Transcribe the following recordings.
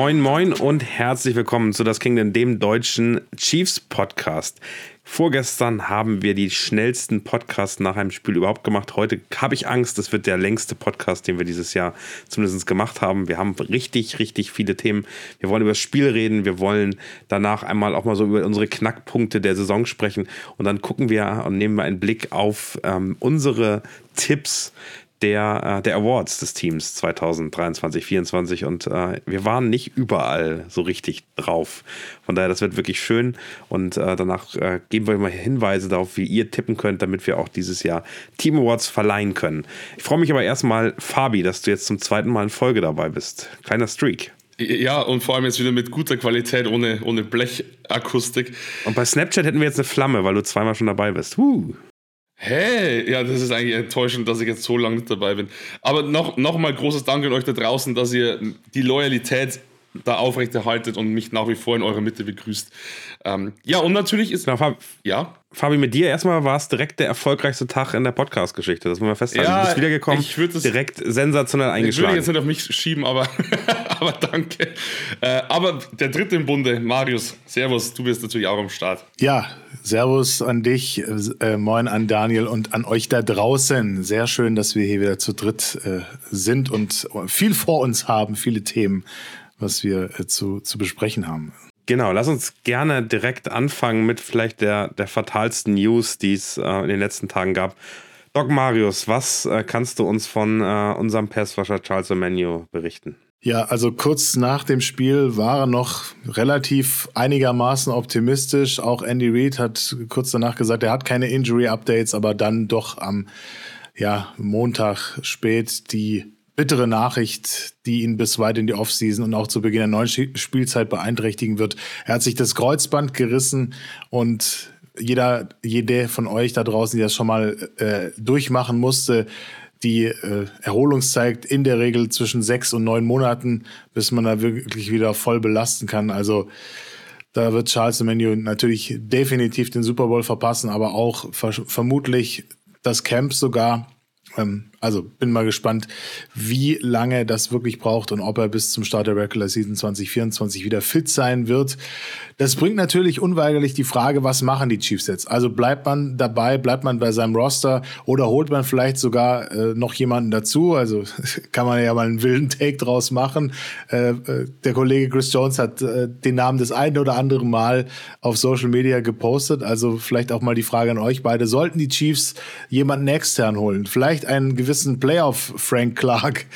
Moin, moin und herzlich willkommen zu Das Kingdom, dem deutschen Chiefs Podcast. Vorgestern haben wir die schnellsten Podcasts nach einem Spiel überhaupt gemacht. Heute habe ich Angst, das wird der längste Podcast, den wir dieses Jahr zumindest gemacht haben. Wir haben richtig, richtig viele Themen. Wir wollen über das Spiel reden. Wir wollen danach einmal auch mal so über unsere Knackpunkte der Saison sprechen. Und dann gucken wir und nehmen wir einen Blick auf ähm, unsere Tipps der, äh, der Awards des Teams 2023, 2024 und äh, wir waren nicht überall so richtig drauf. Von daher, das wird wirklich schön und äh, danach äh, geben wir mal Hinweise darauf, wie ihr tippen könnt, damit wir auch dieses Jahr Team Awards verleihen können. Ich freue mich aber erstmal, Fabi, dass du jetzt zum zweiten Mal in Folge dabei bist. Kleiner Streak. Ja, und vor allem jetzt wieder mit guter Qualität, ohne, ohne Blechakustik. Und bei Snapchat hätten wir jetzt eine Flamme, weil du zweimal schon dabei bist. Huh. Hey, ja, das ist eigentlich enttäuschend, dass ich jetzt so lange dabei bin. Aber noch, noch mal großes Dank an euch da draußen, dass ihr die Loyalität da aufrechterhaltet und mich nach wie vor in eurer Mitte begrüßt. Ähm, ja, und natürlich ist. Na, Fabi, ja. Fabi, mit dir erstmal war es direkt der erfolgreiche Tag in der Podcast-Geschichte. Das muss man festhalten. Ja, du bist wiedergekommen, ich das, direkt sensationell eingeschlagen. Ich würde jetzt nicht auf mich schieben, aber, aber danke. Äh, aber der dritte im Bunde, Marius, Servus, du bist natürlich auch am Start. Ja, Servus an dich, äh, moin an Daniel und an euch da draußen. Sehr schön, dass wir hier wieder zu dritt äh, sind und viel vor uns haben, viele Themen was wir äh, zu, zu besprechen haben. Genau, lass uns gerne direkt anfangen mit vielleicht der, der fatalsten News, die es äh, in den letzten Tagen gab. Doc Marius, was äh, kannst du uns von äh, unserem Passwasher Charles Emmanuel berichten? Ja, also kurz nach dem Spiel war er noch relativ einigermaßen optimistisch. Auch Andy Reid hat kurz danach gesagt, er hat keine Injury Updates, aber dann doch am ja, Montag spät die bittere Nachricht, die ihn bis weit in die Offseason und auch zu Beginn der neuen Spielzeit beeinträchtigen wird. Er hat sich das Kreuzband gerissen und jeder, jede von euch da draußen, die das schon mal äh, durchmachen musste, die äh, Erholungszeit in der Regel zwischen sechs und neun Monaten, bis man da wirklich wieder voll belasten kann. Also da wird Charles Menu natürlich definitiv den Super Bowl verpassen, aber auch ver vermutlich das Camp sogar. Ähm, also bin mal gespannt, wie lange das wirklich braucht und ob er bis zum Start der Regular Season 2024 wieder fit sein wird. Das bringt natürlich unweigerlich die Frage, was machen die Chiefs jetzt? Also bleibt man dabei, bleibt man bei seinem Roster oder holt man vielleicht sogar äh, noch jemanden dazu? Also kann man ja mal einen wilden Take draus machen. Äh, äh, der Kollege Chris Jones hat äh, den Namen des einen oder anderen Mal auf Social Media gepostet. Also vielleicht auch mal die Frage an euch beide. Sollten die Chiefs jemanden extern holen? Vielleicht einen gewissen Playoff Frank Clark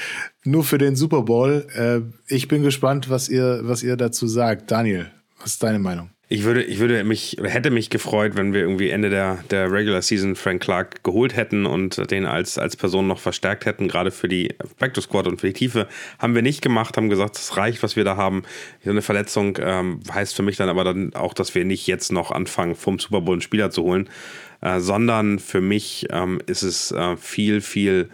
nur für den Super Bowl. Äh, ich bin gespannt, was ihr, was ihr dazu sagt. Daniel, was ist deine Meinung? Ich würde, ich würde mich, hätte mich gefreut, wenn wir irgendwie Ende der, der Regular Season Frank Clark geholt hätten und den als, als Person noch verstärkt hätten, gerade für die Back to Squad und für die Tiefe. Haben wir nicht gemacht, haben gesagt, es reicht, was wir da haben. So eine Verletzung ähm, heißt für mich dann aber dann auch, dass wir nicht jetzt noch anfangen, vom Super Bowl einen Spieler zu holen, sondern für mich ähm, ist es äh, viel, viel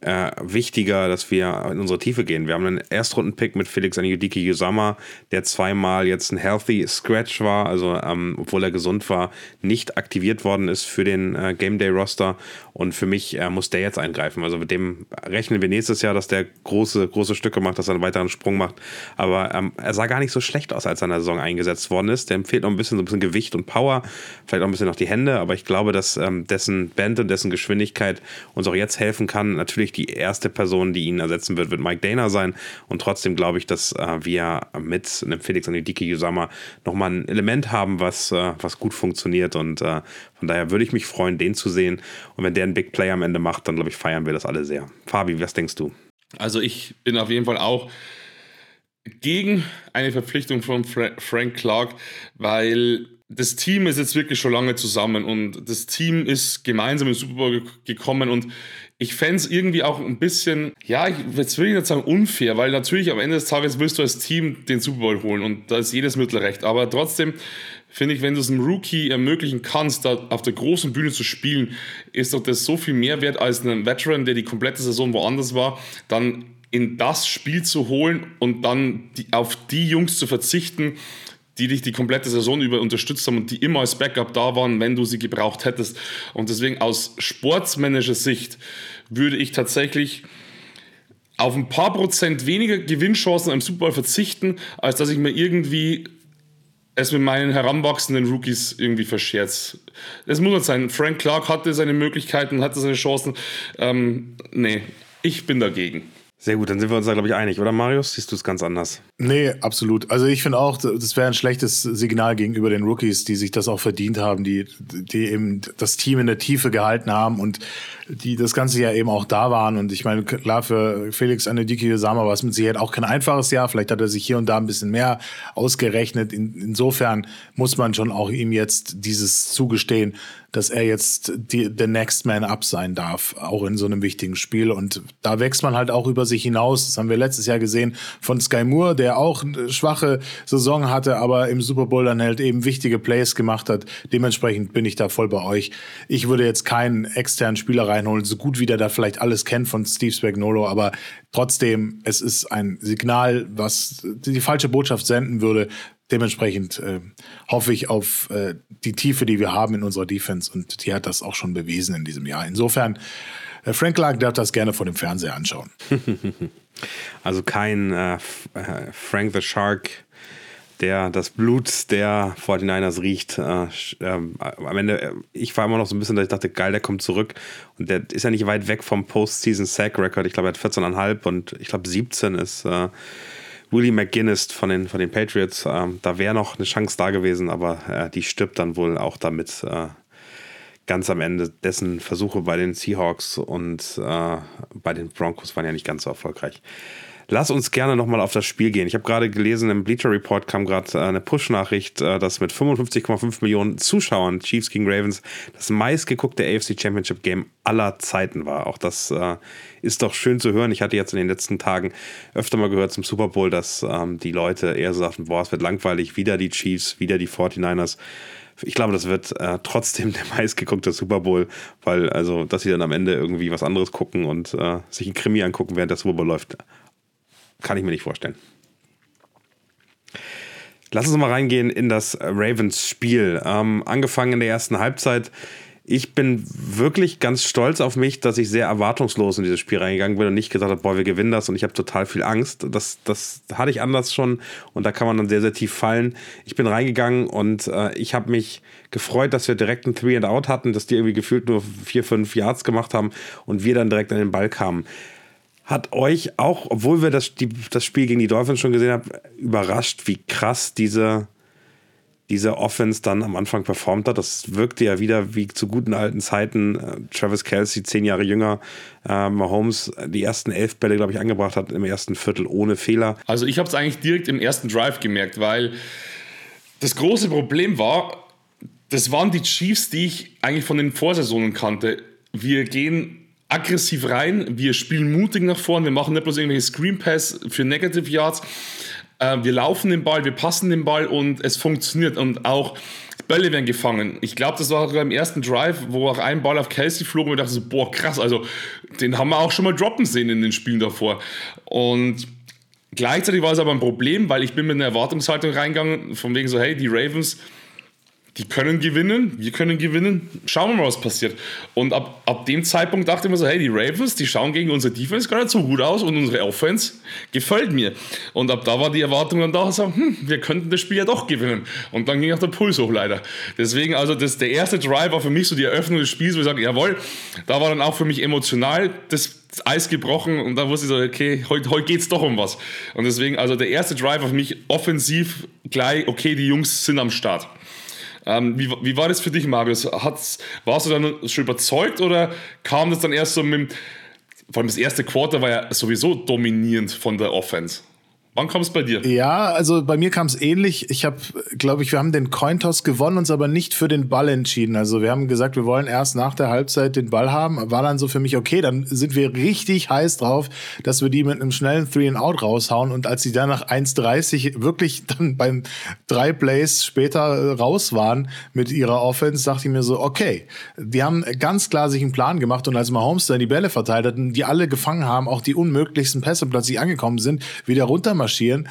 äh, wichtiger, dass wir in unsere Tiefe gehen. Wir haben einen Erstrunden-Pick mit Felix Anyudiki Yusama, der zweimal jetzt ein Healthy Scratch war, also ähm, obwohl er gesund war, nicht aktiviert worden ist für den äh, Game Day Roster. Und für mich äh, muss der jetzt eingreifen. Also mit dem rechnen wir nächstes Jahr, dass der große, große Stücke macht, dass er einen weiteren Sprung macht. Aber ähm, er sah gar nicht so schlecht aus, als er in der Saison eingesetzt worden ist. Der fehlt noch ein bisschen, so ein bisschen Gewicht und Power, vielleicht auch ein bisschen noch die Hände, aber ich glaube, dass ähm, dessen Band und dessen Geschwindigkeit uns auch jetzt helfen kann. Natürlich die erste Person, die ihn ersetzen wird, wird Mike Dana sein. Und trotzdem glaube ich, dass äh, wir mit einem Felix Anidiki Yusama nochmal ein Element haben, was, äh, was gut funktioniert. Und äh, von daher würde ich mich freuen, den zu sehen. Und wenn der einen Big Play am Ende macht, dann glaube ich, feiern wir das alle sehr. Fabi, was denkst du? Also ich bin auf jeden Fall auch gegen eine Verpflichtung von Frank Clark, weil das Team ist jetzt wirklich schon lange zusammen und das Team ist gemeinsam im Super Bowl gekommen und ich fände es irgendwie auch ein bisschen, ja, ich, jetzt will ich nicht sagen unfair, weil natürlich am Ende des Tages willst du als Team den Super Bowl holen und da ist jedes Mittel recht. Aber trotzdem finde ich, wenn du es einem Rookie ermöglichen kannst, da auf der großen Bühne zu spielen, ist doch das so viel mehr wert als einem Veteran, der die komplette Saison woanders war, dann in das Spiel zu holen und dann die, auf die Jungs zu verzichten, die dich die komplette Saison über unterstützt haben und die immer als Backup da waren, wenn du sie gebraucht hättest. Und deswegen aus sportsmännischer Sicht würde ich tatsächlich auf ein paar Prozent weniger Gewinnchancen im Super Bowl verzichten, als dass ich mir irgendwie es mit meinen heranwachsenden Rookies irgendwie verscherzt. Das muss nicht sein. Frank Clark hatte seine Möglichkeiten, hatte seine Chancen. Ähm, nee, ich bin dagegen. Sehr gut, dann sind wir uns da, glaube ich, einig, oder Marius? Siehst du es ganz anders? Nee, absolut. Also ich finde auch, das wäre ein schlechtes Signal gegenüber den Rookies, die sich das auch verdient haben, die, die eben das Team in der Tiefe gehalten haben und die das ganze Jahr eben auch da waren. Und ich meine, klar, für Felix Anediki Sama war es mit Sicherheit auch kein einfaches Jahr. Vielleicht hat er sich hier und da ein bisschen mehr ausgerechnet. In, insofern muss man schon auch ihm jetzt dieses zugestehen, dass er jetzt die, the next man up sein darf, auch in so einem wichtigen Spiel. Und da wächst man halt auch über sich hinaus. Das haben wir letztes Jahr gesehen von Sky Moore, der auch eine schwache Saison hatte, aber im Super Bowl dann halt eben wichtige Plays gemacht hat. Dementsprechend bin ich da voll bei euch. Ich würde jetzt keinen externen Spieler reinholen, so gut wie der da vielleicht alles kennt von Steve Spagnolo, aber trotzdem, es ist ein Signal, was die falsche Botschaft senden würde, dementsprechend äh, hoffe ich auf äh, die Tiefe, die wir haben in unserer Defense und die hat das auch schon bewiesen in diesem Jahr. Insofern, äh, Frank Clark darf das gerne vor dem Fernseher anschauen. also kein äh, äh, Frank the Shark, der das Blut der 49ers riecht. Äh, ähm, am Ende, ich war immer noch so ein bisschen, dass ich dachte, geil, der kommt zurück. Und der ist ja nicht weit weg vom Postseason-Sack-Record. Ich glaube, er hat 14,5 und ich glaube, 17 ist Willie McGuinness von den, von den Patriots. Ähm, da wäre noch eine Chance da gewesen, aber äh, die stirbt dann wohl auch damit. Äh, ganz am Ende dessen Versuche bei den Seahawks und äh, bei den Broncos waren ja nicht ganz so erfolgreich. Lass uns gerne nochmal auf das Spiel gehen. Ich habe gerade gelesen, im Bleacher Report kam gerade äh, eine Push-Nachricht, äh, dass mit 55,5 Millionen Zuschauern Chiefs gegen Ravens das meistgeguckte AFC Championship Game aller Zeiten war. Auch das äh, ist doch schön zu hören. Ich hatte jetzt in den letzten Tagen öfter mal gehört zum Super Bowl, dass ähm, die Leute eher so sagten, boah, es wird langweilig, wieder die Chiefs, wieder die 49ers ich glaube, das wird äh, trotzdem der meistgeguckte Super Bowl, weil also, dass sie dann am Ende irgendwie was anderes gucken und äh, sich ein Krimi angucken, während der Super Bowl läuft, kann ich mir nicht vorstellen. Lass uns mal reingehen in das Ravens-Spiel. Ähm, angefangen in der ersten Halbzeit. Ich bin wirklich ganz stolz auf mich, dass ich sehr erwartungslos in dieses Spiel reingegangen bin und nicht gesagt habe, boah, wir gewinnen das und ich habe total viel Angst. Das, das hatte ich anders schon und da kann man dann sehr, sehr tief fallen. Ich bin reingegangen und äh, ich habe mich gefreut, dass wir direkt ein Three and Out hatten, dass die irgendwie gefühlt nur vier, fünf Yards gemacht haben und wir dann direkt an den Ball kamen hat euch auch, obwohl wir das, die, das Spiel gegen die Dolphins schon gesehen haben, überrascht, wie krass diese, diese Offense dann am Anfang performt hat. Das wirkte ja wieder wie zu guten alten Zeiten. Äh, Travis Kelsey, zehn Jahre jünger, äh, Mahomes die ersten elf Bälle, glaube ich, angebracht hat im ersten Viertel ohne Fehler. Also ich habe es eigentlich direkt im ersten Drive gemerkt, weil das große Problem war, das waren die Chiefs, die ich eigentlich von den Vorsaisonen kannte. Wir gehen aggressiv rein, wir spielen mutig nach vorne, wir machen nicht bloß irgendwelche Screen Pass für Negative Yards. Äh, wir laufen den Ball, wir passen den Ball und es funktioniert und auch Bälle werden gefangen. Ich glaube, das war beim ersten Drive, wo auch ein Ball auf Kelsey flog und ich dachte so, boah, krass, also den haben wir auch schon mal droppen sehen in den Spielen davor. Und gleichzeitig war es aber ein Problem, weil ich bin mit einer Erwartungshaltung reingegangen, von wegen so, hey, die Ravens, die können gewinnen, wir können gewinnen, schauen wir mal, was passiert. Und ab, ab dem Zeitpunkt dachte ich mir so, hey, die Ravens, die schauen gegen unsere Defense gar nicht so gut aus und unsere Offense gefällt mir. Und ab da war die Erwartung dann da, so, hm, wir könnten das Spiel ja doch gewinnen. Und dann ging auch der Puls hoch leider. Deswegen, also das, der erste Drive war für mich so die Eröffnung des Spiels, wo ich sage, jawohl, da war dann auch für mich emotional das Eis gebrochen und da wusste ich so, okay, heute, heute geht es doch um was. Und deswegen, also der erste Drive war für mich offensiv gleich, okay, die Jungs sind am Start. Ähm, wie, wie war das für dich, Marius? Hat's, warst du dann schon überzeugt oder kam das dann erst so mit. Vor allem das erste Quarter war ja sowieso dominierend von der Offense. Wann kam es bei dir? Ja, also bei mir kam es ähnlich. Ich habe, glaube ich, wir haben den Cointoss gewonnen, uns aber nicht für den Ball entschieden. Also wir haben gesagt, wir wollen erst nach der Halbzeit den Ball haben. War dann so für mich, okay, dann sind wir richtig heiß drauf, dass wir die mit einem schnellen Three-and-Out raushauen. Und als sie dann nach 1,30 wirklich dann beim drei Plays später raus waren mit ihrer Offense, dachte ich mir so, okay, die haben ganz klar sich einen Plan gemacht. Und als Mahomes dann die Bälle verteilt hatten, die alle gefangen haben, auch die unmöglichsten Pässe plötzlich angekommen sind, wieder runter marschieren,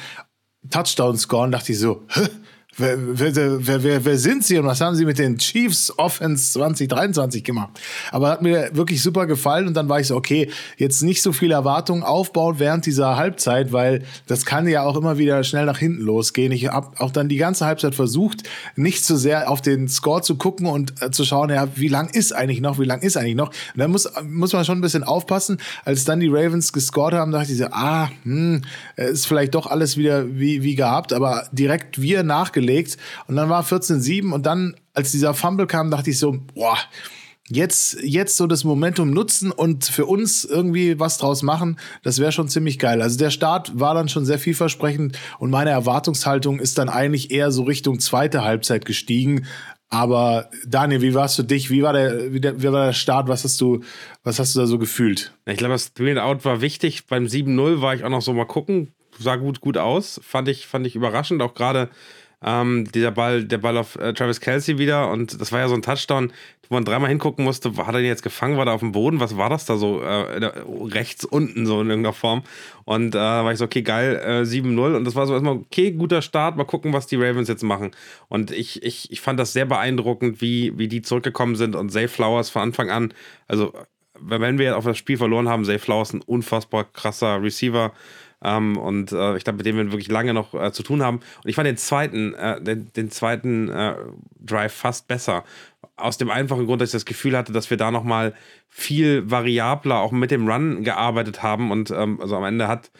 Touchdown scoren, dachte ich so, Hä? Wer, wer, wer, wer sind sie und was haben sie mit den Chiefs Offense 2023 gemacht? Aber hat mir wirklich super gefallen und dann war ich so, okay, jetzt nicht so viel Erwartungen aufbauen während dieser Halbzeit, weil das kann ja auch immer wieder schnell nach hinten losgehen. Ich habe auch dann die ganze Halbzeit versucht, nicht zu so sehr auf den Score zu gucken und äh, zu schauen, ja, wie lang ist eigentlich noch, wie lang ist eigentlich noch. Und da muss, muss man schon ein bisschen aufpassen. Als dann die Ravens gescored haben, dachte ich so, ah, hm, ist vielleicht doch alles wieder wie, wie gehabt, aber direkt wir nachgelegt und dann war 14-7 und dann, als dieser Fumble kam, dachte ich so, boah, jetzt, jetzt so das Momentum nutzen und für uns irgendwie was draus machen, das wäre schon ziemlich geil. Also der Start war dann schon sehr vielversprechend und meine Erwartungshaltung ist dann eigentlich eher so Richtung zweite Halbzeit gestiegen. Aber Daniel, wie war es für dich? Wie war der, wie, der, wie war der Start? Was hast du, was hast du da so gefühlt? Ich glaube, das Three Out war wichtig. Beim 7-0 war ich auch noch so mal gucken. Sah gut, gut aus. Fand ich, fand ich überraschend. Auch gerade ähm, dieser Ball, der Ball auf äh, Travis Kelsey wieder und das war ja so ein Touchdown, wo man dreimal hingucken musste, hat er den jetzt gefangen, war da auf dem Boden, was war das da so, äh, rechts unten so in irgendeiner Form? Und äh, war ich so, okay, geil, äh, 7-0 und das war so erstmal, okay, guter Start, mal gucken, was die Ravens jetzt machen. Und ich, ich, ich fand das sehr beeindruckend, wie, wie die zurückgekommen sind und Zay Flowers von Anfang an, also wenn wir auf das Spiel verloren haben, Zay Flowers ein unfassbar krasser Receiver, ähm, und äh, ich glaube, mit dem wir wirklich lange noch äh, zu tun haben. Und ich fand den zweiten, äh, den, den, zweiten äh, Drive fast besser. Aus dem einfachen Grund, dass ich das Gefühl hatte, dass wir da nochmal viel variabler auch mit dem Run gearbeitet haben. Und ähm, also am Ende hat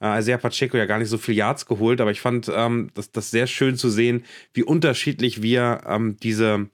äh, Isaiah Pacheco ja gar nicht so viel Yards geholt, aber ich fand ähm, das, das sehr schön zu sehen, wie unterschiedlich wir ähm, diese,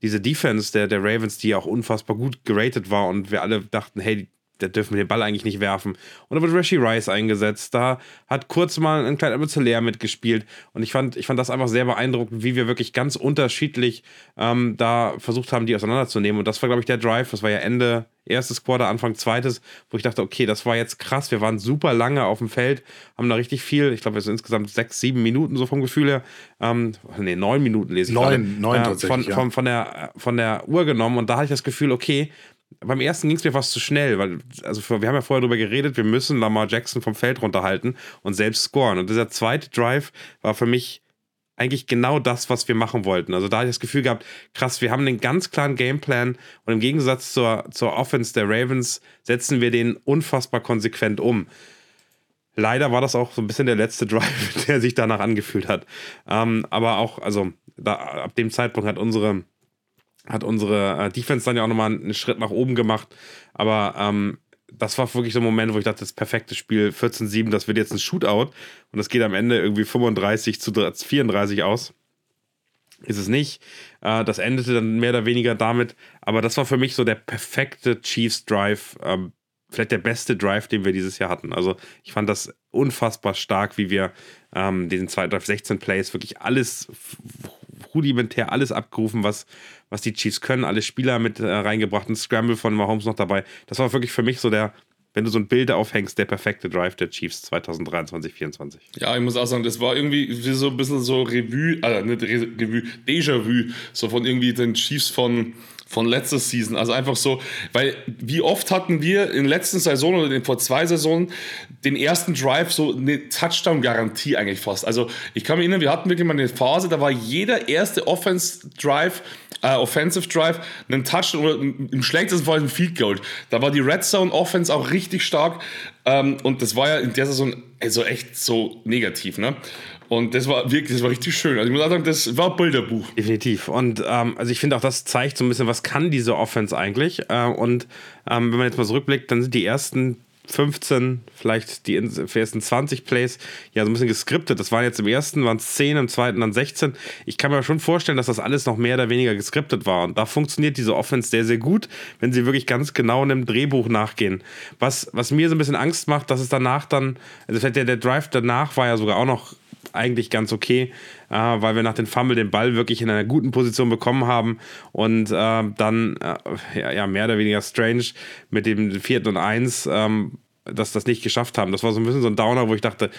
diese Defense der, der Ravens, die auch unfassbar gut geratet war und wir alle dachten, hey, da dürfen wir den Ball eigentlich nicht werfen. Und da wird Rashi Rice eingesetzt. Da hat kurz mal ein kleiner Leer mitgespielt. Und ich fand, ich fand das einfach sehr beeindruckend, wie wir wirklich ganz unterschiedlich ähm, da versucht haben, die auseinanderzunehmen. Und das war, glaube ich, der Drive. Das war ja Ende erstes Quarter, Anfang zweites, wo ich dachte, okay, das war jetzt krass. Wir waren super lange auf dem Feld, haben da richtig viel, ich glaube, wir sind insgesamt sechs, sieben Minuten so vom Gefühl her. Ähm, nee, neun Minuten lese ich Neun, gerade, neun äh, tatsächlich. Von, ja. von, von, der, von der Uhr genommen. Und da hatte ich das Gefühl, okay, beim ersten ging es mir fast zu schnell, weil, also wir haben ja vorher darüber geredet, wir müssen Lamar Jackson vom Feld runterhalten und selbst scoren. Und dieser zweite Drive war für mich eigentlich genau das, was wir machen wollten. Also da hatte ich das Gefühl gehabt, krass, wir haben einen ganz klaren Gameplan und im Gegensatz zur, zur Offense der Ravens setzen wir den unfassbar konsequent um. Leider war das auch so ein bisschen der letzte Drive, der sich danach angefühlt hat. Ähm, aber auch, also da, ab dem Zeitpunkt hat unsere hat unsere äh, Defense dann ja auch nochmal einen Schritt nach oben gemacht. Aber ähm, das war wirklich so ein Moment, wo ich dachte, das perfekte Spiel, 14-7, das wird jetzt ein Shootout und das geht am Ende irgendwie 35 zu 34 aus. Ist es nicht. Äh, das endete dann mehr oder weniger damit. Aber das war für mich so der perfekte Chiefs Drive. Ähm, vielleicht der beste Drive, den wir dieses Jahr hatten. Also ich fand das unfassbar stark, wie wir ähm, diesen 2 Drive 16 Plays wirklich alles rudimentär alles abgerufen, was, was die Chiefs können, alle Spieler mit äh, reingebracht, ein Scramble von Mahomes noch dabei. Das war wirklich für mich so der, wenn du so ein Bild aufhängst, der perfekte Drive der Chiefs 2023, 2024. Ja, ich muss auch sagen, das war irgendwie so ein bisschen so Revue, also nicht Revue, Déjà-vu, so von irgendwie den Chiefs von von letzter Season. Also einfach so, weil wie oft hatten wir in der letzten Saison oder vor zwei Saisonen den ersten Drive so eine Touchdown-Garantie eigentlich fast. Also ich kann mich erinnern, wir hatten wirklich mal eine Phase, da war jeder erste Offense-Drive äh, Offensive Drive, einen Touchdown oder im schlechtesten Fall ein Field Goal. Da war die Red Zone Offense auch richtig stark ähm, und das war ja in der Saison also echt so negativ, ne? Und das war wirklich, das war richtig schön. Also ich muss auch sagen, das war Bilderbuch. Definitiv. Und ähm, also ich finde auch, das zeigt so ein bisschen, was kann diese Offense eigentlich. Äh, und ähm, wenn man jetzt mal zurückblickt, dann sind die ersten 15, vielleicht die ersten 20 Plays ja so ein bisschen geskriptet. Das waren jetzt im ersten, waren es 10, im zweiten dann 16. Ich kann mir schon vorstellen, dass das alles noch mehr oder weniger geskriptet war. Und da funktioniert diese Offense sehr, sehr gut, wenn sie wirklich ganz genau einem Drehbuch nachgehen. Was, was mir so ein bisschen Angst macht, dass es danach dann, also der, der Drive danach war ja sogar auch noch eigentlich ganz okay, äh, weil wir nach dem Fumble den Ball wirklich in einer guten Position bekommen haben und äh, dann äh, ja, ja, mehr oder weniger strange mit dem vierten und eins, ähm, dass das nicht geschafft haben. Das war so ein bisschen so ein Downer, wo ich dachte,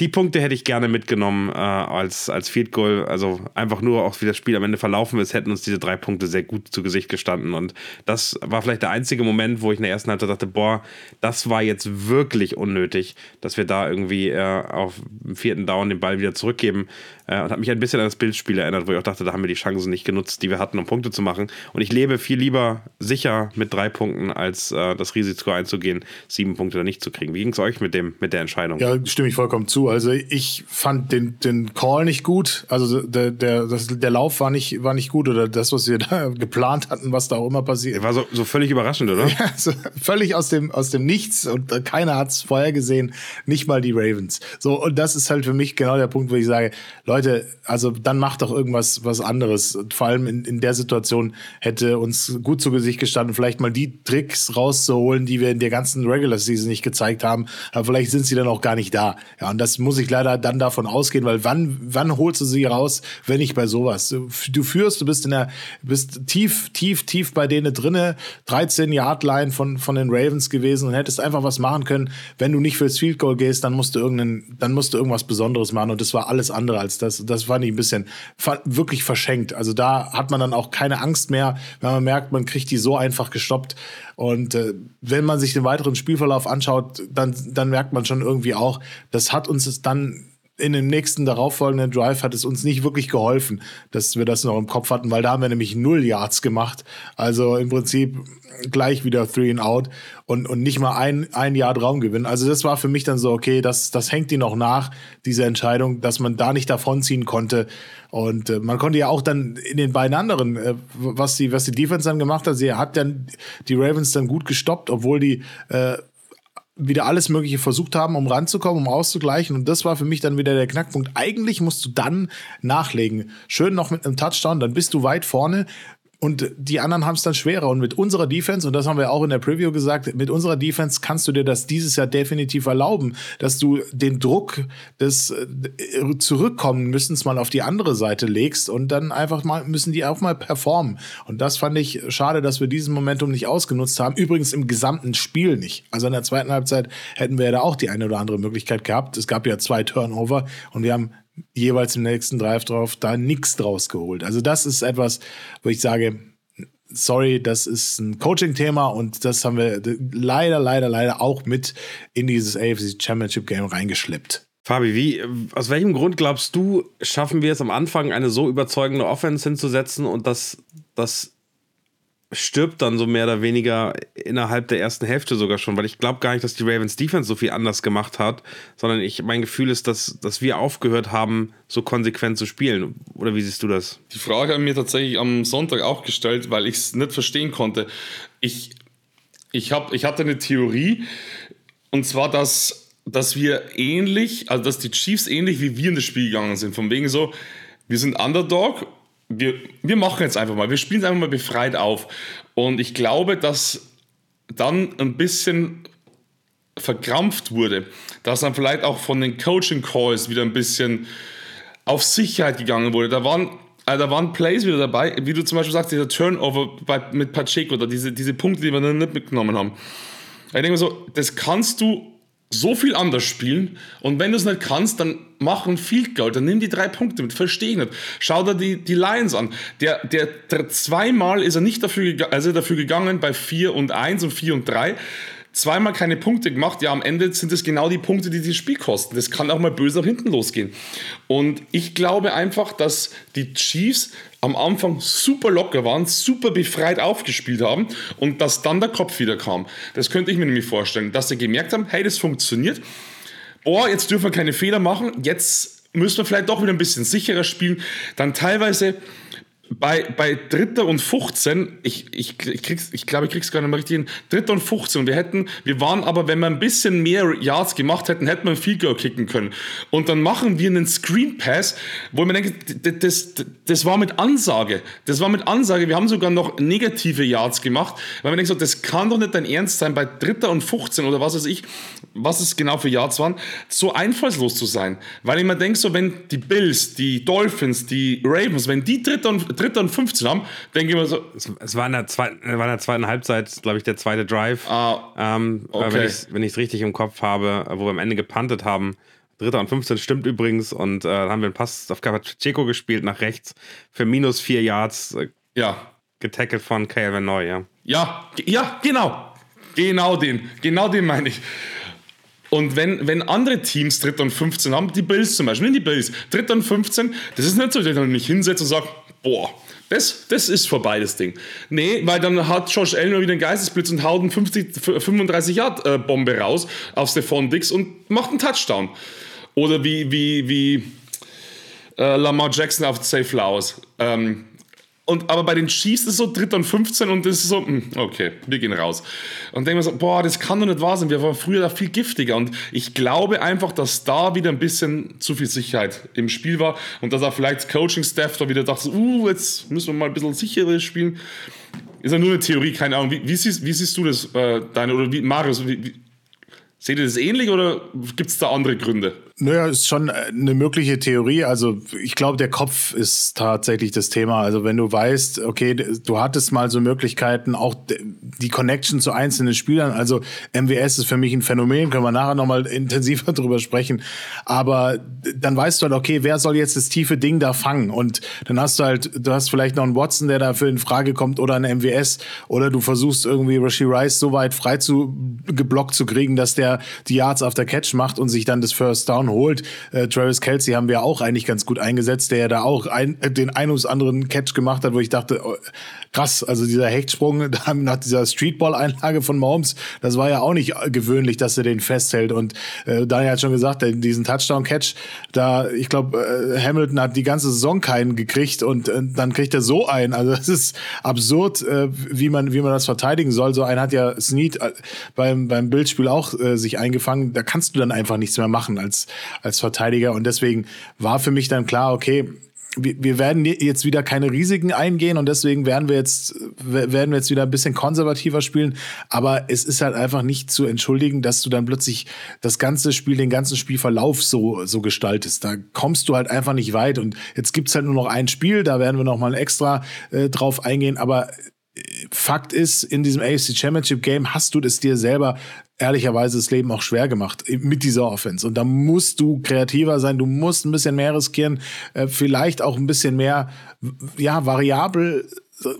die Punkte hätte ich gerne mitgenommen äh, als, als Field Goal. Also einfach nur, auch wie das Spiel am Ende verlaufen ist, hätten uns diese drei Punkte sehr gut zu Gesicht gestanden. Und das war vielleicht der einzige Moment, wo ich in der ersten Halbzeit dachte, boah, das war jetzt wirklich unnötig, dass wir da irgendwie äh, auf dem vierten Down den Ball wieder zurückgeben. Äh, und hat mich ein bisschen an das Bildspiel erinnert, wo ich auch dachte, da haben wir die Chancen nicht genutzt, die wir hatten, um Punkte zu machen. Und ich lebe viel lieber sicher mit drei Punkten, als äh, das Risiko einzugehen, sieben Punkte da nicht zu kriegen. Wie ging es euch mit, dem, mit der Entscheidung? Ja, stimme ich vollkommen zu. Also ich fand den, den Call nicht gut. Also der, der, das, der Lauf war nicht, war nicht gut oder das, was wir da geplant hatten, was da auch immer passiert. War so, so völlig überraschend, oder? Ja, so völlig aus dem, aus dem Nichts und keiner hat es vorher gesehen, nicht mal die Ravens. So, und das ist halt für mich genau der Punkt, wo ich sage, Leute, also dann macht doch irgendwas was anderes. Vor allem in, in der Situation hätte uns gut zu Gesicht gestanden, vielleicht mal die Tricks rauszuholen, die wir in der ganzen Regular Season nicht gezeigt haben. Aber vielleicht sind sie dann auch gar nicht da. Ja, und das muss ich leider dann davon ausgehen, weil wann, wann holst du sie raus, wenn nicht bei sowas? Du, du führst, du bist in der, bist tief, tief, tief bei denen drinne, 13 Yard Line von, von den Ravens gewesen und hättest einfach was machen können. Wenn du nicht fürs Field Goal gehst, dann musst du irgendeinen, dann musst du irgendwas Besonderes machen und das war alles andere als das. Das fand ich ein bisschen wirklich verschenkt. Also da hat man dann auch keine Angst mehr, wenn man merkt, man kriegt die so einfach gestoppt. Und äh, wenn man sich den weiteren Spielverlauf anschaut, dann, dann merkt man schon irgendwie auch, das hat uns dann in dem nächsten darauffolgenden Drive hat es uns nicht wirklich geholfen, dass wir das noch im Kopf hatten, weil da haben wir nämlich null Yards gemacht. Also im Prinzip gleich wieder Three and Out und, und nicht mal ein, ein Jahr Raumgewinn. Also das war für mich dann so, okay, das, das hängt die noch nach, diese Entscheidung, dass man da nicht davonziehen konnte. Und äh, man konnte ja auch dann in den beiden anderen, äh, was, die, was die Defense dann gemacht hat, sie hat dann die Ravens dann gut gestoppt, obwohl die äh, wieder alles Mögliche versucht haben, um ranzukommen, um auszugleichen. Und das war für mich dann wieder der Knackpunkt. Eigentlich musst du dann nachlegen. Schön noch mit einem Touchdown, dann bist du weit vorne. Und die anderen haben es dann schwerer. Und mit unserer Defense, und das haben wir auch in der Preview gesagt, mit unserer Defense kannst du dir das dieses Jahr definitiv erlauben, dass du den Druck des äh, Zurückkommen müssen mal auf die andere Seite legst und dann einfach mal müssen die auch mal performen. Und das fand ich schade, dass wir diesen Momentum nicht ausgenutzt haben. Übrigens im gesamten Spiel nicht. Also in der zweiten Halbzeit hätten wir ja da auch die eine oder andere Möglichkeit gehabt. Es gab ja zwei Turnover und wir haben jeweils im nächsten Drive drauf da nichts draus geholt. Also das ist etwas, wo ich sage, sorry, das ist ein Coaching-Thema und das haben wir leider, leider, leider auch mit in dieses AFC Championship Game reingeschleppt. Fabi, wie, aus welchem Grund glaubst du, schaffen wir es am Anfang, eine so überzeugende Offense hinzusetzen und das, das stirbt dann so mehr oder weniger innerhalb der ersten Hälfte sogar schon, weil ich glaube gar nicht, dass die Ravens Defense so viel anders gemacht hat, sondern ich, mein Gefühl ist, dass, dass wir aufgehört haben, so konsequent zu spielen. Oder wie siehst du das? Die Frage haben mir tatsächlich am Sonntag auch gestellt, weil ich es nicht verstehen konnte. Ich, ich, hab, ich hatte eine Theorie, und zwar, dass, dass wir ähnlich, also dass die Chiefs ähnlich wie wir in das Spiel gegangen sind. Von wegen so, wir sind Underdog wir, wir machen jetzt einfach mal, wir spielen es einfach mal befreit auf. Und ich glaube, dass dann ein bisschen verkrampft wurde, dass dann vielleicht auch von den Coaching Calls wieder ein bisschen auf Sicherheit gegangen wurde. Da waren, also da waren Plays wieder dabei, wie du zum Beispiel sagst, dieser Turnover bei, mit Pacheco oder diese, diese Punkte, die wir dann nicht mitgenommen haben. Ich denke mir so, das kannst du so viel anders spielen. Und wenn du es nicht kannst, dann mach ein Field Goal, dann nimm die drei Punkte mit. Verstehe ich nicht. Schau dir die, die Lions an. Der, der, der zweimal ist er nicht dafür, also dafür gegangen bei 4 und 1 und 4 und 3 zweimal keine Punkte gemacht, ja, am Ende sind es genau die Punkte, die das Spiel kosten. Das kann auch mal böse nach hinten losgehen. Und ich glaube einfach, dass die Chiefs am Anfang super locker waren, super befreit aufgespielt haben und dass dann der Kopf wieder kam. Das könnte ich mir nämlich vorstellen, dass sie gemerkt haben, hey, das funktioniert. Oh, jetzt dürfen wir keine Fehler machen, jetzt müssen wir vielleicht doch wieder ein bisschen sicherer spielen. Dann teilweise bei, bei Dritter und 15, ich, ich, ich, krieg's, ich glaube, ich krieg's gar nicht mehr richtig hin, Dritter und 15, wir hätten, wir waren aber, wenn wir ein bisschen mehr Yards gemacht hätten, hätten wir ein Field Goal kicken können. Und dann machen wir einen Screen Pass, wo man denkt, das, das, das war mit Ansage. Das war mit Ansage. Wir haben sogar noch negative Yards gemacht, weil man denkt so, das kann doch nicht dein Ernst sein, bei Dritter und 15 oder was weiß ich, was es genau für Yards waren, so einfallslos zu sein. Weil ich mir denke, so, wenn die Bills, die Dolphins, die Ravens, wenn die Dritter und Dritter und 15 haben, denke ich mir so. Es, es war, in der zweiten, war in der zweiten Halbzeit, glaube ich, der zweite Drive. Ah, ähm, okay. Wenn ich es richtig im Kopf habe, wo wir am Ende gepantet haben, Dritter und 15 stimmt übrigens. Und äh, haben wir einen Pass auf Pacheco gespielt nach rechts für minus vier Yards. Äh, ja. Getackelt von Calvin Neu, ja. Ja, ja, genau. Genau den. Genau den meine ich. Und wenn, wenn andere Teams Dritter und 15 haben, die Bills zum Beispiel, die Bills, Dritter und 15, das ist nicht so, dass ich mich hinsetze und sage, boah, das, das ist vorbei, das Ding. Nee, weil dann hat Josh Allen wieder einen Geistesblitz und haut eine 50, 35 Yard äh, Bombe raus auf Stephon Dix und macht einen Touchdown. Oder wie, wie, wie äh, Lamar Jackson auf Safe Flowers. Ähm, und, aber bei den Chiefs ist es so dritter und 15 und das ist so, hm, okay, wir gehen raus. Und denken wir so, boah, das kann doch nicht wahr sein. Wir waren früher da viel giftiger. Und ich glaube einfach, dass da wieder ein bisschen zu viel Sicherheit im Spiel war und dass auch vielleicht Coaching-Staff da wieder dachte, uh, jetzt müssen wir mal ein bisschen sicherer spielen. Ist ja nur eine Theorie, keine Ahnung. Wie, wie, siehst, wie siehst, du das, äh, deine, oder wie, Marius, wie, Seht ihr das ähnlich oder gibt es da andere Gründe? Naja, ist schon eine mögliche Theorie. Also ich glaube, der Kopf ist tatsächlich das Thema. Also wenn du weißt, okay, du hattest mal so Möglichkeiten, auch die Connection zu einzelnen Spielern. Also MWS ist für mich ein Phänomen, können wir nachher nochmal intensiver drüber sprechen. Aber dann weißt du halt, okay, wer soll jetzt das tiefe Ding da fangen? Und dann hast du halt, du hast vielleicht noch einen Watson, der dafür in Frage kommt oder einen MWS. Oder du versuchst irgendwie Rashi Rice so weit frei zu geblockt zu kriegen, dass der die Yards after Catch macht und sich dann das First Down holt. Äh, Travis Kelsey haben wir auch eigentlich ganz gut eingesetzt, der ja da auch ein, äh, den ein oder anderen Catch gemacht hat, wo ich dachte, oh, krass, also dieser Hechtsprung nach dieser Streetball-Einlage von Mahomes, das war ja auch nicht gewöhnlich, dass er den festhält. Und äh, Daniel hat schon gesagt, diesen Touchdown-Catch, da, ich glaube, äh, Hamilton hat die ganze Saison keinen gekriegt und äh, dann kriegt er so einen. Also das ist absurd, äh, wie man wie man das verteidigen soll. So einen hat ja Snead äh, beim beim Bildspiel auch äh, sich eingefangen. Da kannst du dann einfach nichts mehr machen als als Verteidiger. Und deswegen war für mich dann klar, okay wir, werden jetzt wieder keine Risiken eingehen und deswegen werden wir jetzt werden wir jetzt wieder ein bisschen konservativer spielen. Aber es ist halt einfach nicht zu entschuldigen, dass du dann plötzlich das ganze Spiel, den ganzen Spielverlauf so so gestaltest. Da kommst du halt einfach nicht weit. Und jetzt gibt's halt nur noch ein Spiel, da werden wir noch mal extra äh, drauf eingehen. Aber Fakt ist, in diesem AFC Championship Game hast du das dir selber ehrlicherweise das Leben auch schwer gemacht mit dieser Offense. Und da musst du kreativer sein, du musst ein bisschen mehr riskieren, äh, vielleicht auch ein bisschen mehr, ja, variabel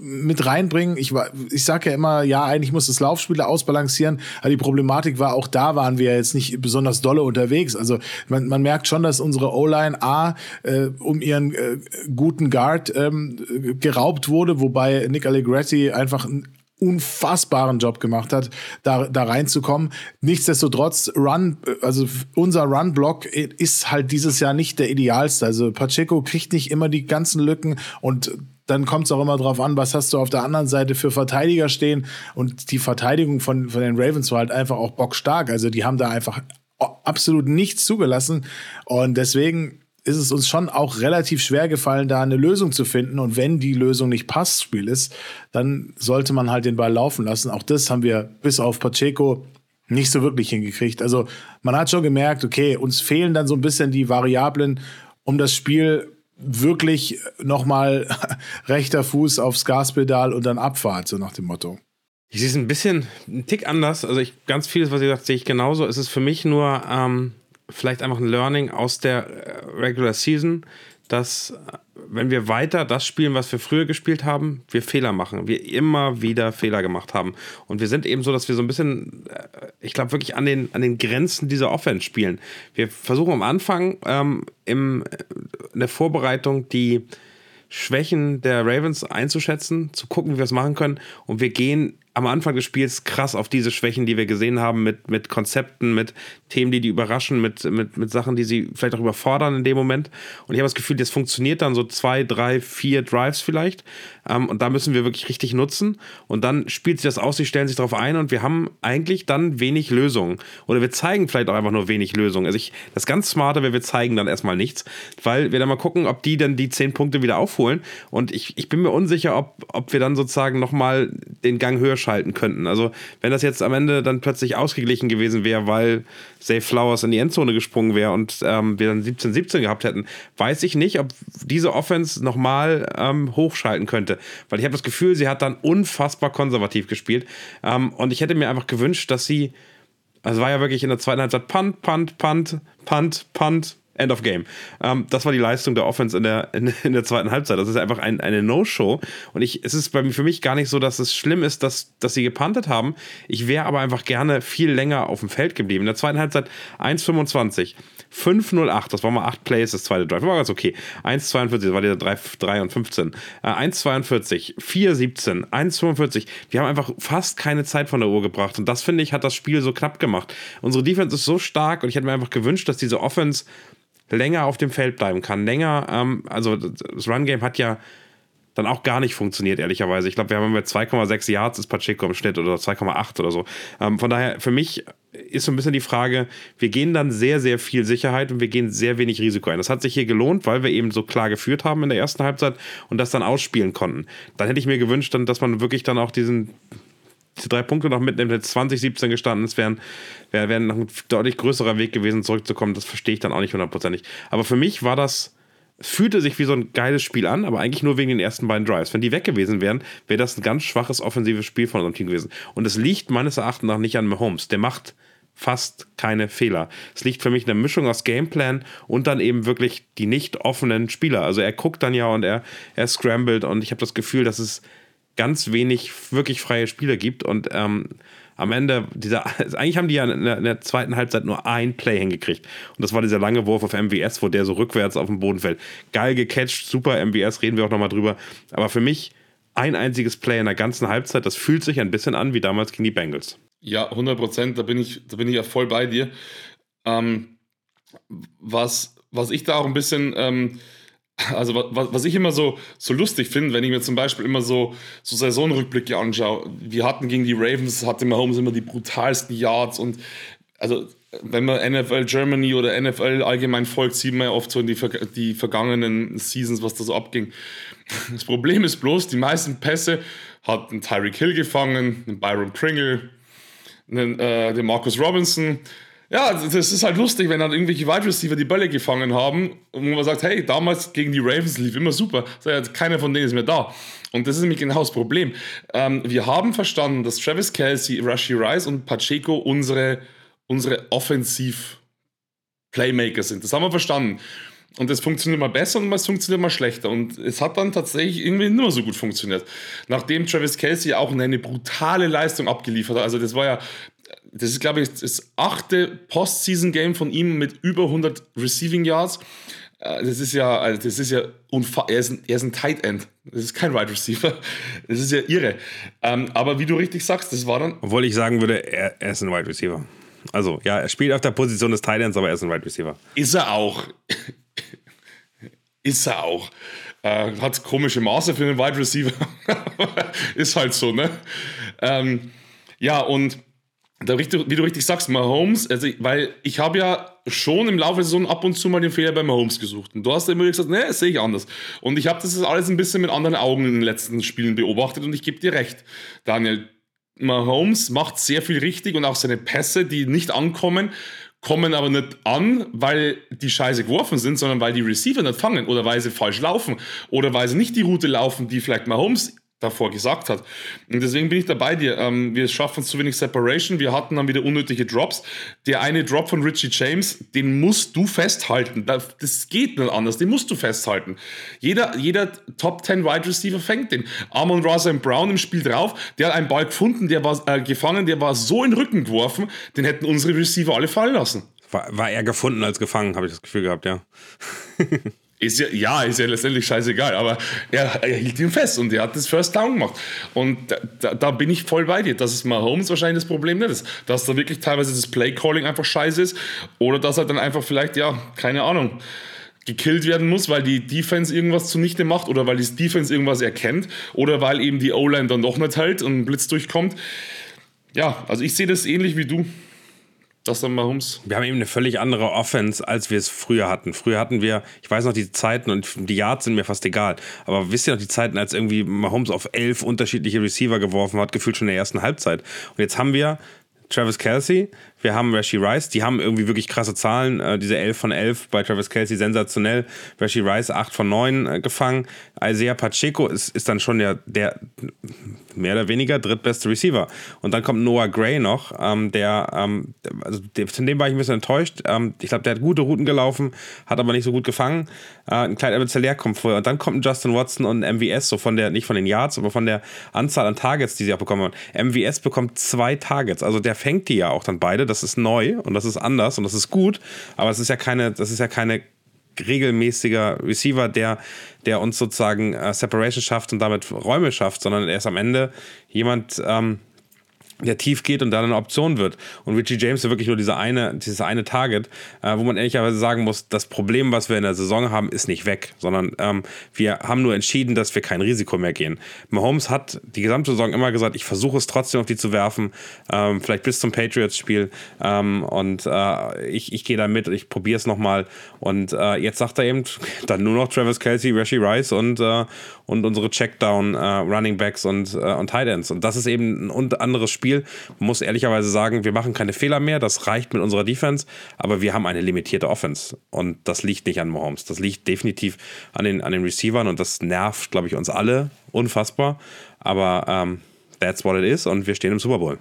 mit reinbringen. Ich, ich sage ja immer, ja, eigentlich muss das Laufspiel ausbalancieren, aber die Problematik war, auch da waren wir jetzt nicht besonders dolle unterwegs. Also man, man merkt schon, dass unsere O-Line A äh, um ihren äh, guten Guard ähm, geraubt wurde, wobei Nick Allegretti einfach ein unfassbaren Job gemacht hat, da, da reinzukommen. Nichtsdestotrotz, Run, also unser Run-Block ist halt dieses Jahr nicht der idealste. Also Pacheco kriegt nicht immer die ganzen Lücken und dann kommt es auch immer drauf an, was hast du auf der anderen Seite für Verteidiger stehen. Und die Verteidigung von, von den Ravens war halt einfach auch bockstark. Also die haben da einfach absolut nichts zugelassen. Und deswegen ist es uns schon auch relativ schwer gefallen, da eine Lösung zu finden. Und wenn die Lösung nicht Passspiel ist, dann sollte man halt den Ball laufen lassen. Auch das haben wir bis auf Pacheco nicht so wirklich hingekriegt. Also man hat schon gemerkt, okay, uns fehlen dann so ein bisschen die Variablen, um das Spiel wirklich nochmal rechter Fuß aufs Gaspedal und dann Abfahrt, so nach dem Motto. Ich sehe es ein bisschen, ein Tick anders. Also ich, ganz vieles, was ihr sagt, sehe ich genauso. Es ist für mich nur ähm, vielleicht einfach ein Learning aus der äh, Regular Season, dass wenn wir weiter das spielen, was wir früher gespielt haben, wir Fehler machen. Wir immer wieder Fehler gemacht haben. Und wir sind eben so, dass wir so ein bisschen, äh, ich glaube, wirklich an den, an den Grenzen dieser Offense spielen. Wir versuchen am Anfang ähm, im, in der Vorbereitung die Schwächen der Ravens einzuschätzen, zu gucken, wie wir es machen können. Und wir gehen am Anfang des Spiels krass auf diese Schwächen, die wir gesehen haben, mit, mit Konzepten, mit Themen, die die überraschen, mit, mit, mit Sachen, die sie vielleicht auch überfordern in dem Moment. Und ich habe das Gefühl, das funktioniert dann so zwei, drei, vier Drives vielleicht. Ähm, und da müssen wir wirklich richtig nutzen. Und dann spielt sich das aus, sie stellen sich darauf ein und wir haben eigentlich dann wenig Lösungen. Oder wir zeigen vielleicht auch einfach nur wenig Lösungen. Also ich, das ganz smarte wäre, wir zeigen dann erstmal nichts, weil wir dann mal gucken, ob die dann die zehn Punkte wieder aufholen. Und ich, ich bin mir unsicher, ob, ob wir dann sozusagen nochmal den Gang höher schalten könnten. Also, wenn das jetzt am Ende dann plötzlich ausgeglichen gewesen wäre, weil Safe Flowers in die Endzone gesprungen wäre und ähm, wir dann 17-17 gehabt hätten, weiß ich nicht, ob diese Offense nochmal ähm, hochschalten könnte. Weil ich habe das Gefühl, sie hat dann unfassbar konservativ gespielt. Ähm, und ich hätte mir einfach gewünscht, dass sie Also war ja wirklich in der zweiten Halbzeit Punt, Punt, Punt, Punt, Punt, End of Game. Ähm, das war die Leistung der Offense in der, in, in der zweiten Halbzeit. Das ist einfach ein, eine No-Show. Und ich, es ist bei, für mich gar nicht so, dass es schlimm ist, dass, dass sie gepantet haben. Ich wäre aber einfach gerne viel länger auf dem Feld geblieben. In der zweiten Halbzeit 1,25. 5,08, das war mal 8 Plays, das zweite Drive, war ganz okay. 1,42, das war der 3, 3 und 15. Äh, 1,42, 4,17, 1,45. Wir haben einfach fast keine Zeit von der Uhr gebracht und das, finde ich, hat das Spiel so knapp gemacht. Unsere Defense ist so stark und ich hätte mir einfach gewünscht, dass diese Offense länger auf dem Feld bleiben kann. Länger, ähm, also das Run-Game hat ja dann auch gar nicht funktioniert, ehrlicherweise. Ich glaube, wir haben mit 2,6 Yards ist Pacheco im Schnitt oder 2,8 oder so. Ähm, von daher, für mich ist so ein bisschen die Frage, wir gehen dann sehr, sehr viel Sicherheit und wir gehen sehr wenig Risiko ein. Das hat sich hier gelohnt, weil wir eben so klar geführt haben in der ersten Halbzeit und das dann ausspielen konnten. Dann hätte ich mir gewünscht, dann, dass man wirklich dann auch diesen diese drei Punkte noch mitnimmt, hätte 2017 gestanden, es wäre wär, wär noch ein deutlich größerer Weg gewesen, zurückzukommen. Das verstehe ich dann auch nicht hundertprozentig. Aber für mich war das, fühlte sich wie so ein geiles Spiel an, aber eigentlich nur wegen den ersten beiden Drives. Wenn die weg gewesen wären, wäre das ein ganz schwaches offensives Spiel von unserem Team gewesen. Und es liegt meines Erachtens nach nicht an Mahomes. Der macht fast keine Fehler. Es liegt für mich eine Mischung aus Gameplan und dann eben wirklich die nicht offenen Spieler. Also er guckt dann ja und er, er scrambled und ich habe das Gefühl, dass es ganz wenig wirklich freie Spieler gibt und ähm, am Ende dieser, eigentlich haben die ja in der, in der, zweiten Halbzeit nur ein Play hingekriegt. Und das war dieser lange Wurf auf MWS, wo der so rückwärts auf den Boden fällt. Geil gecatcht, super MWS, reden wir auch nochmal drüber. Aber für mich ein einziges Play in der ganzen Halbzeit, das fühlt sich ein bisschen an wie damals gegen die Bengals. Ja, 100 Prozent, da bin ich, da bin ich ja voll bei dir. Ähm, was, was ich da auch ein bisschen, ähm, also was, was ich immer so, so lustig finde, wenn ich mir zum Beispiel immer so, so Saisonrückblicke anschaue. Wir hatten gegen die Ravens, hatte Mahomes immer die brutalsten Yards und also wenn man NFL Germany oder NFL allgemein folgt, sieht man ja oft so in die, die vergangenen Seasons, was da so abging. Das Problem ist bloß, die meisten Pässe hat ein Tyreek Hill gefangen, ein Byron Pringle, einen, äh, den Marcus Robinson ja, das ist halt lustig, wenn dann irgendwelche Wide Receiver die Bälle gefangen haben und man sagt, hey, damals gegen die Ravens lief immer super. Keiner von denen ist mehr da. Und das ist nämlich genau das Problem. Ähm, wir haben verstanden, dass Travis Kelsey, Rashi Rice und Pacheco unsere, unsere Offensiv-Playmaker sind. Das haben wir verstanden. Und es funktioniert mal besser und es funktioniert mal schlechter. Und es hat dann tatsächlich irgendwie mehr so gut funktioniert. Nachdem Travis Kelsey auch eine brutale Leistung abgeliefert hat. Also das war ja das ist, glaube ich, das achte Postseason-Game von ihm mit über 100 Receiving Yards. Äh, das ist ja, also das ist ja unfassbar. Er, ist ein, er ist ein Tight End. Das ist kein Wide Receiver. Das ist ja irre. Ähm, aber wie du richtig sagst, das war dann. Obwohl ich sagen würde, er, er ist ein Wide Receiver. Also, ja, er spielt auf der Position des Tight Ends, aber er ist ein Wide Receiver. Ist er auch. ist er auch. Äh, hat komische Maße für einen Wide Receiver. ist halt so, ne? Ähm, ja, und da, wie du richtig sagst, Mahomes, also, weil ich habe ja schon im Laufe der Saison ab und zu mal den Fehler bei Mahomes gesucht. Und du hast immer gesagt, ne, das sehe ich anders. Und ich habe das alles ein bisschen mit anderen Augen in den letzten Spielen beobachtet und ich gebe dir recht, Daniel. Mahomes macht sehr viel richtig und auch seine Pässe, die nicht ankommen, kommen aber nicht an, weil die Scheiße geworfen sind, sondern weil die Receiver nicht fangen oder weil sie falsch laufen oder weil sie nicht die Route laufen, die vielleicht Mahomes davor gesagt hat. Und deswegen bin ich da bei dir. Ähm, wir schaffen zu wenig Separation. Wir hatten dann wieder unnötige Drops. Der eine Drop von Richie James, den musst du festhalten. Das geht nicht anders. Den musst du festhalten. Jeder, jeder Top 10 Wide Receiver fängt den. Amon Rosa Brown im Spiel drauf. Der hat einen Ball gefunden, der war äh, gefangen, der war so in den Rücken geworfen, den hätten unsere Receiver alle fallen lassen. War, war er gefunden als gefangen, habe ich das Gefühl gehabt, ja. Ist ja, ja, ist ja letztendlich scheißegal, aber er, er, hielt ihn fest und er hat das First Down gemacht. Und da, da, bin ich voll bei dir, dass es Mahomes wahrscheinlich das Problem nicht ist. Dass da wirklich teilweise das Play-Calling einfach scheiße ist oder dass er dann einfach vielleicht, ja, keine Ahnung, gekillt werden muss, weil die Defense irgendwas zunichte macht oder weil die Defense irgendwas erkennt oder weil eben die O-Line dann doch nicht hält und ein Blitz durchkommt. Ja, also ich sehe das ähnlich wie du. Das dann Mahomes. Wir haben eben eine völlig andere Offense, als wir es früher hatten. Früher hatten wir, ich weiß noch die Zeiten und die Yards sind mir fast egal. Aber wisst ihr noch die Zeiten, als irgendwie Mahomes auf elf unterschiedliche Receiver geworfen hat, gefühlt schon in der ersten Halbzeit. Und jetzt haben wir Travis Kelsey, wir haben Rashi Rice, die haben irgendwie wirklich krasse Zahlen. Äh, diese 11 von 11 bei Travis Kelsey sensationell. Rashi Rice 8 von 9 äh, gefangen. Isaiah Pacheco ist, ist dann schon der, der mehr oder weniger drittbeste Receiver. Und dann kommt Noah Gray noch, ähm, der, ähm, also von dem war ich ein bisschen enttäuscht. Ähm, ich glaube, der hat gute Routen gelaufen, hat aber nicht so gut gefangen. Äh, ein kleiner Edward kommt vorher. Und dann kommt Justin Watson und ein MVS, so von der, nicht von den Yards, aber von der Anzahl an Targets, die sie auch bekommen haben. MVS bekommt zwei Targets. Also der fängt die ja auch dann beide. Das ist neu und das ist anders und das ist gut. Aber es ist ja keine, das ist ja keine regelmäßiger Receiver, der, der uns sozusagen äh, Separation schafft und damit Räume schafft, sondern er ist am Ende jemand, ähm, der tief geht und dann eine Option wird. Und Richie James ist wirklich nur diese eine, dieses eine Target, äh, wo man ehrlicherweise sagen muss, das Problem, was wir in der Saison haben, ist nicht weg, sondern ähm, wir haben nur entschieden, dass wir kein Risiko mehr gehen. Mahomes hat die gesamte Saison immer gesagt, ich versuche es trotzdem auf die zu werfen, ähm, vielleicht bis zum Patriots-Spiel ähm, und äh, ich, ich gehe da mit, ich probiere es nochmal und äh, jetzt sagt er eben dann nur noch Travis Kelsey, Rashi Rice und, äh, und unsere Checkdown äh, Running Backs und, äh, und Tight Ends und das ist eben ein anderes Spiel. Man muss ehrlicherweise sagen, wir machen keine Fehler mehr, das reicht mit unserer Defense, aber wir haben eine limitierte Offense. Und das liegt nicht an Mahomes. Das liegt definitiv an den, an den Receivern und das nervt, glaube ich, uns alle unfassbar. Aber ähm, that's what it is und wir stehen im Super Bowl.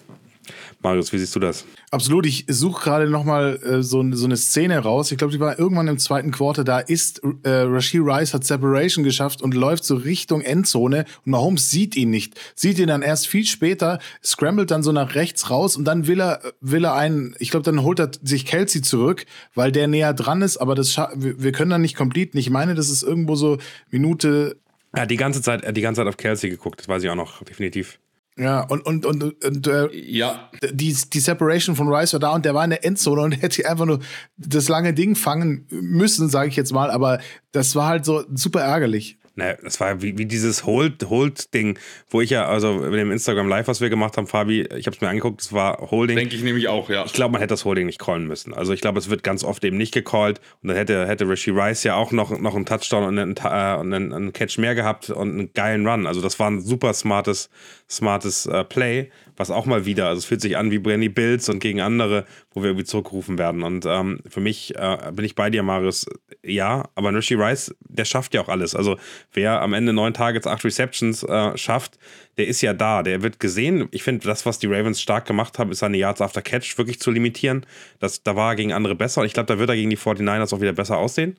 Marius, wie siehst du das? Absolut. Ich suche gerade nochmal äh, so, so eine Szene raus. Ich glaube, die war irgendwann im zweiten Quarter. Da ist äh, Rashid Rice hat Separation geschafft und läuft so Richtung Endzone und Mahomes sieht ihn nicht. Sieht ihn dann erst viel später, scrambled dann so nach rechts raus und dann will er, will er einen, ich glaube, dann holt er sich Kelsey zurück, weil der näher dran ist, aber das wir, wir können dann nicht completen. Ich meine, das ist irgendwo so Minute er hat die ganze Zeit, die ganze Zeit auf Kelsey geguckt, das weiß ich auch noch, definitiv. Ja, und, und, und, und äh, ja. Die, die Separation von Rice war da und der war in der Endzone und hätte einfach nur das lange Ding fangen müssen, sage ich jetzt mal. Aber das war halt so super ärgerlich. Ne, das war wie, wie dieses Hold-Hold-Ding, wo ich ja, also mit dem Instagram Live, was wir gemacht haben, Fabi, ich habe es mir angeguckt, es war Holding. Denke ich nämlich auch, ja. Ich glaube, man hätte das Holding nicht callen müssen. Also ich glaube, es wird ganz oft eben nicht gecallt und dann hätte, hätte Rishi Rice ja auch noch, noch einen Touchdown und einen, äh, und einen, einen Catch mehr gehabt und einen geilen Run. Also das war ein super smartes, smartes äh, Play was auch mal wieder, also es fühlt sich an wie Brandy Bills und gegen andere, wo wir irgendwie zurückgerufen werden. Und ähm, für mich äh, bin ich bei dir, Marius, ja, aber Rishi Rice, der schafft ja auch alles. Also wer am Ende neun Targets, acht Receptions äh, schafft, der ist ja da, der wird gesehen. Ich finde, das, was die Ravens stark gemacht haben, ist seine Yards after Catch wirklich zu limitieren. Das, da war er gegen andere besser und ich glaube, da wird er gegen die 49ers auch wieder besser aussehen.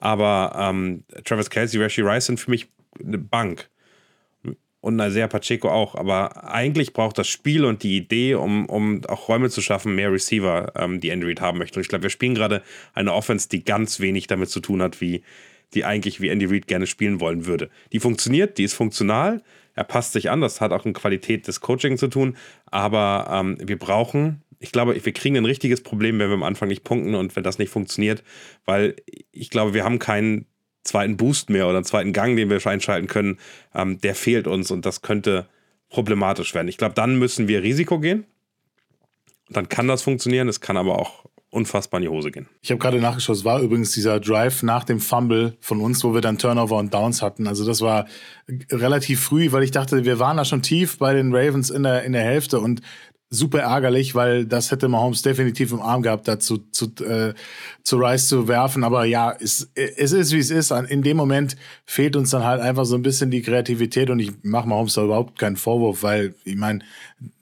Aber ähm, Travis Kelsey, Rashi Rice sind für mich eine Bank und Isaiah Pacheco auch. Aber eigentlich braucht das Spiel und die Idee, um, um auch Räume zu schaffen, mehr Receiver, ähm, die Andy Reid haben möchte. Und ich glaube, wir spielen gerade eine Offense, die ganz wenig damit zu tun hat, wie die eigentlich wie Andy Reid gerne spielen wollen würde. Die funktioniert, die ist funktional, er passt sich an, das hat auch eine Qualität des Coaching zu tun, aber ähm, wir brauchen, ich glaube, wir kriegen ein richtiges Problem, wenn wir am Anfang nicht punkten und wenn das nicht funktioniert, weil ich glaube, wir haben keinen zweiten Boost mehr oder einen zweiten Gang, den wir einschalten können, ähm, der fehlt uns und das könnte problematisch werden. Ich glaube, dann müssen wir Risiko gehen. Dann kann das funktionieren, es kann aber auch unfassbar in die Hose gehen. Ich habe gerade nachgeschaut, es war übrigens dieser Drive nach dem Fumble von uns, wo wir dann Turnover und Downs hatten. Also das war relativ früh, weil ich dachte, wir waren da schon tief bei den Ravens in der, in der Hälfte und super ärgerlich, weil das hätte Mahomes definitiv im Arm gehabt, dazu zu, äh, zu Rice zu werfen. Aber ja, es, es ist, wie es ist. In dem Moment fehlt uns dann halt einfach so ein bisschen die Kreativität und ich mache Mahomes da überhaupt keinen Vorwurf, weil ich meine,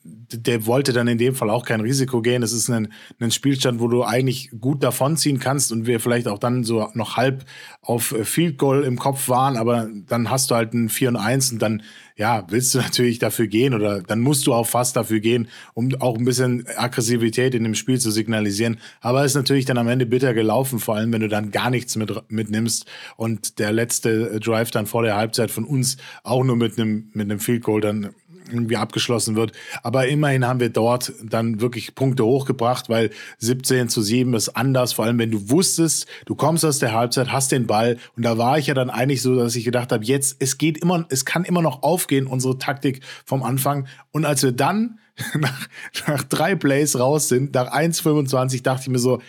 der wollte dann in dem Fall auch kein Risiko gehen. Es ist ein, ein Spielstand, wo du eigentlich gut davonziehen kannst und wir vielleicht auch dann so noch halb auf Field Goal im Kopf waren, aber dann hast du halt ein 4 und 1 und dann ja, willst du natürlich dafür gehen oder dann musst du auch fast dafür gehen, um auch ein bisschen Aggressivität in dem Spiel zu signalisieren. Aber ist natürlich dann am Ende bitter gelaufen, vor allem wenn du dann gar nichts mit, mitnimmst und der letzte Drive dann vor der Halbzeit von uns auch nur mit einem, mit einem Field Goal dann irgendwie abgeschlossen wird. Aber immerhin haben wir dort dann wirklich Punkte hochgebracht, weil 17 zu 7 ist anders, vor allem wenn du wusstest, du kommst aus der Halbzeit, hast den Ball und da war ich ja dann eigentlich so, dass ich gedacht habe, jetzt, es geht immer, es kann immer noch aufgehen, unsere Taktik vom Anfang. Und als wir dann nach, nach drei Plays raus sind, nach 1,25, dachte ich mir so,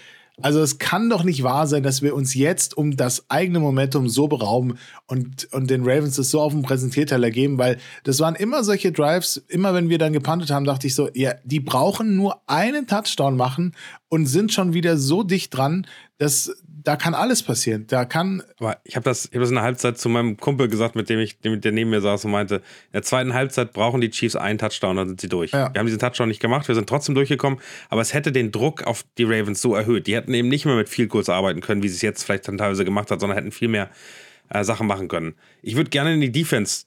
Also es kann doch nicht wahr sein, dass wir uns jetzt um das eigene Momentum so berauben und, und den Ravens das so auf den Präsentierteller geben, weil das waren immer solche Drives, immer wenn wir dann gepantet haben, dachte ich so, ja, die brauchen nur einen Touchdown machen und sind schon wieder so dicht dran, dass da kann alles passieren. Da kann. Aber ich habe das, ich hab das in der Halbzeit zu meinem Kumpel gesagt, mit dem ich, der neben mir saß und meinte, in der zweiten Halbzeit brauchen die Chiefs einen Touchdown, dann sind sie durch. Ja. Wir haben diesen Touchdown nicht gemacht, wir sind trotzdem durchgekommen, aber es hätte den Druck auf die Ravens so erhöht. Die hätten eben nicht mehr mit viel Kurs arbeiten können, wie sie es jetzt vielleicht dann teilweise gemacht hat, sondern hätten viel mehr äh, Sachen machen können. Ich würde gerne in die Defense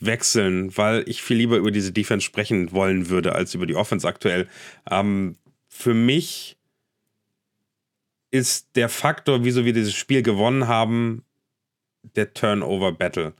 wechseln, weil ich viel lieber über diese Defense sprechen wollen würde, als über die Offense aktuell. Ähm, für mich ist der Faktor, wieso wir dieses Spiel gewonnen haben, der Turnover-Battle.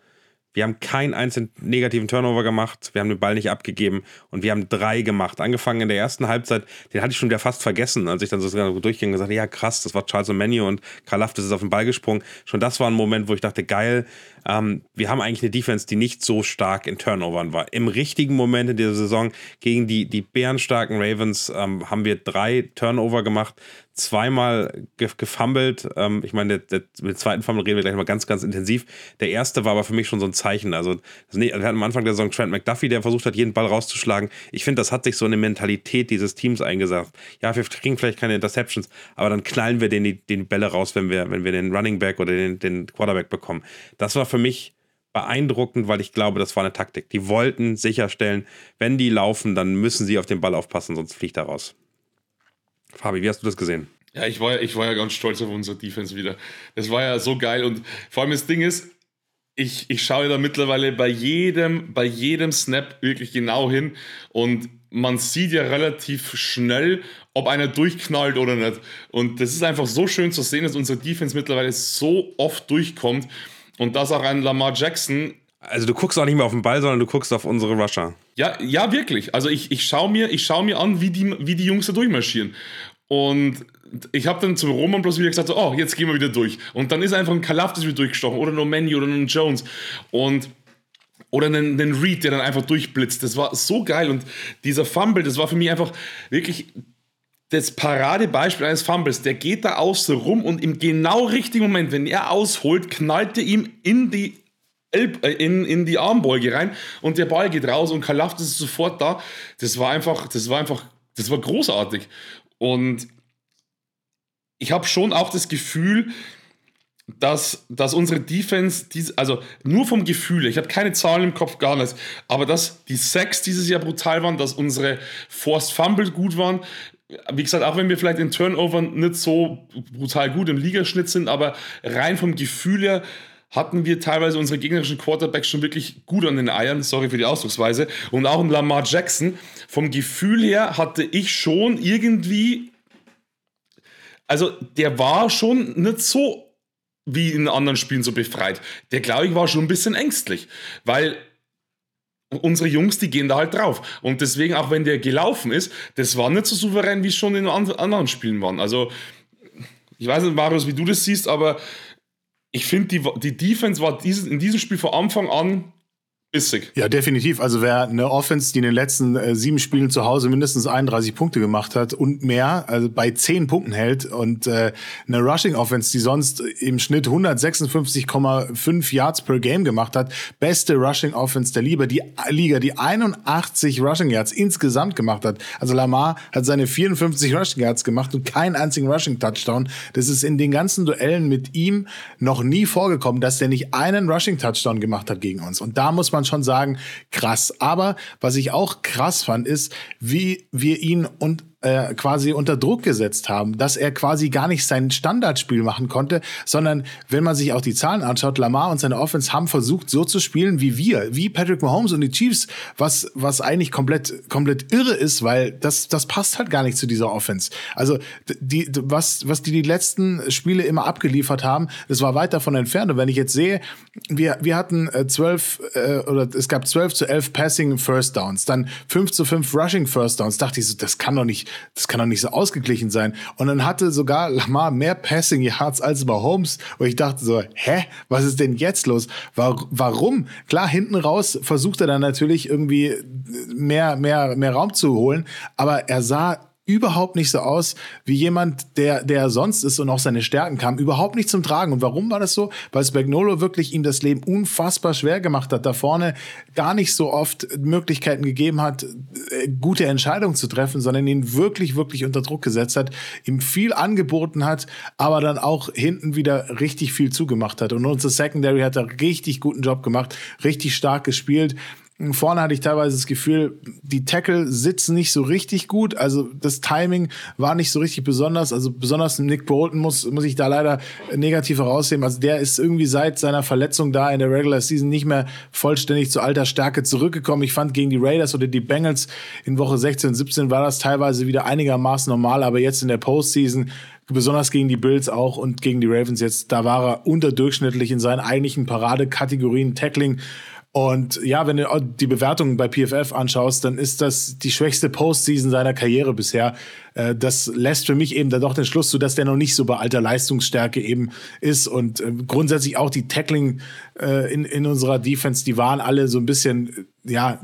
Wir haben keinen einzigen negativen Turnover gemacht, wir haben den Ball nicht abgegeben und wir haben drei gemacht. Angefangen in der ersten Halbzeit, den hatte ich schon wieder fast vergessen, als ich dann so durchging und gesagt ja krass, das war Charles O'Menu und Karl Laftis ist auf den Ball gesprungen. Schon das war ein Moment, wo ich dachte, geil, ähm, wir haben eigentlich eine Defense, die nicht so stark in Turnovern war. Im richtigen Moment in dieser Saison gegen die, die bärenstarken Ravens ähm, haben wir drei Turnover gemacht, zweimal ge gefummelt. Ähm, ich meine, der, der, mit dem zweiten Fumble reden wir gleich mal ganz, ganz intensiv. Der erste war aber für mich schon so ein Zeichen. Also, wir hatten am Anfang der Saison Trent McDuffie, der versucht hat, jeden Ball rauszuschlagen. Ich finde, das hat sich so eine Mentalität dieses Teams eingesagt. Ja, wir kriegen vielleicht keine Interceptions, aber dann knallen wir den, den Bälle raus, wenn wir, wenn wir den Running Back oder den, den Quarterback bekommen. Das war für mich beeindruckend, weil ich glaube, das war eine Taktik. Die wollten sicherstellen, wenn die laufen, dann müssen sie auf den Ball aufpassen, sonst fliegt er raus. Fabi, wie hast du das gesehen? Ja, ich war, ich war ja ganz stolz auf unsere Defense wieder. Das war ja so geil und vor allem das Ding ist, ich, ich schaue da mittlerweile bei jedem, bei jedem Snap wirklich genau hin und man sieht ja relativ schnell, ob einer durchknallt oder nicht. Und das ist einfach so schön zu sehen, dass unsere Defense mittlerweile so oft durchkommt und dass auch ein Lamar Jackson. Also du guckst auch nicht mehr auf den Ball, sondern du guckst auf unsere Rusher. Ja, ja, wirklich. Also ich, ich schaue mir, schau mir an, wie die, wie die Jungs da durchmarschieren. Und ich habe dann zum Roman bloß wieder gesagt, so, oh, jetzt gehen wir wieder durch. Und dann ist einfach ein Kalafdis wieder durchgestochen oder ein Manny oder ein Jones. Und oder einen, einen Reed, der dann einfach durchblitzt. Das war so geil. Und dieser Fumble, das war für mich einfach wirklich das Paradebeispiel eines Fumbles. Der geht da außen rum und im genau richtigen Moment, wenn er ausholt, knallt er ihm in die in, in die Armbeuge rein und der Ball geht raus und Kalafdis ist sofort da. Das war einfach, das war einfach, das war großartig. Und ich habe schon auch das Gefühl, dass, dass unsere Defense, also nur vom Gefühl, ich habe keine Zahlen im Kopf, gar nicht, aber dass die Sacks dieses Jahr brutal waren, dass unsere Forced Fumble gut waren. Wie gesagt, auch wenn wir vielleicht in Turnover nicht so brutal gut im Ligaschnitt sind, aber rein vom Gefühl her hatten wir teilweise unsere gegnerischen Quarterbacks schon wirklich gut an den Eiern, sorry für die Ausdrucksweise, und auch ein Lamar Jackson. Vom Gefühl her hatte ich schon irgendwie, also der war schon nicht so wie in anderen Spielen so befreit. Der, glaube ich, war schon ein bisschen ängstlich, weil unsere Jungs, die gehen da halt drauf. Und deswegen, auch wenn der gelaufen ist, das war nicht so souverän, wie es schon in anderen Spielen waren. Also, ich weiß nicht, Marius, wie du das siehst, aber ich finde, die, die Defense war dieses, in diesem Spiel von Anfang an Bissig. Ja, definitiv. Also wer eine Offense, die in den letzten äh, sieben Spielen zu Hause mindestens 31 Punkte gemacht hat und mehr, also bei zehn Punkten hält und äh, eine Rushing Offense, die sonst im Schnitt 156,5 Yards per Game gemacht hat, beste Rushing Offense der Liga, die Liga, die 81 Rushing Yards insgesamt gemacht hat. Also Lamar hat seine 54 Rushing Yards gemacht und keinen einzigen Rushing Touchdown. Das ist in den ganzen Duellen mit ihm noch nie vorgekommen, dass der nicht einen Rushing Touchdown gemacht hat gegen uns. Und da muss man man schon sagen, krass. Aber was ich auch krass fand, ist, wie wir ihn und äh, quasi unter Druck gesetzt haben, dass er quasi gar nicht sein Standardspiel machen konnte, sondern wenn man sich auch die Zahlen anschaut, Lamar und seine Offense haben versucht, so zu spielen wie wir, wie Patrick Mahomes und die Chiefs, was, was eigentlich komplett, komplett irre ist, weil das, das passt halt gar nicht zu dieser Offense. Also, die, was, was die die letzten Spiele immer abgeliefert haben, das war weit davon entfernt. Und wenn ich jetzt sehe, wir, wir hatten äh, zwölf, äh, oder es gab zwölf zu elf Passing First Downs, dann fünf zu fünf Rushing First Downs, dachte ich so, das kann doch nicht, das kann doch nicht so ausgeglichen sein. Und dann hatte sogar Lamar mehr Passing Yards als bei Holmes. Und ich dachte so, hä, was ist denn jetzt los? Warum? Klar, hinten raus versucht er dann natürlich irgendwie mehr, mehr, mehr Raum zu holen, aber er sah überhaupt nicht so aus wie jemand, der, der sonst ist und auch seine Stärken kam, überhaupt nicht zum Tragen. Und warum war das so? Weil Spagnolo wirklich ihm das Leben unfassbar schwer gemacht hat, da vorne gar nicht so oft Möglichkeiten gegeben hat, äh, gute Entscheidungen zu treffen, sondern ihn wirklich, wirklich unter Druck gesetzt hat, ihm viel angeboten hat, aber dann auch hinten wieder richtig viel zugemacht hat. Und unser Secondary hat da richtig guten Job gemacht, richtig stark gespielt. Vorne hatte ich teilweise das Gefühl, die Tackle sitzen nicht so richtig gut. Also das Timing war nicht so richtig besonders. Also besonders Nick Bolton muss, muss ich da leider negativ herausheben. Also der ist irgendwie seit seiner Verletzung da in der Regular Season nicht mehr vollständig zu alter Stärke zurückgekommen. Ich fand gegen die Raiders oder die Bengals in Woche 16 und 17 war das teilweise wieder einigermaßen normal. Aber jetzt in der Postseason besonders gegen die Bills auch und gegen die Ravens jetzt, da war er unterdurchschnittlich in seinen eigentlichen Paradekategorien Tackling und ja, wenn du die Bewertungen bei PFF anschaust, dann ist das die schwächste Postseason seiner Karriere bisher. Äh, das lässt für mich eben da doch den Schluss zu, dass der noch nicht so bei alter Leistungsstärke eben ist. Und äh, grundsätzlich auch die Tackling äh, in, in unserer Defense, die waren alle so ein bisschen ja,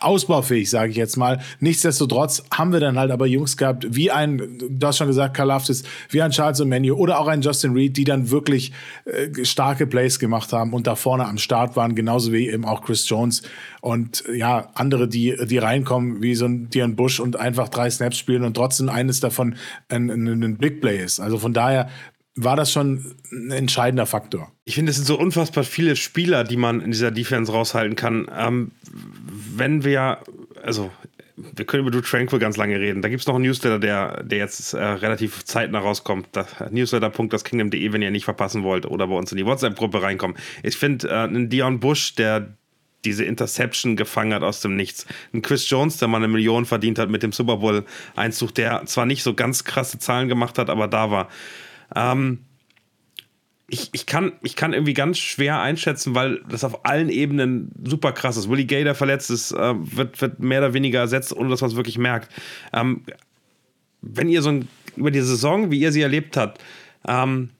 ausbaufähig, sage ich jetzt mal. Nichtsdestotrotz haben wir dann halt aber Jungs gehabt, wie ein, du hast schon gesagt, Karl Laftis, wie ein Charles O'Menu oder auch ein Justin Reed, die dann wirklich äh, starke Plays gemacht haben und da vorne am Start waren, genauso wie eben auch Chris Jones und ja, andere, die, die reinkommen, wie so ein Dion Bush und einfach drei Snaps spielen und trotzdem eines davon ein, ein, ein Big Play ist. Also von daher war das schon ein entscheidender Faktor. Ich finde, es sind so unfassbar viele Spieler, die man in dieser Defense raushalten kann. Ähm, wenn wir, also wir können über Drew Tranquil ganz lange reden. Da gibt es noch einen Newsletter, der, der jetzt äh, relativ zeitnah rauskommt. Newsletter.daskingdom.de, wenn ihr nicht verpassen wollt oder bei uns in die WhatsApp-Gruppe reinkommen. Ich finde, äh, einen Dion Bush, der diese Interception gefangen hat aus dem Nichts. Ein Chris Jones, der mal eine Million verdient hat mit dem Super Bowl-Einzug, der zwar nicht so ganz krasse Zahlen gemacht hat, aber da war. Ähm, ich, ich, kann, ich kann irgendwie ganz schwer einschätzen, weil das auf allen Ebenen super krass ist. Willie Gay, der verletzt ist, äh, wird, wird mehr oder weniger ersetzt, ohne dass man es wirklich merkt. Ähm, wenn ihr so ein, über die Saison, wie ihr sie erlebt habt, ähm,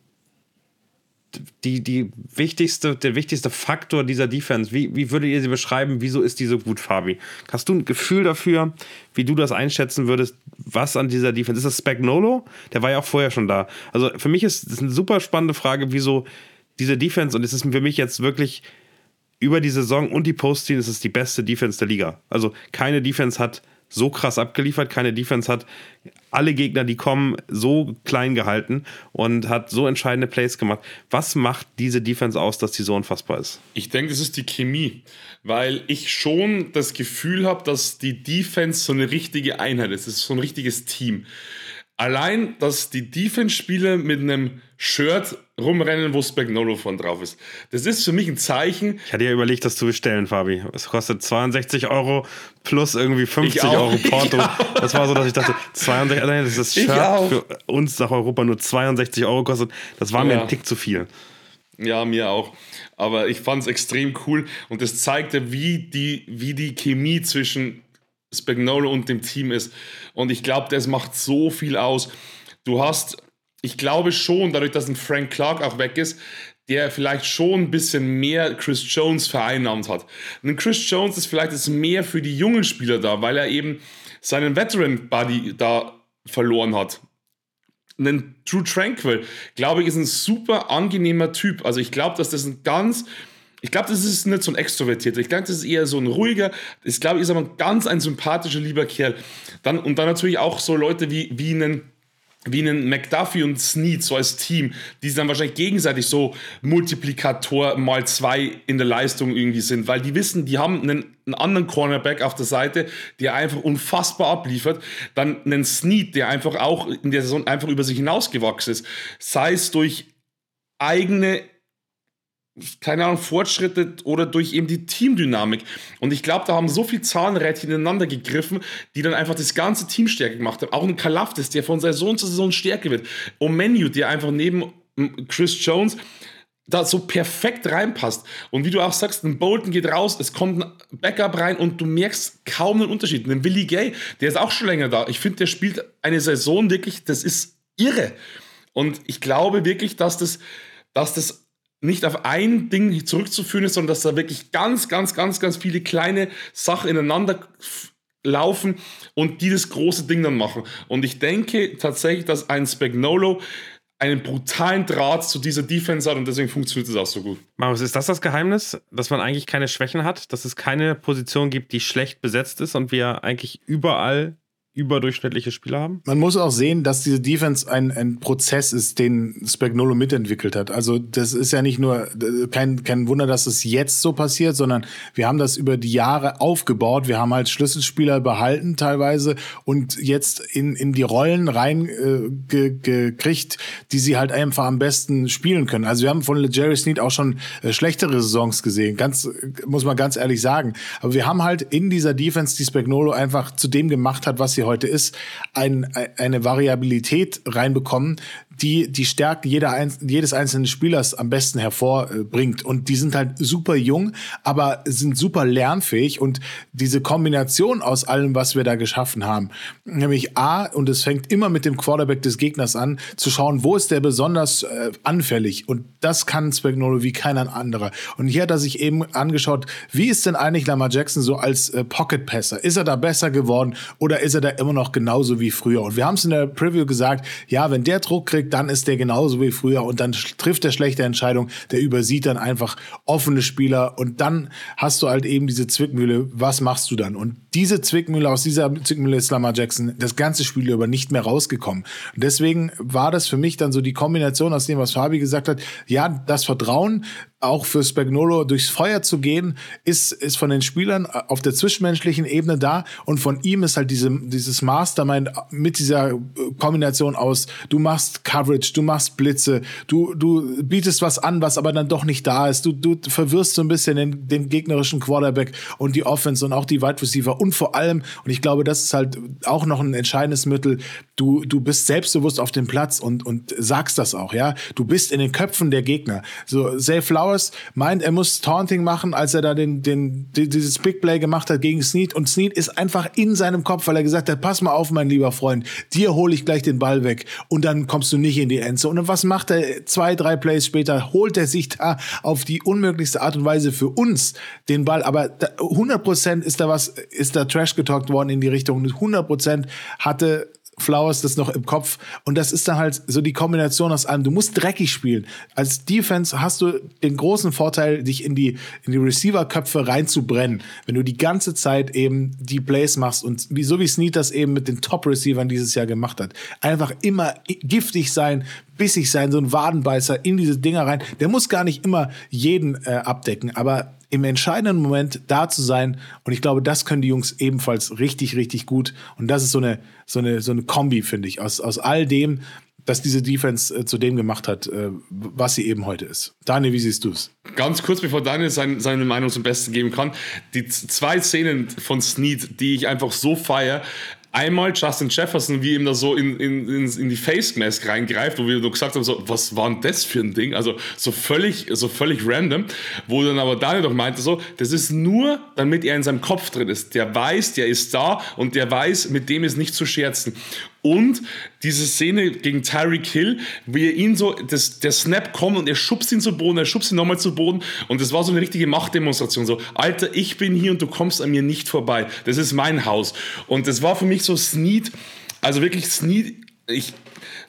die, die wichtigste, der wichtigste Faktor dieser Defense? Wie, wie würdet ihr sie beschreiben? Wieso ist die so gut, Fabi? Hast du ein Gefühl dafür, wie du das einschätzen würdest, was an dieser Defense? Ist das Spagnolo? Der war ja auch vorher schon da. Also für mich ist das eine super spannende Frage, wieso diese Defense, und es ist für mich jetzt wirklich über die Saison und die Postseason ist es die beste Defense der Liga. Also keine Defense hat so krass abgeliefert, keine Defense hat alle Gegner, die kommen, so klein gehalten und hat so entscheidende Plays gemacht. Was macht diese Defense aus, dass die so unfassbar ist? Ich denke, es ist die Chemie, weil ich schon das Gefühl habe, dass die Defense so eine richtige Einheit ist. Es ist so ein richtiges Team. Allein, dass die Defense-Spieler mit einem Shirt rumrennen, wo Spagnolo von drauf ist. Das ist für mich ein Zeichen. Ich hatte ja überlegt, das zu bestellen, Fabi. Es kostet 62 Euro plus irgendwie 50 Euro Porto. Das war so, dass ich dachte, 62, allein das ist Shirt für uns nach Europa nur 62 Euro kostet. Das war ja. mir ein Tick zu viel. Ja, mir auch. Aber ich fand es extrem cool und das zeigte, wie die, wie die Chemie zwischen Spagnolo und dem Team ist. Und ich glaube, das macht so viel aus. Du hast, ich glaube schon, dadurch, dass ein Frank Clark auch weg ist, der vielleicht schon ein bisschen mehr Chris Jones vereinnahmt hat. Ein Chris Jones ist vielleicht jetzt mehr für die jungen Spieler da, weil er eben seinen Veteran-Buddy da verloren hat. Ein True Tranquil, glaube ich, ist ein super angenehmer Typ. Also ich glaube, dass das ein ganz ich glaube, das ist nicht so ein Extrovertierter. Ich glaube, das ist eher so ein ruhiger. Ich glaube, ist aber ein ganz ein sympathischer, lieber Kerl. Dann, und dann natürlich auch so Leute wie, wie einen wie einen McDuffie und Snead, so als Team, die dann wahrscheinlich gegenseitig so Multiplikator mal zwei in der Leistung irgendwie sind, weil die wissen, die haben einen, einen anderen Cornerback auf der Seite, der einfach unfassbar abliefert, dann einen Snead, der einfach auch in der Saison einfach über sich hinausgewachsen ist, sei es durch eigene keine Ahnung, Fortschritte oder durch eben die Teamdynamik. Und ich glaube, da haben so viele Zahnrädchen ineinander gegriffen, die dann einfach das ganze Team stärker gemacht haben. Auch ein Kalaftis, der von Saison zu Saison stärker wird. Omenu, der einfach neben Chris Jones da so perfekt reinpasst. Und wie du auch sagst, ein Bolton geht raus, es kommt ein Backup rein und du merkst kaum einen Unterschied. Ein Willie Gay, der ist auch schon länger da. Ich finde, der spielt eine Saison wirklich, das ist irre. Und ich glaube wirklich, dass das, dass das nicht auf ein Ding zurückzuführen ist, sondern dass da wirklich ganz, ganz, ganz, ganz viele kleine Sachen ineinander laufen und die das große Ding dann machen. Und ich denke tatsächlich, dass ein Spagnolo einen brutalen Draht zu dieser Defense hat und deswegen funktioniert es auch so gut. Marius, ist das das Geheimnis, dass man eigentlich keine Schwächen hat, dass es keine Position gibt, die schlecht besetzt ist und wir eigentlich überall überdurchschnittliche Spieler haben? Man muss auch sehen, dass diese Defense ein, ein Prozess ist, den Spagnolo mitentwickelt hat. Also das ist ja nicht nur kein, kein Wunder, dass es jetzt so passiert, sondern wir haben das über die Jahre aufgebaut. Wir haben halt Schlüsselspieler behalten teilweise und jetzt in, in die Rollen reingekriegt, äh, die sie halt einfach am besten spielen können. Also wir haben von Jerry Sneed auch schon äh, schlechtere Saisons gesehen, ganz, muss man ganz ehrlich sagen. Aber wir haben halt in dieser Defense, die Spagnolo einfach zu dem gemacht hat, was sie heute ist, ein, eine Variabilität reinbekommen, die die Stärken jeder, jedes einzelnen Spielers am besten hervorbringt. Und die sind halt super jung, aber sind super lernfähig. Und diese Kombination aus allem, was wir da geschaffen haben, nämlich A, und es fängt immer mit dem Quarterback des Gegners an, zu schauen, wo ist der besonders äh, anfällig. Und das kann Spagnolo wie keiner anderer. Und hier hat er sich eben angeschaut, wie ist denn eigentlich Lamar Jackson so als äh, Pocket-Passer? Ist er da besser geworden oder ist er da immer noch genauso wie früher? Und wir haben es in der Preview gesagt, ja, wenn der Druck kriegt, dann ist der genauso wie früher und dann trifft er schlechte Entscheidung, der übersieht dann einfach offene Spieler und dann hast du halt eben diese Zwickmühle, was machst du dann? Und diese Zwickmühle, aus dieser Zwickmühle ist Lamar Jackson das ganze Spiel über nicht mehr rausgekommen. Und deswegen war das für mich dann so die Kombination aus dem, was Fabi gesagt hat, ja, das Vertrauen, auch für Spagnolo durchs Feuer zu gehen, ist, ist von den Spielern auf der zwischenmenschlichen Ebene da. Und von ihm ist halt diese, dieses Mastermind mit dieser Kombination aus, du machst Coverage, du machst Blitze, du, du bietest was an, was aber dann doch nicht da ist, du, du verwirrst so ein bisschen den, den gegnerischen Quarterback und die Offense und auch die Wide Receiver. Und vor allem, und ich glaube, das ist halt auch noch ein entscheidendes Mittel, du, du bist selbstbewusst auf dem Platz und, und sagst das auch, ja, du bist in den Köpfen der Gegner. So, Zay Flowers meint, er muss Taunting machen, als er da den, den, dieses Big Play gemacht hat gegen Snead. Und Snead ist einfach in seinem Kopf, weil er gesagt hat, pass mal auf, mein lieber Freund, dir hole ich gleich den Ball weg und dann kommst du nicht in die Endzone. Und was macht er zwei, drei Plays später? Holt er sich da auf die unmöglichste Art und Weise für uns den Ball. Aber 100 Prozent ist da was, ist da Trash getalkt worden in die Richtung. 100 Prozent hatte Flowers das noch im Kopf. Und das ist dann halt so die Kombination aus allem. Du musst dreckig spielen. Als Defense hast du den großen Vorteil, dich in die, in die Receiver-Köpfe reinzubrennen, wenn du die ganze Zeit eben die Plays machst und wie, so wie Snead das eben mit den Top-Receivern dieses Jahr gemacht hat. Einfach immer giftig sein, bissig sein, so ein Wadenbeißer in diese Dinger rein. Der muss gar nicht immer jeden äh, abdecken, aber im entscheidenden Moment da zu sein. Und ich glaube, das können die Jungs ebenfalls richtig, richtig gut. Und das ist so eine, so eine, so eine Kombi, finde ich, aus, aus all dem, dass diese Defense äh, zu dem gemacht hat, äh, was sie eben heute ist. Daniel, wie siehst du es? Ganz kurz, bevor Daniel sein, seine Meinung zum Besten geben kann. Die zwei Szenen von Snead, die ich einfach so feiere, einmal Justin Jefferson, wie ihm da so in, in, in, in die Face Mask reingreift, wo wir so gesagt haben, so, was war denn das für ein Ding? Also so völlig, so völlig random, wo dann aber Daniel doch meinte, so, das ist nur, damit er in seinem Kopf drin ist. Der weiß, der ist da und der weiß, mit dem ist nicht zu scherzen. Und diese Szene gegen Tyreek Hill, wie er ihn so, das, der Snap kommt und er schubst ihn zu Boden, er schubst ihn nochmal zu Boden und das war so eine richtige Machtdemonstration. So, Alter, ich bin hier und du kommst an mir nicht vorbei. Das ist mein Haus. Und das war für mich so Sneed, also wirklich Sneed, ich,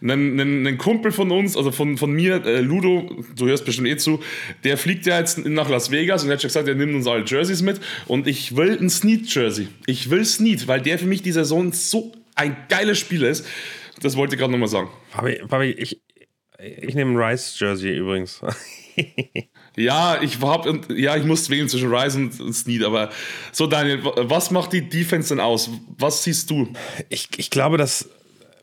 ein, ein, ein, Kumpel von uns, also von, von mir, äh, Ludo, du hörst bestimmt eh zu, der fliegt ja jetzt nach Las Vegas und hat schon gesagt, er nimmt uns alle Jerseys mit und ich will ein Sneed-Jersey. Ich will Sneed, weil der für mich die Saison so ein geiles Spiel ist. Das wollte ich gerade nochmal sagen. Fabi, Fabi ich, ich nehme ein Rice-Jersey übrigens. ja, ich hab, ja, ich muss wählen zwischen Rice und, und Snead, aber so, Daniel, was macht die Defense denn aus? Was siehst du? Ich, ich glaube, dass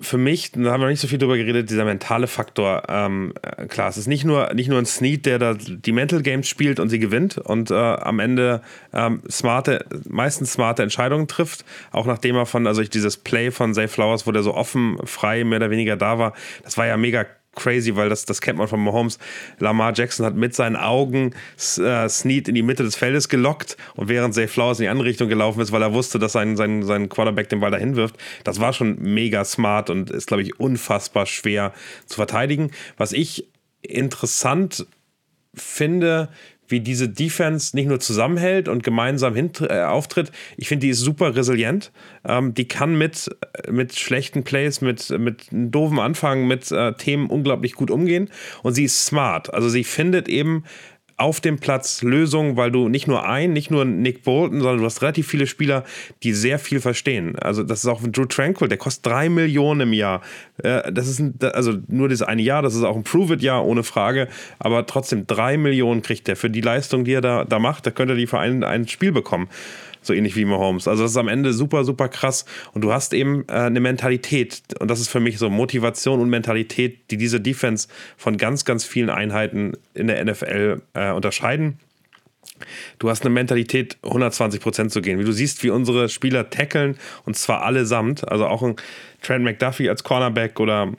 für mich, da haben wir noch nicht so viel drüber geredet, dieser mentale Faktor. Ähm, äh, klar, es ist nicht nur, nicht nur ein Snead, der da die Mental Games spielt und sie gewinnt und äh, am Ende ähm, smarte, meistens smarte Entscheidungen trifft. Auch nachdem er von, also ich dieses Play von Zay Flowers, wo der so offen, frei, mehr oder weniger da war, das war ja mega crazy, weil das, das kennt man von Mahomes. Lamar Jackson hat mit seinen Augen äh, Snead in die Mitte des Feldes gelockt und während Zay Flowers in die andere Richtung gelaufen ist, weil er wusste, dass sein, sein, sein Quarterback den Ball dahin wirft. Das war schon mega smart und ist, glaube ich, unfassbar schwer zu verteidigen. Was ich interessant finde, wie diese Defense nicht nur zusammenhält und gemeinsam äh, auftritt. Ich finde, die ist super resilient. Ähm, die kann mit, mit schlechten Plays, mit, mit doofen Anfang, mit äh, Themen unglaublich gut umgehen. Und sie ist smart. Also sie findet eben auf dem Platz Lösungen, weil du nicht nur ein, nicht nur Nick Bolton, sondern du hast relativ viele Spieler, die sehr viel verstehen. Also das ist auch ein Drew Tranquil, der kostet drei Millionen im Jahr. Äh, das ist ein, also nur das eine Jahr, das ist auch ein Prove-It-Jahr, ohne Frage, aber trotzdem drei Millionen kriegt der für die Leistung, die er da, da macht, da könnte die Verein ein Spiel bekommen so ähnlich wie Mahomes. Also das ist am Ende super, super krass. Und du hast eben äh, eine Mentalität, und das ist für mich so Motivation und Mentalität, die diese Defense von ganz, ganz vielen Einheiten in der NFL äh, unterscheiden. Du hast eine Mentalität, 120 Prozent zu gehen. Wie du siehst, wie unsere Spieler tackeln, und zwar allesamt. Also auch ein Trent McDuffie als Cornerback oder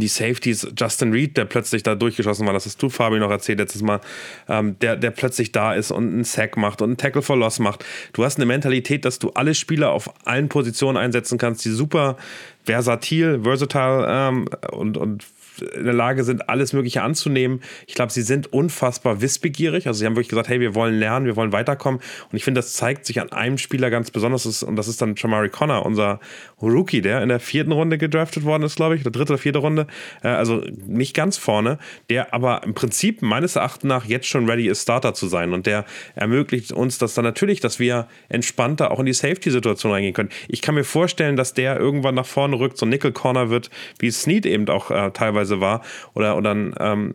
die Safeties, Justin Reed, der plötzlich da durchgeschossen war, das hast du, Fabi, noch erzählt letztes Mal, ähm, der, der plötzlich da ist und einen Sack macht und einen Tackle for Loss macht. Du hast eine Mentalität, dass du alle Spieler auf allen Positionen einsetzen kannst, die super versatil, versatile ähm, und, und in der Lage sind, alles Mögliche anzunehmen. Ich glaube, sie sind unfassbar wissbegierig. Also sie haben wirklich gesagt, hey, wir wollen lernen, wir wollen weiterkommen. Und ich finde, das zeigt sich an einem Spieler ganz besonders. Und das ist dann Jamari Connor, unser Rookie, der in der vierten Runde gedraftet worden ist, glaube ich, oder dritte oder vierte Runde. Äh, also nicht ganz vorne, der aber im Prinzip meines Erachtens nach jetzt schon ready ist, Starter zu sein. Und der ermöglicht uns das dann natürlich, dass wir entspannter auch in die Safety-Situation reingehen können. Ich kann mir vorstellen, dass der irgendwann nach vorne rückt, so Nickel Corner wird, wie Snead eben auch äh, teilweise teilweise war, oder, oder ein, ähm,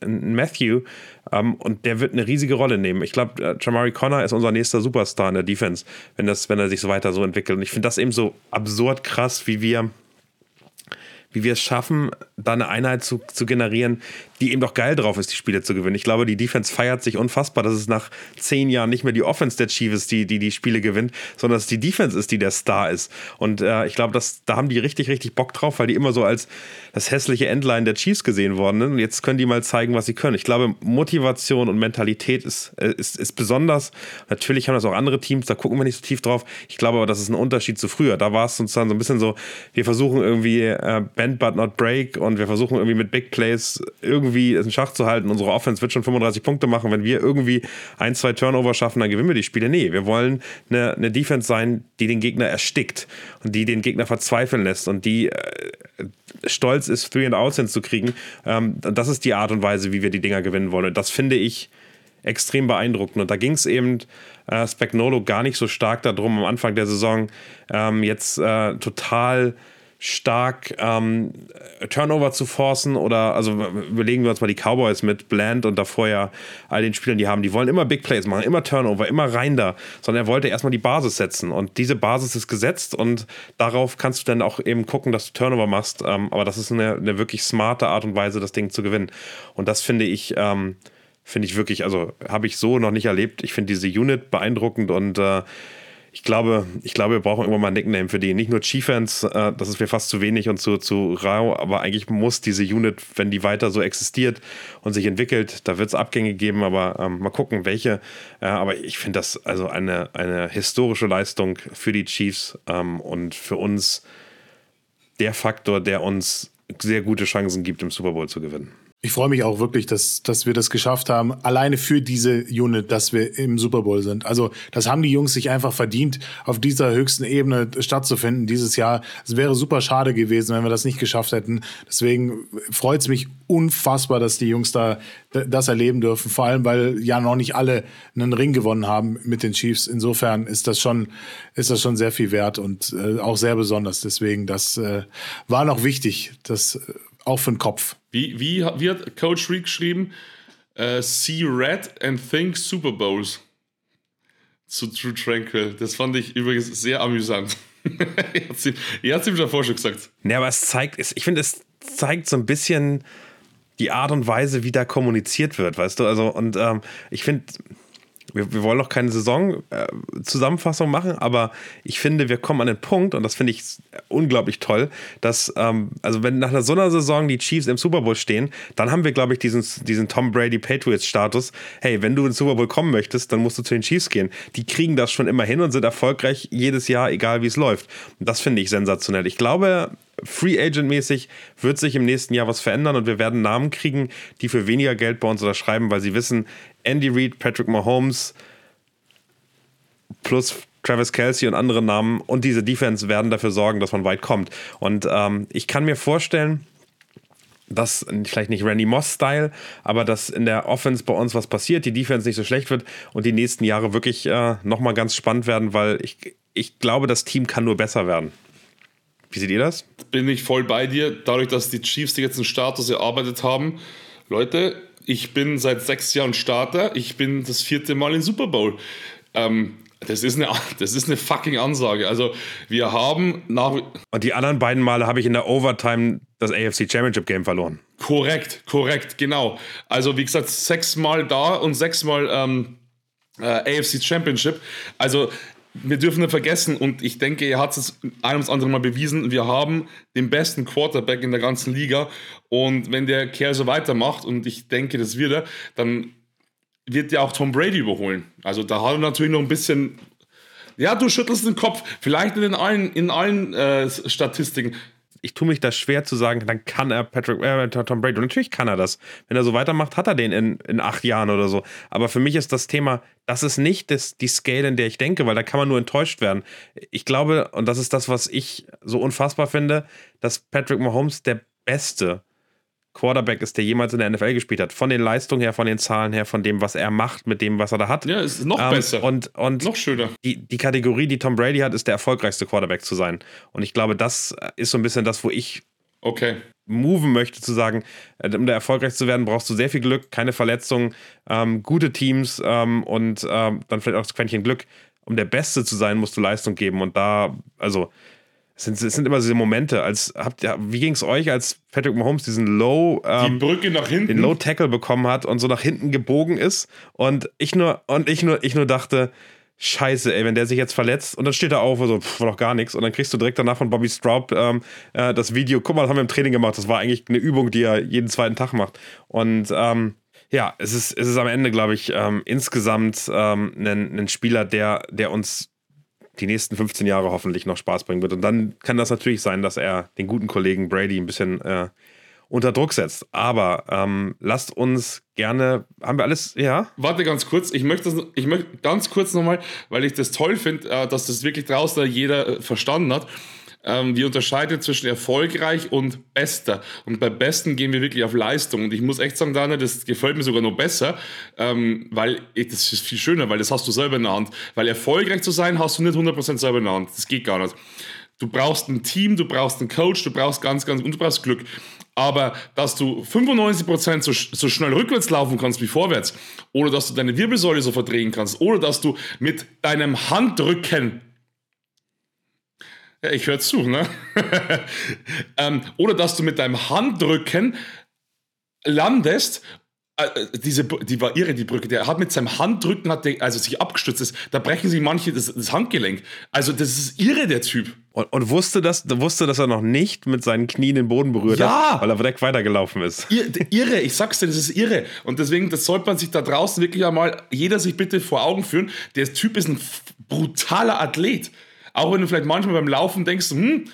ein Matthew. Ähm, und der wird eine riesige Rolle nehmen. Ich glaube, äh, Jamari Connor ist unser nächster Superstar in der Defense, wenn, das, wenn er sich so weiter so entwickelt. Und ich finde das eben so absurd krass, wie wir wie wir es schaffen, da eine Einheit zu, zu generieren, die eben doch geil drauf ist, die Spiele zu gewinnen. Ich glaube, die Defense feiert sich unfassbar, dass es nach zehn Jahren nicht mehr die Offense der Chiefs ist, die, die die Spiele gewinnt, sondern dass es die Defense ist, die der Star ist. Und äh, ich glaube, dass, da haben die richtig, richtig Bock drauf, weil die immer so als das hässliche Endline der Chiefs gesehen worden sind. Und jetzt können die mal zeigen, was sie können. Ich glaube, Motivation und Mentalität ist, äh, ist, ist besonders. Natürlich haben das auch andere Teams, da gucken wir nicht so tief drauf. Ich glaube aber, das ist ein Unterschied zu früher. Da war es sozusagen so ein bisschen so, wir versuchen irgendwie äh, Bend but not break und wir versuchen irgendwie mit Big Plays irgendwie irgendwie in Schach zu halten. Unsere Offense wird schon 35 Punkte machen. Wenn wir irgendwie ein, zwei Turnover schaffen, dann gewinnen wir die Spiele. Nee, wir wollen eine, eine Defense sein, die den Gegner erstickt und die den Gegner verzweifeln lässt und die äh, stolz ist, Three and Outs hinzukriegen. Ähm, das ist die Art und Weise, wie wir die Dinger gewinnen wollen. Und das finde ich extrem beeindruckend. Und da ging es eben äh, Spagnolo gar nicht so stark darum, am Anfang der Saison ähm, jetzt äh, total stark ähm, Turnover zu forcen oder also überlegen wir uns mal die Cowboys mit Bland und davor ja all den Spielern, die haben, die wollen immer Big Plays machen, immer Turnover, immer rein da, sondern er wollte erstmal die Basis setzen. Und diese Basis ist gesetzt und darauf kannst du dann auch eben gucken, dass du Turnover machst, ähm, aber das ist eine, eine, wirklich smarte Art und Weise, das Ding zu gewinnen. Und das finde ich ähm, finde ich wirklich, also habe ich so noch nicht erlebt. Ich finde diese Unit beeindruckend und äh, ich glaube, ich glaube, wir brauchen irgendwann mal ein Nickname für die. Nicht nur Chiefs, äh, das ist mir fast zu wenig und zu, zu rau, aber eigentlich muss diese Unit, wenn die weiter so existiert und sich entwickelt, da wird es Abgänge geben, aber ähm, mal gucken, welche. Äh, aber ich finde das also eine, eine historische Leistung für die Chiefs ähm, und für uns der Faktor, der uns sehr gute Chancen gibt, im Super Bowl zu gewinnen. Ich freue mich auch wirklich, dass, dass wir das geschafft haben, alleine für diese Unit, dass wir im Super Bowl sind. Also das haben die Jungs sich einfach verdient, auf dieser höchsten Ebene stattzufinden dieses Jahr. Es wäre super schade gewesen, wenn wir das nicht geschafft hätten. Deswegen freut es mich unfassbar, dass die Jungs da das erleben dürfen. Vor allem, weil ja noch nicht alle einen Ring gewonnen haben mit den Chiefs. Insofern ist das schon, ist das schon sehr viel wert und äh, auch sehr besonders. Deswegen, das äh, war noch wichtig. Das äh, auch für den Kopf. Wie, wie, wie hat Coach Reed geschrieben? Uh, see red and think Super Bowls. Zu True Tranquil. Das fand ich übrigens sehr amüsant. er hat es ihm davor schon gesagt. Ja, aber es zeigt, ich finde, es zeigt so ein bisschen die Art und Weise, wie da kommuniziert wird, weißt du? Also, und ähm, ich finde, wir, wir wollen noch keine Saison-Zusammenfassung äh, machen, aber ich finde, wir kommen an den Punkt, und das finde ich unglaublich toll, dass, ähm, also wenn nach so einer Saison die Chiefs im Super Bowl stehen, dann haben wir, glaube ich, diesen, diesen Tom Brady Patriots-Status. Hey, wenn du ins Super Bowl kommen möchtest, dann musst du zu den Chiefs gehen. Die kriegen das schon immer hin und sind erfolgreich jedes Jahr, egal wie es läuft. Und das finde ich sensationell. Ich glaube, Free Agent mäßig wird sich im nächsten Jahr was verändern und wir werden Namen kriegen, die für weniger Geld bei uns unterschreiben, weil sie wissen, Andy Reid, Patrick Mahomes plus Travis Kelsey und andere Namen und diese Defense werden dafür sorgen, dass man weit kommt. Und ähm, ich kann mir vorstellen, dass vielleicht nicht Randy Moss-Style, aber dass in der Offense bei uns was passiert, die Defense nicht so schlecht wird und die nächsten Jahre wirklich äh, nochmal ganz spannend werden, weil ich, ich glaube, das Team kann nur besser werden. Wie seht ihr das? Bin ich voll bei dir. Dadurch, dass die Chiefs jetzt einen Status erarbeitet haben, Leute, ich bin seit sechs Jahren Starter. Ich bin das vierte Mal im Super Bowl. Ähm, das ist, eine, das ist eine fucking Ansage. Also, wir haben nach. Und die anderen beiden Male habe ich in der Overtime das AFC Championship Game verloren. Korrekt, korrekt, genau. Also, wie gesagt, sechsmal da und sechsmal ähm, äh, AFC Championship. Also, wir dürfen nicht vergessen, und ich denke, er hat es ein ums andere Mal bewiesen, wir haben den besten Quarterback in der ganzen Liga. Und wenn der Kerl so weitermacht, und ich denke, das wird er, dann wird ja auch Tom Brady überholen. Also da hat er natürlich noch ein bisschen. Ja, du schüttelst den Kopf. Vielleicht in allen, in allen äh, Statistiken. Ich tue mich da schwer zu sagen, dann kann er Patrick, äh, Tom Brady. Und natürlich kann er das. Wenn er so weitermacht, hat er den in, in acht Jahren oder so. Aber für mich ist das Thema, das ist nicht das, die Scale, in der ich denke, weil da kann man nur enttäuscht werden. Ich glaube, und das ist das, was ich so unfassbar finde, dass Patrick Mahomes der beste Quarterback ist, der jemals in der NFL gespielt hat. Von den Leistungen her, von den Zahlen her, von dem, was er macht, mit dem, was er da hat. Ja, ist noch ähm, besser. Und, und noch schöner. Die, die Kategorie, die Tom Brady hat, ist der erfolgreichste Quarterback zu sein. Und ich glaube, das ist so ein bisschen das, wo ich okay. moven möchte, zu sagen, äh, um da erfolgreich zu werden, brauchst du sehr viel Glück, keine Verletzungen, ähm, gute Teams ähm, und ähm, dann vielleicht auch das Quäntchen Glück. Um der Beste zu sein, musst du Leistung geben. Und da, also es sind, es sind immer diese Momente, als habt ihr, wie ging es euch, als Patrick Mahomes diesen Low, ähm, die Brücke nach hinten, den Low Tackle bekommen hat und so nach hinten gebogen ist und ich nur und ich nur ich nur dachte, Scheiße, ey, wenn der sich jetzt verletzt und dann steht er auf und so, pff, war doch gar nichts. Und dann kriegst du direkt danach von Bobby Straub ähm, äh, das Video, guck mal, das haben wir im Training gemacht. Das war eigentlich eine Übung, die er jeden zweiten Tag macht. Und ähm, ja, es ist, es ist am Ende, glaube ich, ähm, insgesamt ähm, ein, ein Spieler, der, der uns die nächsten 15 Jahre hoffentlich noch Spaß bringen wird. Und dann kann das natürlich sein, dass er den guten Kollegen Brady ein bisschen äh, unter Druck setzt. Aber ähm, lasst uns gerne, haben wir alles, ja? Warte ganz kurz, ich möchte, das, ich möchte ganz kurz nochmal, weil ich das toll finde, äh, dass das wirklich draußen jeder äh, verstanden hat ähm, die unterscheidet zwischen erfolgreich und bester. Und bei besten gehen wir wirklich auf Leistung. Und ich muss echt sagen, Daniel, das gefällt mir sogar noch besser, ähm, weil das ist viel schöner, weil das hast du selber in der Hand. Weil erfolgreich zu sein, hast du nicht 100% selber in der Hand. Das geht gar nicht. Du brauchst ein Team, du brauchst einen Coach, du brauchst ganz, ganz, und du brauchst Glück. Aber dass du 95% so, so schnell rückwärts laufen kannst wie vorwärts, oder dass du deine Wirbelsäule so verdrehen kannst, oder dass du mit deinem Handrücken ich höre zu, ne? ähm, oder dass du mit deinem Handrücken landest äh, äh, diese, die war irre, die Brücke. Der hat mit seinem Handrücken, hat der, also sich abgestützt ist, da brechen sich manche das, das Handgelenk. Also, das ist irre, der Typ. Und, und, wusste, das, wusste, dass er noch nicht mit seinen Knien den Boden berührt ja. hat, weil er direkt weitergelaufen ist. irre, ich sag's dir, das ist irre. Und deswegen, das sollte man sich da draußen wirklich einmal, jeder sich bitte vor Augen führen. Der Typ ist ein brutaler Athlet. Auch wenn du vielleicht manchmal beim Laufen denkst, hm,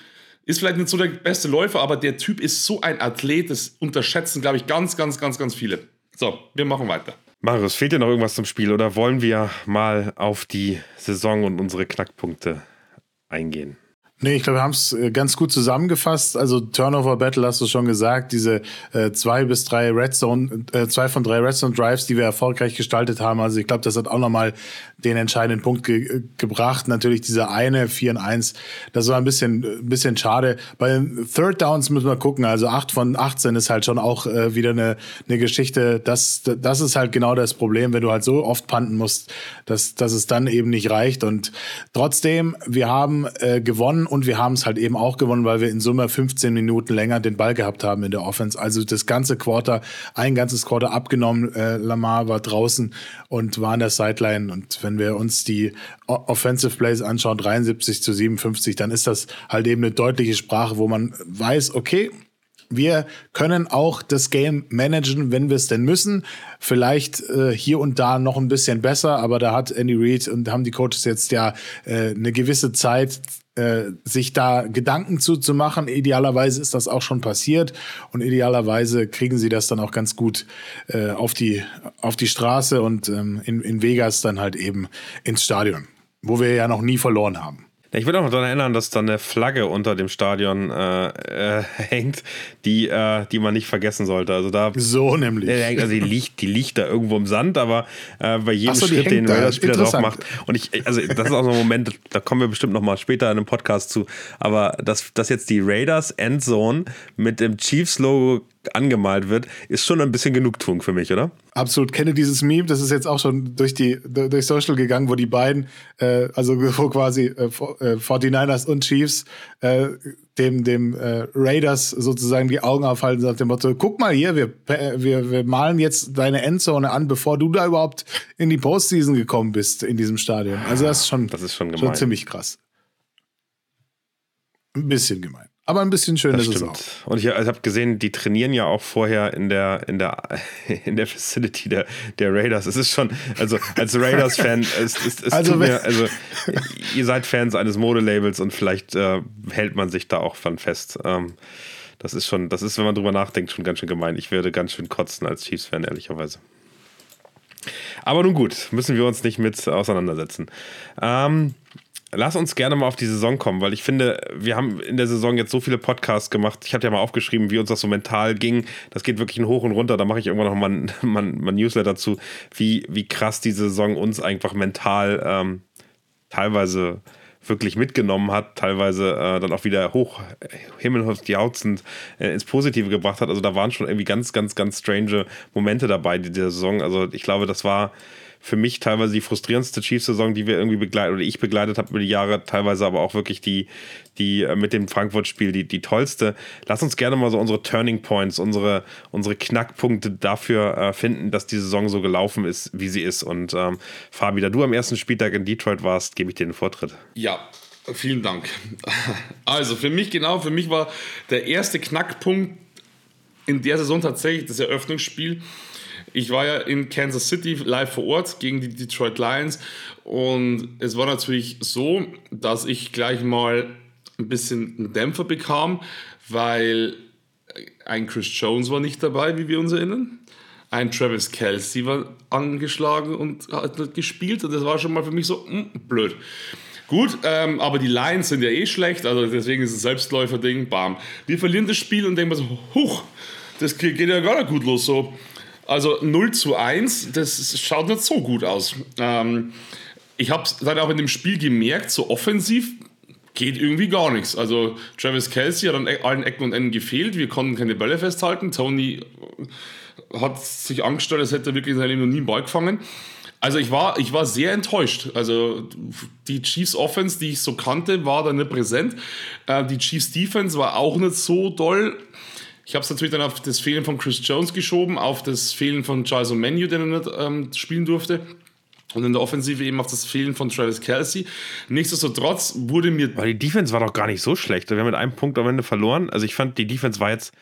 ist vielleicht nicht so der beste Läufer, aber der Typ ist so ein Athlet, das unterschätzen, glaube ich, ganz, ganz, ganz, ganz viele. So, wir machen weiter. Marius, fehlt dir noch irgendwas zum Spiel oder wollen wir mal auf die Saison und unsere Knackpunkte eingehen? Nee, ich glaube, wir haben es äh, ganz gut zusammengefasst. Also Turnover Battle hast du schon gesagt, diese äh, zwei bis drei Redstone, äh, zwei von drei Redstone Drives, die wir erfolgreich gestaltet haben. Also ich glaube, das hat auch nochmal den entscheidenden Punkt ge gebracht. Natürlich dieser eine 4 in 1, das war ein bisschen, ein bisschen schade. Bei den Third Downs müssen wir gucken. Also 8 von 18 ist halt schon auch äh, wieder eine, eine Geschichte. Das, das ist halt genau das Problem, wenn du halt so oft panten musst, dass, dass es dann eben nicht reicht. Und trotzdem, wir haben äh, gewonnen und wir haben es halt eben auch gewonnen, weil wir in Summe 15 Minuten länger den Ball gehabt haben in der Offense. Also das ganze Quarter, ein ganzes Quarter abgenommen. Äh, Lamar war draußen und war an der Sideline. Und wenn wir uns die Offensive Plays anschauen, 73 zu 57, dann ist das halt eben eine deutliche Sprache, wo man weiß, okay, wir können auch das Game managen, wenn wir es denn müssen. Vielleicht äh, hier und da noch ein bisschen besser, aber da hat Andy Reid und haben die Coaches jetzt ja äh, eine gewisse Zeit äh, sich da Gedanken zuzumachen. Idealerweise ist das auch schon passiert und idealerweise kriegen sie das dann auch ganz gut äh, auf, die, auf die Straße und ähm, in, in Vegas dann halt eben ins Stadion, wo wir ja noch nie verloren haben. Ich will auch noch daran erinnern, dass da eine Flagge unter dem Stadion äh, äh, hängt, die, äh, die man nicht vergessen sollte. Also da so nämlich. also die liegt, die liegt da irgendwo im Sand, aber äh, bei jedem so, Schritt, den der Spieler drauf macht. Und ich, also das ist auch so ein Moment, da kommen wir bestimmt noch mal später in einem Podcast zu. Aber dass, dass jetzt die Raiders Endzone mit dem Chiefs-Logo angemalt wird, ist schon ein bisschen Genugtuung für mich, oder? Absolut. Kenne dieses Meme, das ist jetzt auch schon durch die durch Social gegangen, wo die beiden, äh, also wo quasi äh, 49ers äh, und Chiefs äh, dem, dem äh, Raiders sozusagen die Augen aufhalten, nach dem Motto, guck mal hier, wir, wir, wir malen jetzt deine Endzone an, bevor du da überhaupt in die Postseason gekommen bist in diesem Stadion. Also das ist schon, das ist schon, schon ziemlich krass. Ein bisschen gemein. Aber ein bisschen schön das ist stimmt. es auch. Und ich, also habe gesehen, die trainieren ja auch vorher in der, in der, in der Facility der, der Raiders. Es ist schon, also als Raiders-Fan, es, es, es also, mir, also ihr seid Fans eines Modelabels und vielleicht äh, hält man sich da auch von fest. Ähm, das ist schon, das ist, wenn man drüber nachdenkt, schon ganz schön gemein. Ich werde ganz schön kotzen als Chiefs-Fan, ehrlicherweise. Aber nun gut, müssen wir uns nicht mit auseinandersetzen. Ähm, Lass uns gerne mal auf die Saison kommen, weil ich finde, wir haben in der Saison jetzt so viele Podcasts gemacht. Ich habe ja mal aufgeschrieben, wie uns das so mental ging. Das geht wirklich in hoch und runter. Da mache ich irgendwann noch mal ein, ein Newsletter zu, wie, wie krass die Saison uns einfach mental ähm, teilweise wirklich mitgenommen hat, teilweise äh, dann auch wieder hoch himmelhoch jauchzend äh, ins Positive gebracht hat. Also da waren schon irgendwie ganz, ganz, ganz strange Momente dabei, die der Saison. Also ich glaube, das war für mich teilweise die frustrierendste Chiefs-Saison, die wir irgendwie begleitet oder ich begleitet habe über die Jahre, teilweise aber auch wirklich die, die äh, mit dem Frankfurt-Spiel die, die tollste. Lass uns gerne mal so unsere Turning Points, unsere, unsere Knackpunkte dafür äh, finden, dass die Saison so gelaufen ist, wie sie ist. Und ähm, Fabi, da du am ersten Spieltag in Detroit warst, gebe ich dir den Vortritt. Ja, vielen Dank. Also für mich genau, für mich war der erste Knackpunkt in der Saison tatsächlich das Eröffnungsspiel ich war ja in Kansas City live vor Ort gegen die Detroit Lions und es war natürlich so, dass ich gleich mal ein bisschen einen Dämpfer bekam, weil ein Chris Jones war nicht dabei, wie wir uns erinnern. Ein Travis Kelsey war angeschlagen und hat gespielt und das war schon mal für mich so mh, hm, blöd. Gut, ähm, aber die Lions sind ja eh schlecht, also deswegen ist es Selbstläufer-Ding, bam. Wir verlieren das Spiel und denken so, huch, das geht ja gar nicht gut los so. Also 0 zu 1, das schaut nicht so gut aus. Ähm, ich habe dann auch in dem Spiel gemerkt, so offensiv geht irgendwie gar nichts. Also Travis Kelsey hat an e-, allen Ecken und Enden gefehlt. Wir konnten keine Bälle festhalten. Tony hat sich angestellt, als hätte er wirklich in seinem Leben noch nie einen Ball gefangen. Also ich war, ich war sehr enttäuscht. Also die Chiefs Offense, die ich so kannte, war da nicht präsent. Äh, die Chiefs Defense war auch nicht so doll. Ich habe es natürlich dann auf das Fehlen von Chris Jones geschoben, auf das Fehlen von Charles O'Menu, den er nicht ähm, spielen durfte. Und in der Offensive eben auf das Fehlen von Travis Kelsey. Nichtsdestotrotz wurde mir. Aber die Defense war doch gar nicht so schlecht. Wir haben mit einem Punkt am Ende verloren. Also ich fand, die Defense war jetzt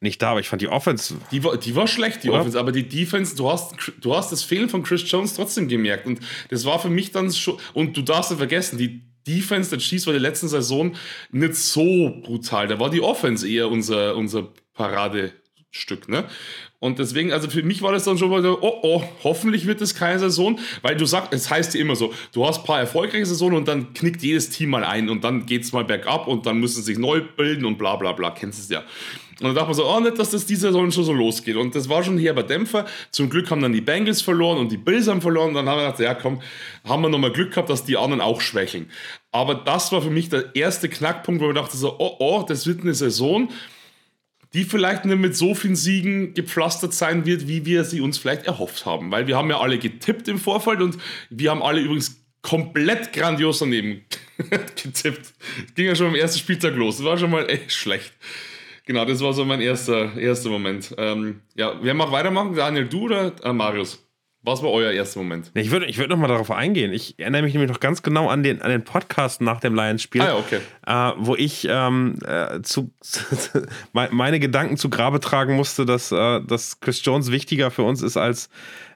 nicht da, aber ich fand die Offense. Die war, die war schlecht, die Oder? Offense, aber die Defense, du hast, du hast das Fehlen von Chris Jones trotzdem gemerkt. Und das war für mich dann schon. Und du darfst nicht vergessen, die Defense der Chiefs war die letzten Saison nicht so brutal. Da war die Offense eher unser, unser Paradestück, ne? Und deswegen, also für mich war das dann schon mal so, oh oh, hoffentlich wird das keine Saison, weil du sagst, es heißt ja immer so, du hast ein paar erfolgreiche Saisonen und dann knickt jedes Team mal ein und dann geht es mal bergab und dann müssen sie sich neu bilden und bla bla bla, kennst du es ja. Und dann dachte man so, oh, nicht, dass das diese Saison schon so losgeht. Und das war schon hier bei Dämpfer. Zum Glück haben dann die Bengals verloren und die Bills haben verloren. Und dann haben wir gedacht, ja komm, haben wir nochmal Glück gehabt, dass die anderen auch schwächeln. Aber das war für mich der erste Knackpunkt, wo ich dachte so, oh, oh, das wird eine Saison, die vielleicht nicht mit so vielen Siegen gepflastert sein wird, wie wir sie uns vielleicht erhofft haben. Weil wir haben ja alle getippt im Vorfeld und wir haben alle übrigens komplett grandios daneben getippt. Ging ja schon am ersten Spieltag los. Das war schon mal echt schlecht. Genau, das war so mein erster, erster Moment. Ähm, ja, wer mag weitermachen? Daniel, du oder äh, Marius? Was war euer erster Moment? Ich würde ich würd noch mal darauf eingehen. Ich erinnere mich nämlich noch ganz genau an den, an den Podcast nach dem Lions-Spiel, ah, ja, okay. äh, wo ich ähm, äh, zu, meine Gedanken zu Grabe tragen musste, dass, äh, dass Chris Jones wichtiger für uns ist als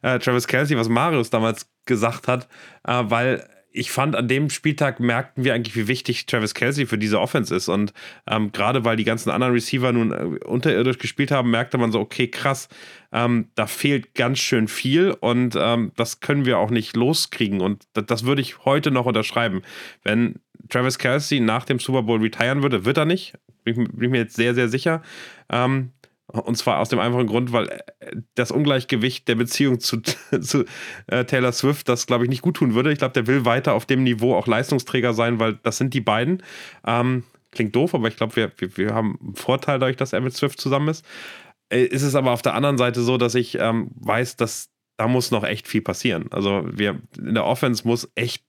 äh, Travis Kelsey, was Marius damals gesagt hat, äh, weil ich fand, an dem Spieltag merkten wir eigentlich, wie wichtig Travis Kelsey für diese Offense ist. Und ähm, gerade weil die ganzen anderen Receiver nun äh, unterirdisch gespielt haben, merkte man so, okay, krass, ähm, da fehlt ganz schön viel und ähm, das können wir auch nicht loskriegen. Und das, das würde ich heute noch unterschreiben. Wenn Travis Kelsey nach dem Super Bowl retiren würde, wird er nicht. Bin, bin ich mir jetzt sehr, sehr sicher. Ähm, und zwar aus dem einfachen Grund, weil äh, das Ungleichgewicht der Beziehung zu, zu äh, Taylor Swift das, glaube ich, nicht gut tun würde. Ich glaube, der will weiter auf dem Niveau auch Leistungsträger sein, weil das sind die beiden. Ähm, klingt doof, aber ich glaube, wir, wir, wir haben einen Vorteil dadurch, dass er mit Swift zusammen ist. Äh, ist es aber auf der anderen Seite so, dass ich ähm, weiß, dass da muss noch echt viel passieren. Also wir in der Offense muss echt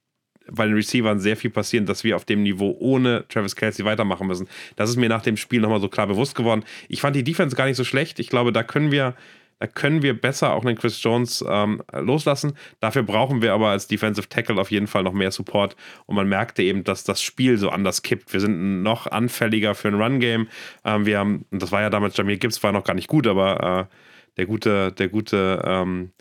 bei den Receivern sehr viel passieren, dass wir auf dem Niveau ohne Travis Kelsey weitermachen müssen. Das ist mir nach dem Spiel nochmal so klar bewusst geworden. Ich fand die Defense gar nicht so schlecht. Ich glaube, da können wir, da können wir besser auch einen Chris Jones ähm, loslassen. Dafür brauchen wir aber als Defensive Tackle auf jeden Fall noch mehr Support. Und man merkte eben, dass das Spiel so anders kippt. Wir sind noch anfälliger für ein Run-Game. Ähm, wir haben, und das war ja damals, Jamil Gibbs war noch gar nicht gut, aber äh, der gute, der gute, ähm,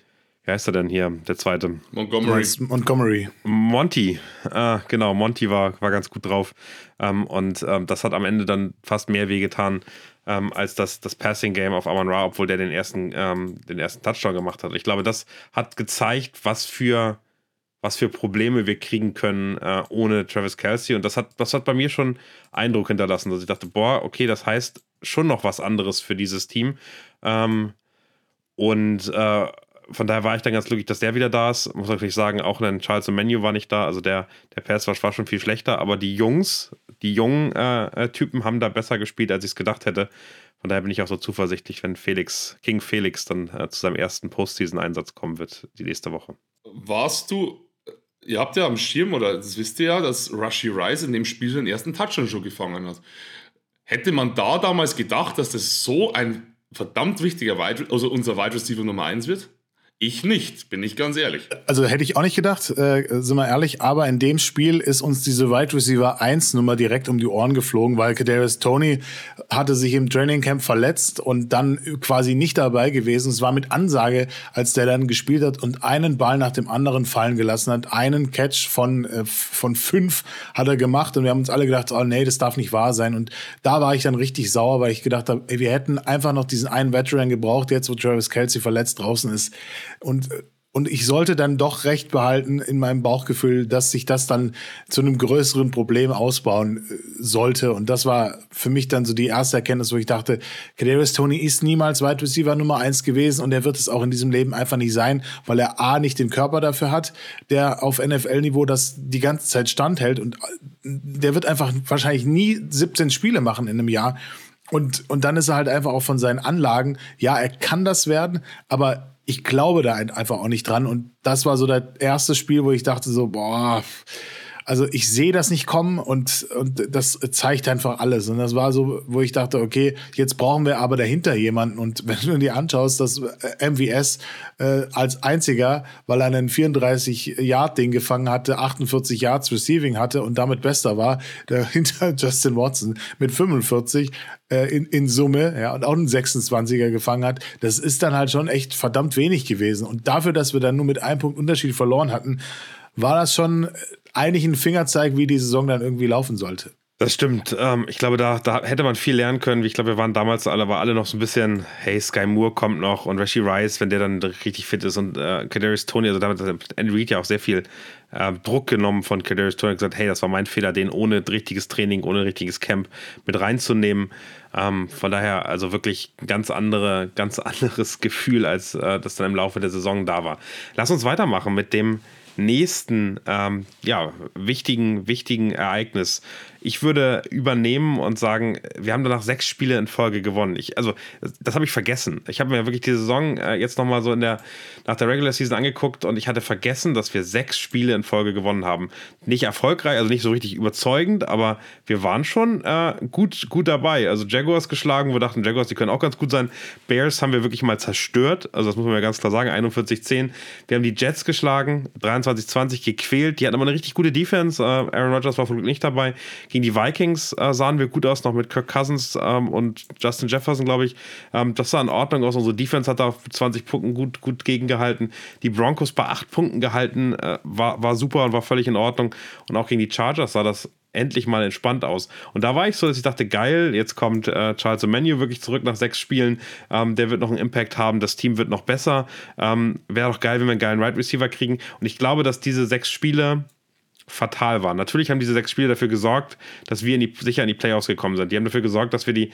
wie heißt er denn hier, der zweite? Montgomery. Montgomery. Monty, ah, genau, Monty war, war ganz gut drauf. Ähm, und ähm, das hat am Ende dann fast mehr wehgetan ähm, als das, das Passing-Game auf Amon Ra, obwohl der den ersten, ähm, den ersten Touchdown gemacht hat. Ich glaube, das hat gezeigt, was für, was für Probleme wir kriegen können äh, ohne Travis Kelsey. Und das hat, das hat bei mir schon Eindruck hinterlassen, dass ich dachte, boah, okay, das heißt schon noch was anderes für dieses Team. Ähm, und äh, von daher war ich dann ganz glücklich, dass der wieder da ist. Muss natürlich sagen, auch ein Charles Menu war nicht da. Also der, der Pass war, war schon viel schlechter. Aber die Jungs, die jungen äh, äh, Typen haben da besser gespielt, als ich es gedacht hätte. Von daher bin ich auch so zuversichtlich, wenn Felix, King Felix dann äh, zu seinem ersten Postseason-Einsatz kommen wird, die nächste Woche. Warst du, ihr habt ja am Schirm, oder das wisst ihr ja, dass Rushy Rice in dem Spiel den ersten Touchdown schon gefangen hat. Hätte man da damals gedacht, dass das so ein verdammt wichtiger Wide, also unser Wide Receiver Nummer 1 wird? Ich nicht, bin ich ganz ehrlich. Also hätte ich auch nicht gedacht, äh, sind wir ehrlich, aber in dem Spiel ist uns diese Wide Receiver 1 Nummer direkt um die Ohren geflogen, weil Kadarius Tony hatte sich im Training Camp verletzt und dann quasi nicht dabei gewesen. Es war mit Ansage, als der dann gespielt hat und einen Ball nach dem anderen fallen gelassen hat. Einen Catch von, äh, von fünf hat er gemacht und wir haben uns alle gedacht, oh nee, das darf nicht wahr sein. Und da war ich dann richtig sauer, weil ich gedacht habe, ey, wir hätten einfach noch diesen einen Veteran gebraucht, jetzt wo Travis Kelsey verletzt draußen ist und und ich sollte dann doch recht behalten in meinem Bauchgefühl, dass sich das dann zu einem größeren Problem ausbauen äh, sollte. Und das war für mich dann so die erste Erkenntnis, wo ich dachte, Kadarius Tony ist niemals Wide Receiver Nummer eins gewesen und er wird es auch in diesem Leben einfach nicht sein, weil er A, nicht den Körper dafür hat, der auf NFL-Niveau das die ganze Zeit standhält und äh, der wird einfach wahrscheinlich nie 17 Spiele machen in einem Jahr. Und, und dann ist er halt einfach auch von seinen Anlagen, ja, er kann das werden, aber ich glaube da einfach auch nicht dran. Und das war so das erste Spiel, wo ich dachte so, boah, also ich sehe das nicht kommen und, und das zeigt einfach alles. Und das war so, wo ich dachte, okay, jetzt brauchen wir aber dahinter jemanden. Und wenn du dir anschaust, dass äh, MVS äh, als einziger, weil er einen 34-Yard-Ding gefangen hatte, 48 Yards Receiving hatte und damit bester war, dahinter Justin Watson mit 45 äh, in, in Summe, ja, und auch einen 26er gefangen hat, das ist dann halt schon echt verdammt wenig gewesen. Und dafür, dass wir dann nur mit einem Punkt Unterschied verloren hatten, war das schon eigentlich ein Fingerzeig, wie die Saison dann irgendwie laufen sollte. Das stimmt. Ähm, ich glaube, da, da hätte man viel lernen können. Ich glaube, wir waren damals alle, war alle noch so ein bisschen, hey, Sky Moore kommt noch und Rashi Rice, wenn der dann richtig fit ist und äh, Kadarius Tony, also damit hat Andy Reid ja auch sehr viel äh, Druck genommen von Kadarius Tony und gesagt, hey, das war mein Fehler, den ohne richtiges Training, ohne richtiges Camp mit reinzunehmen. Ähm, von daher also wirklich ein ganz andere, ganz anderes Gefühl, als äh, das dann im Laufe der Saison da war. Lass uns weitermachen mit dem nächsten ähm, ja, wichtigen, wichtigen Ereignis. Ich würde übernehmen und sagen, wir haben danach sechs Spiele in Folge gewonnen. Ich, also, das, habe ich vergessen. Ich habe mir wirklich die Saison äh, jetzt nochmal so in der, nach der Regular Season angeguckt und ich hatte vergessen, dass wir sechs Spiele in Folge gewonnen haben. Nicht erfolgreich, also nicht so richtig überzeugend, aber wir waren schon äh, gut, gut dabei. Also Jaguars geschlagen, wir dachten, Jaguars, die können auch ganz gut sein. Bears haben wir wirklich mal zerstört, also das muss man ja ganz klar sagen, 41-10. Wir haben die Jets geschlagen, 23-20 gequält. Die hatten aber eine richtig gute Defense. Äh, Aaron Rodgers war wohl nicht dabei Gegen die Vikings äh, sahen wir gut aus, noch mit Kirk Cousins ähm, und Justin Jefferson, glaube ich. Ähm, das sah in Ordnung aus. Unsere Defense hat da auf 20 Punkten gut, gut gegengehalten. Die Broncos bei 8 Punkten gehalten, äh, war, war super und war völlig in Ordnung. Und auch gegen die Chargers sah das endlich mal entspannt aus. Und da war ich so, dass ich dachte, geil, jetzt kommt äh, Charles Omenu wirklich zurück nach sechs Spielen. Ähm, der wird noch einen Impact haben, das Team wird noch besser. Ähm, Wäre doch geil, wenn wir einen geilen Right Receiver kriegen. Und ich glaube, dass diese sechs Spiele fatal waren. Natürlich haben diese sechs Spiele dafür gesorgt, dass wir in die, sicher in die Playoffs gekommen sind. Die haben dafür gesorgt, dass wir die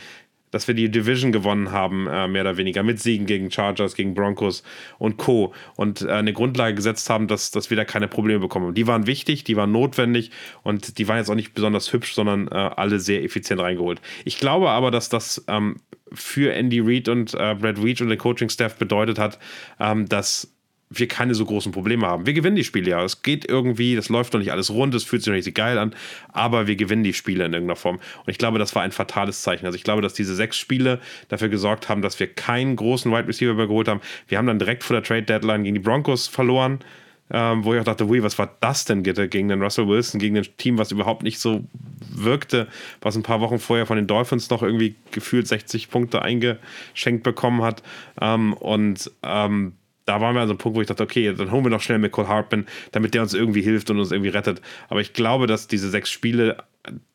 dass wir die Division gewonnen haben, äh, mehr oder weniger, mit Siegen gegen Chargers, gegen Broncos und Co. Und äh, eine Grundlage gesetzt haben, dass, dass wir da keine Probleme bekommen. Die waren wichtig, die waren notwendig und die waren jetzt auch nicht besonders hübsch, sondern äh, alle sehr effizient reingeholt. Ich glaube aber, dass das ähm, für Andy Reid und äh, Brad Weech und den Coaching-Staff bedeutet hat, ähm, dass wir keine so großen Probleme haben. Wir gewinnen die Spiele ja. Es geht irgendwie, das läuft noch nicht alles rund, es fühlt sich noch nicht so geil an, aber wir gewinnen die Spiele in irgendeiner Form. Und ich glaube, das war ein fatales Zeichen. Also ich glaube, dass diese sechs Spiele dafür gesorgt haben, dass wir keinen großen Wide Receiver mehr geholt haben. Wir haben dann direkt vor der Trade Deadline gegen die Broncos verloren. Ähm, wo ich auch dachte, ui, was war das denn bitte gegen den Russell Wilson, gegen ein Team, was überhaupt nicht so wirkte, was ein paar Wochen vorher von den Dolphins noch irgendwie gefühlt 60 Punkte eingeschenkt bekommen hat. Ähm, und ähm, da waren wir an so einem Punkt, wo ich dachte, okay, dann holen wir noch schnell Michael Hartman, damit der uns irgendwie hilft und uns irgendwie rettet. Aber ich glaube, dass diese sechs Spiele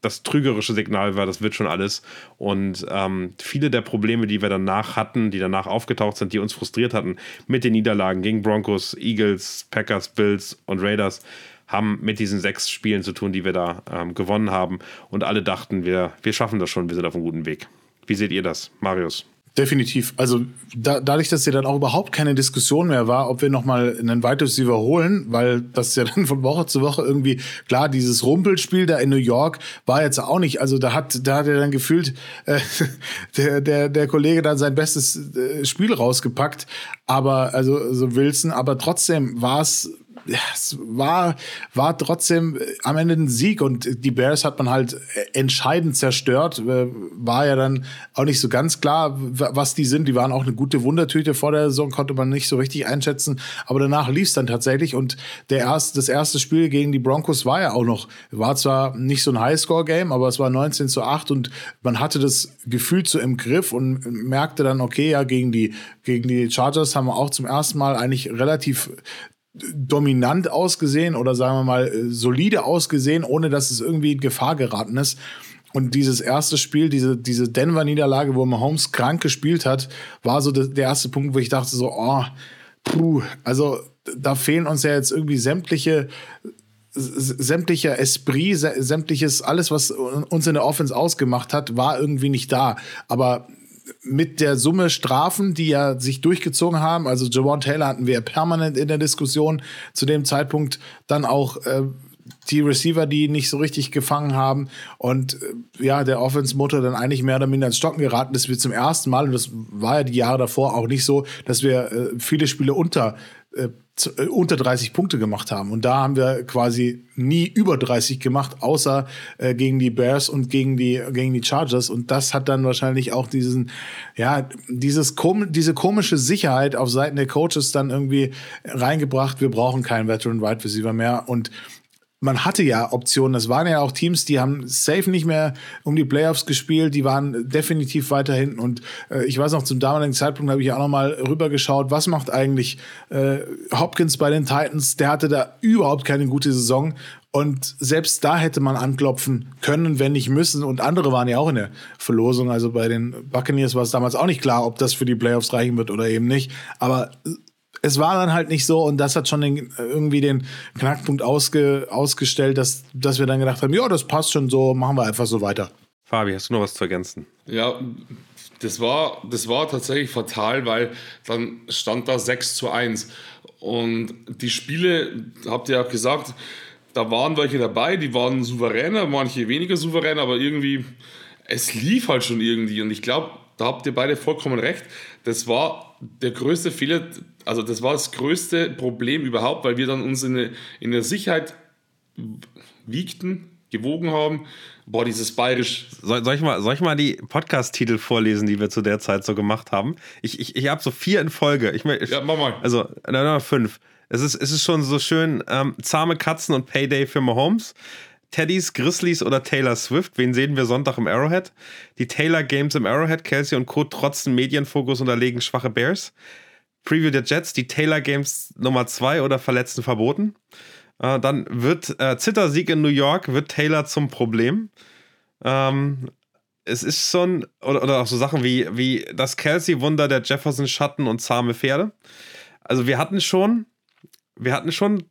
das trügerische Signal war, das wird schon alles. Und ähm, viele der Probleme, die wir danach hatten, die danach aufgetaucht sind, die uns frustriert hatten, mit den Niederlagen gegen Broncos, Eagles, Packers, Bills und Raiders, haben mit diesen sechs Spielen zu tun, die wir da ähm, gewonnen haben. Und alle dachten, wir, wir schaffen das schon, wir sind auf einem guten Weg. Wie seht ihr das, Marius? Definitiv. Also da, dadurch, dass ja dann auch überhaupt keine Diskussion mehr war, ob wir nochmal einen Wide Receiver holen, weil das ja dann von Woche zu Woche irgendwie, klar, dieses Rumpelspiel da in New York war jetzt auch nicht, also da hat, da hat er dann gefühlt äh, der, der, der Kollege dann sein bestes äh, Spiel rausgepackt, aber, also so Wilson, aber trotzdem war es es war, war trotzdem äh, am Ende ein Sieg und die Bears hat man halt äh, entscheidend zerstört. Äh, war ja dann auch nicht so ganz klar, was die sind. Die waren auch eine gute Wundertüte vor der Saison, konnte man nicht so richtig einschätzen. Aber danach lief es dann tatsächlich und der erste, das erste Spiel gegen die Broncos war ja auch noch, war zwar nicht so ein Highscore-Game, aber es war 19 zu 8 und man hatte das Gefühl so im Griff und merkte dann, okay, ja, gegen die, gegen die Chargers haben wir auch zum ersten Mal eigentlich relativ dominant ausgesehen oder sagen wir mal äh, solide ausgesehen, ohne dass es irgendwie in Gefahr geraten ist. Und dieses erste Spiel, diese, diese Denver-Niederlage, wo Mahomes krank gespielt hat, war so der erste Punkt, wo ich dachte so, oh, puh, also da fehlen uns ja jetzt irgendwie sämtliche sämtlicher Esprit, sämtliches, alles, was uns in der Offense ausgemacht hat, war irgendwie nicht da. Aber mit der Summe Strafen, die ja sich durchgezogen haben, also Javon Taylor hatten wir permanent in der Diskussion zu dem Zeitpunkt, dann auch äh, die Receiver, die nicht so richtig gefangen haben und äh, ja, der Offense-Motor dann eigentlich mehr oder minder ins Stocken geraten ist, wie zum ersten Mal, und das war ja die Jahre davor auch nicht so, dass wir äh, viele Spiele unter äh, unter 30 Punkte gemacht haben. Und da haben wir quasi nie über 30 gemacht, außer äh, gegen die Bears und gegen die, gegen die Chargers. Und das hat dann wahrscheinlich auch diesen, ja, dieses kom diese komische Sicherheit auf Seiten der Coaches dann irgendwie reingebracht. Wir brauchen keinen Veteran Wide Receiver mehr. Und man hatte ja Optionen. Es waren ja auch Teams, die haben safe nicht mehr um die Playoffs gespielt. Die waren definitiv weiter hinten. Und äh, ich weiß noch, zum damaligen Zeitpunkt habe ich auch noch mal rübergeschaut, was macht eigentlich äh, Hopkins bei den Titans? Der hatte da überhaupt keine gute Saison. Und selbst da hätte man anklopfen können, wenn nicht müssen. Und andere waren ja auch in der Verlosung. Also bei den Buccaneers war es damals auch nicht klar, ob das für die Playoffs reichen wird oder eben nicht. Aber es war dann halt nicht so und das hat schon den, irgendwie den Knackpunkt ausge, ausgestellt, dass, dass wir dann gedacht haben, ja, das passt schon so, machen wir einfach so weiter. Fabi, hast du noch was zu ergänzen? Ja, das war, das war tatsächlich fatal, weil dann stand da 6 zu 1. Und die Spiele, habt ihr ja gesagt, da waren welche dabei, die waren souveräner, manche weniger souverän, aber irgendwie, es lief halt schon irgendwie. Und ich glaube, da habt ihr beide vollkommen recht. Das war der größte Fehler, also das war das größte Problem überhaupt, weil wir dann uns in, eine, in der Sicherheit wiegten, gewogen haben. Boah, dieses bayerisch. Soll, soll, ich, mal, soll ich mal die Podcast-Titel vorlesen, die wir zu der Zeit so gemacht haben? Ich, ich, ich habe so vier in Folge. Ich, ich, ja, mach mal. Also, nein, nein, fünf. Es ist, es ist schon so schön, ähm, zahme Katzen und Payday für Mahomes. Teddys, Grizzlies oder Taylor Swift? Wen sehen wir Sonntag im Arrowhead? Die Taylor Games im Arrowhead, Kelsey und Co. trotzen Medienfokus und erlegen schwache Bears. Preview der Jets, die Taylor Games Nummer 2 oder Verletzten verboten. Äh, dann wird äh, Zittersieg in New York, wird Taylor zum Problem. Ähm, es ist schon, oder, oder auch so Sachen wie, wie das Kelsey-Wunder der Jefferson Schatten und zahme Pferde. Also wir hatten schon, wir hatten schon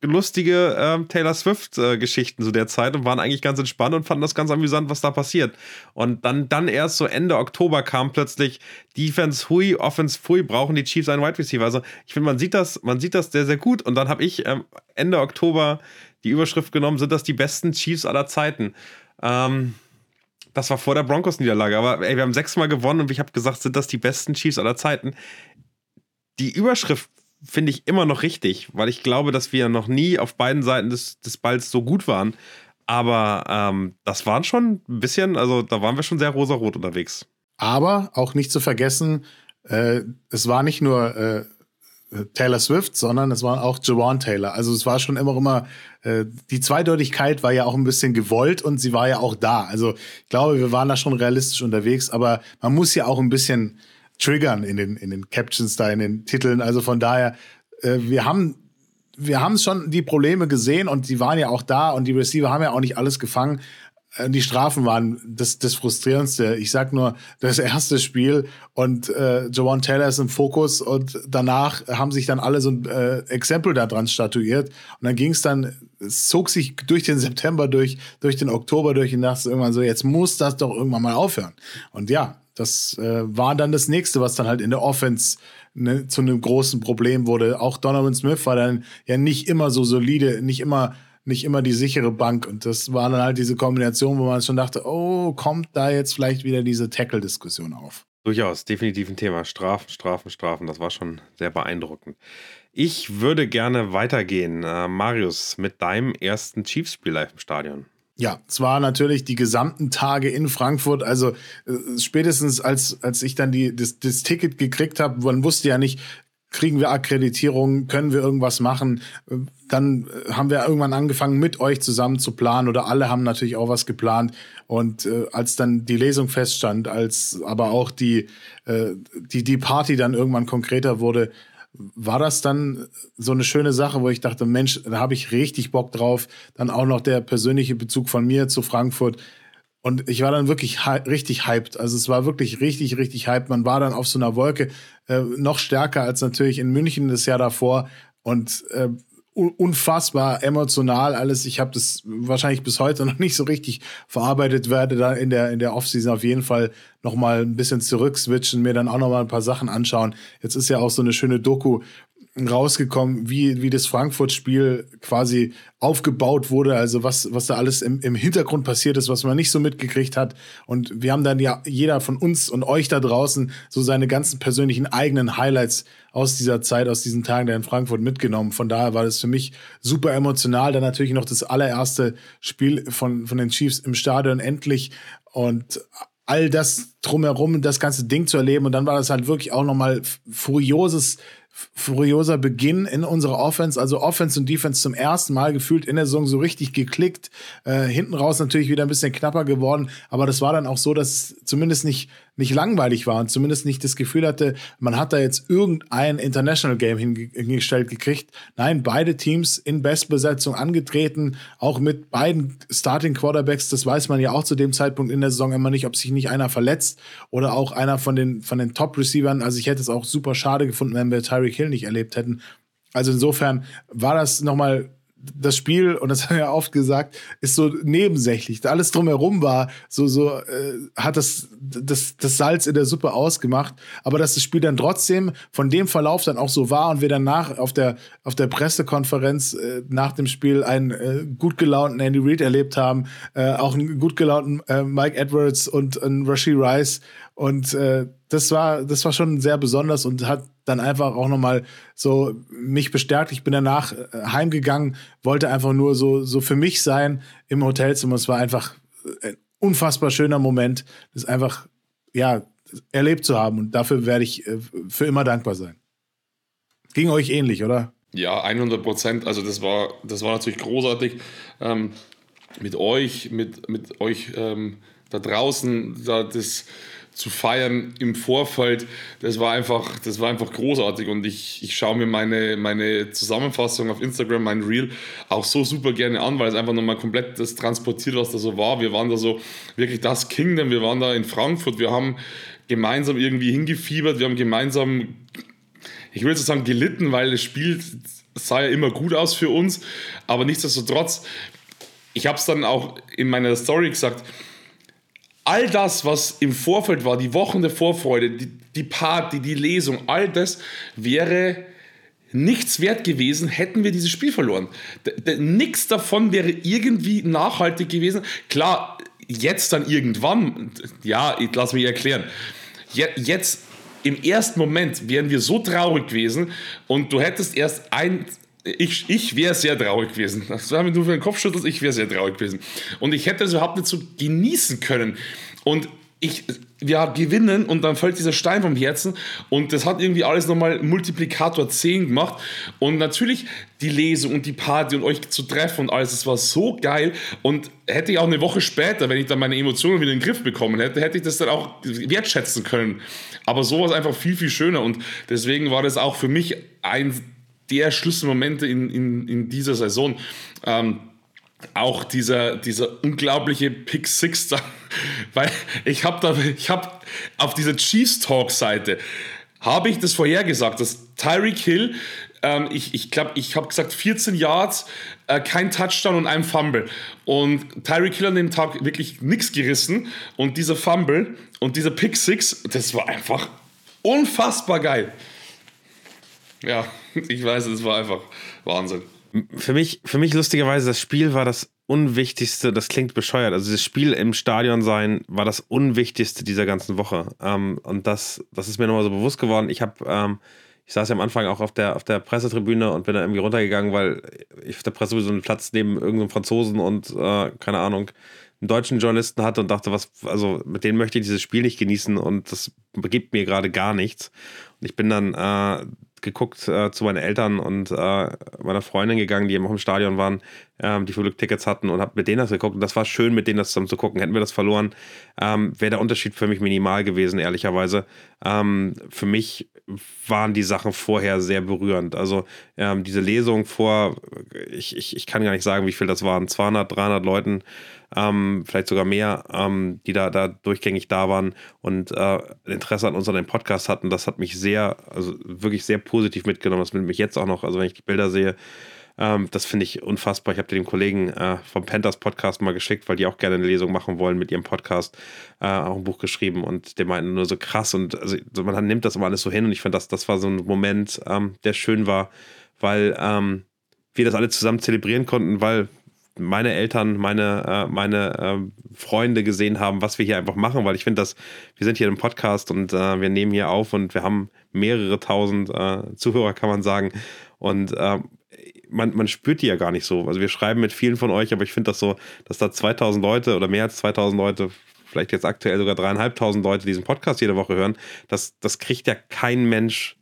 lustige äh, Taylor Swift-Geschichten äh, zu der Zeit und waren eigentlich ganz entspannt und fanden das ganz amüsant, was da passiert. Und dann, dann erst so Ende Oktober kam plötzlich Defense hui, Offense hui, brauchen die Chiefs einen Wide Receiver. Also ich finde, man sieht das, man sieht das sehr, sehr gut. Und dann habe ich ähm, Ende Oktober die Überschrift genommen, sind das die besten Chiefs aller Zeiten. Ähm, das war vor der Broncos-Niederlage, aber ey, wir haben sechsmal gewonnen und ich habe gesagt, sind das die besten Chiefs aller Zeiten. Die Überschrift finde ich immer noch richtig, weil ich glaube, dass wir noch nie auf beiden Seiten des, des Balls so gut waren. Aber ähm, das waren schon ein bisschen, also da waren wir schon sehr rosarot unterwegs. Aber auch nicht zu vergessen, äh, es war nicht nur äh, Taylor Swift, sondern es war auch Jawan Taylor. Also es war schon immer immer, äh, die Zweideutigkeit war ja auch ein bisschen gewollt und sie war ja auch da. Also ich glaube, wir waren da schon realistisch unterwegs, aber man muss ja auch ein bisschen triggern in den, in den Captions da, in den Titeln. Also von daher, äh, wir haben wir haben schon die Probleme gesehen und die waren ja auch da und die Receiver haben ja auch nicht alles gefangen. Äh, die Strafen waren das, das Frustrierendste. Ich sag nur, das erste Spiel und äh, Jawan Taylor ist im Fokus und danach haben sich dann alle so ein äh, Exempel da dran statuiert und dann ging es dann, es zog sich durch den September, durch, durch den Oktober durch und dachte irgendwann so, jetzt muss das doch irgendwann mal aufhören. Und ja, das äh, war dann das nächste, was dann halt in der Offense ne, zu einem großen Problem wurde. Auch Donovan Smith war dann ja nicht immer so solide, nicht immer nicht immer die sichere Bank. Und das war dann halt diese Kombination, wo man schon dachte, oh, kommt da jetzt vielleicht wieder diese Tackle-Diskussion auf? Durchaus, definitiv ein Thema. Strafen, Strafen, Strafen. Das war schon sehr beeindruckend. Ich würde gerne weitergehen, äh, Marius, mit deinem ersten Chiefs-Spiel live im Stadion. Ja, zwar natürlich die gesamten Tage in Frankfurt. Also äh, spätestens als, als ich dann die, das, das Ticket gekriegt habe, man wusste ja nicht, kriegen wir Akkreditierung, können wir irgendwas machen. Dann äh, haben wir irgendwann angefangen, mit euch zusammen zu planen oder alle haben natürlich auch was geplant. Und äh, als dann die Lesung feststand, als aber auch die, äh, die, die Party dann irgendwann konkreter wurde, war das dann so eine schöne Sache, wo ich dachte, Mensch, da habe ich richtig Bock drauf. Dann auch noch der persönliche Bezug von mir zu Frankfurt. Und ich war dann wirklich richtig hyped. Also es war wirklich richtig, richtig hyped. Man war dann auf so einer Wolke äh, noch stärker als natürlich in München das Jahr davor. Und äh, unfassbar emotional alles. Ich habe das wahrscheinlich bis heute noch nicht so richtig verarbeitet, werde da in der in der Offseason auf jeden Fall noch mal ein bisschen zurückswitchen, mir dann auch noch mal ein paar Sachen anschauen. Jetzt ist ja auch so eine schöne Doku rausgekommen, wie, wie das Frankfurt-Spiel quasi aufgebaut wurde, also was, was da alles im, im Hintergrund passiert ist, was man nicht so mitgekriegt hat. Und wir haben dann ja jeder von uns und euch da draußen so seine ganzen persönlichen eigenen Highlights aus dieser Zeit, aus diesen Tagen da in Frankfurt mitgenommen. Von daher war das für mich super emotional. Dann natürlich noch das allererste Spiel von, von den Chiefs im Stadion endlich und all das drumherum, das ganze Ding zu erleben. Und dann war das halt wirklich auch nochmal furioses furioser Beginn in unserer Offense, also Offense und Defense zum ersten Mal gefühlt in der Saison so richtig geklickt. Äh, hinten raus natürlich wieder ein bisschen knapper geworden, aber das war dann auch so, dass es zumindest nicht nicht langweilig war und zumindest nicht das Gefühl hatte, man hat da jetzt irgendein International Game hingestellt gekriegt. Nein, beide Teams in Bestbesetzung angetreten, auch mit beiden Starting Quarterbacks. Das weiß man ja auch zu dem Zeitpunkt in der Saison immer nicht, ob sich nicht einer verletzt oder auch einer von den, von den Top Receivern. Also ich hätte es auch super schade gefunden, wenn wir Tyreek Hill nicht erlebt hätten. Also insofern war das nochmal das Spiel, und das haben wir ja oft gesagt, ist so nebensächlich. Alles drumherum war, so, so äh, hat das, das, das Salz in der Suppe ausgemacht. Aber dass das Spiel dann trotzdem von dem Verlauf dann auch so war und wir danach auf der, auf der Pressekonferenz äh, nach dem Spiel einen äh, gut gelaunten Andy Reid erlebt haben, äh, auch einen gut gelaunten äh, Mike Edwards und einen Rashi Rice und äh, das war, das war schon sehr besonders und hat dann einfach auch nochmal so mich bestärkt. Ich bin danach äh, heimgegangen, wollte einfach nur so, so für mich sein im Hotelzimmer. Es war einfach ein unfassbar schöner Moment, das einfach, ja, erlebt zu haben. Und dafür werde ich äh, für immer dankbar sein. Ging euch ähnlich, oder? Ja, 100 Prozent. Also das war, das war natürlich großartig ähm, mit euch, mit, mit euch ähm, da draußen, da das zu feiern im Vorfeld, das war einfach, das war einfach großartig. Und ich, ich schaue mir meine, meine Zusammenfassung auf Instagram, mein Reel, auch so super gerne an, weil es einfach nochmal komplett das transportiert, was da so war. Wir waren da so wirklich das Kingdom, wir waren da in Frankfurt, wir haben gemeinsam irgendwie hingefiebert, wir haben gemeinsam, ich will jetzt sagen gelitten, weil das Spiel sah ja immer gut aus für uns, aber nichtsdestotrotz, ich habe es dann auch in meiner Story gesagt, all das, was im Vorfeld war, die Wochen der Vorfreude, die, die Party, die Lesung, all das wäre nichts wert gewesen, hätten wir dieses Spiel verloren. nichts davon wäre irgendwie nachhaltig gewesen. Klar, jetzt dann irgendwann, ja, lass mich erklären. Jetzt im ersten Moment wären wir so traurig gewesen und du hättest erst ein, ich, ich wäre sehr traurig gewesen. Also, wenn du für den Kopf schüttelst, ich wäre sehr traurig gewesen. Und ich hätte es überhaupt nicht so genießen können. Und ich, wir gewinnen und dann fällt dieser Stein vom Herzen und das hat irgendwie alles nochmal Multiplikator 10 gemacht und natürlich die Lesung und die Party und euch zu treffen und alles, das war so geil und hätte ich auch eine Woche später, wenn ich dann meine Emotionen wieder in den Griff bekommen hätte, hätte ich das dann auch wertschätzen können. Aber so war es einfach viel, viel schöner und deswegen war das auch für mich ein der Schlüsselmomente in, in, in dieser Saison. Ähm, auch dieser, dieser unglaubliche Pick Six da, weil ich habe da, ich habe auf dieser Chiefs Talk Seite habe ich das vorhergesagt, dass Tyreek Hill, ähm, ich ich glaube, ich habe gesagt 14 Yards, äh, kein Touchdown und ein Fumble. Und Tyreek Hill an dem Tag wirklich nichts gerissen und dieser Fumble und dieser Pick Six, das war einfach unfassbar geil. Ja, ich weiß, es war einfach Wahnsinn. Für mich, für mich lustigerweise, das Spiel war das Unwichtigste, das klingt bescheuert. Also das Spiel im Stadion sein war das Unwichtigste dieser ganzen Woche. Ähm, und das, das ist mir nochmal so bewusst geworden. Ich habe, ähm, ich saß ja am Anfang auch auf der, auf der Pressetribüne und bin da irgendwie runtergegangen, weil ich auf der Pressetribüne so einen Platz neben irgendeinem Franzosen und, äh, keine Ahnung, einen deutschen Journalisten hatte und dachte, was, also mit denen möchte ich dieses Spiel nicht genießen und das gibt mir gerade gar nichts. Und ich bin dann äh, geguckt äh, zu meinen Eltern und äh, meiner Freundin gegangen, die eben auch im Stadion waren, ähm, die Flugtickets hatten und habe mit denen das geguckt. Und das war schön, mit denen das zusammen zu gucken. Hätten wir das verloren, ähm, wäre der Unterschied für mich minimal gewesen, ehrlicherweise. Ähm, für mich waren die Sachen vorher sehr berührend. Also ähm, diese Lesung vor, ich, ich, ich kann gar nicht sagen, wie viel das waren, 200, 300 Leuten ähm, vielleicht sogar mehr, ähm, die da, da durchgängig da waren und äh, Interesse an uns Podcast hatten. Das hat mich sehr, also wirklich sehr positiv mitgenommen. Das nimmt mich jetzt auch noch, also wenn ich die Bilder sehe, ähm, das finde ich unfassbar. Ich habe den Kollegen äh, vom Panthers Podcast mal geschickt, weil die auch gerne eine Lesung machen wollen mit ihrem Podcast, äh, auch ein Buch geschrieben und der meinten nur so krass und also man nimmt das immer alles so hin und ich finde, das, das war so ein Moment, ähm, der schön war, weil ähm, wir das alle zusammen zelebrieren konnten, weil meine Eltern, meine, äh, meine äh, Freunde gesehen haben, was wir hier einfach machen, weil ich finde, dass wir sind hier im Podcast und äh, wir nehmen hier auf und wir haben mehrere tausend äh, Zuhörer, kann man sagen. Und äh, man, man spürt die ja gar nicht so. Also wir schreiben mit vielen von euch, aber ich finde das so, dass da 2000 Leute oder mehr als 2000 Leute, vielleicht jetzt aktuell sogar dreieinhalbtausend Leute diesen Podcast jede Woche hören, das, das kriegt ja kein Mensch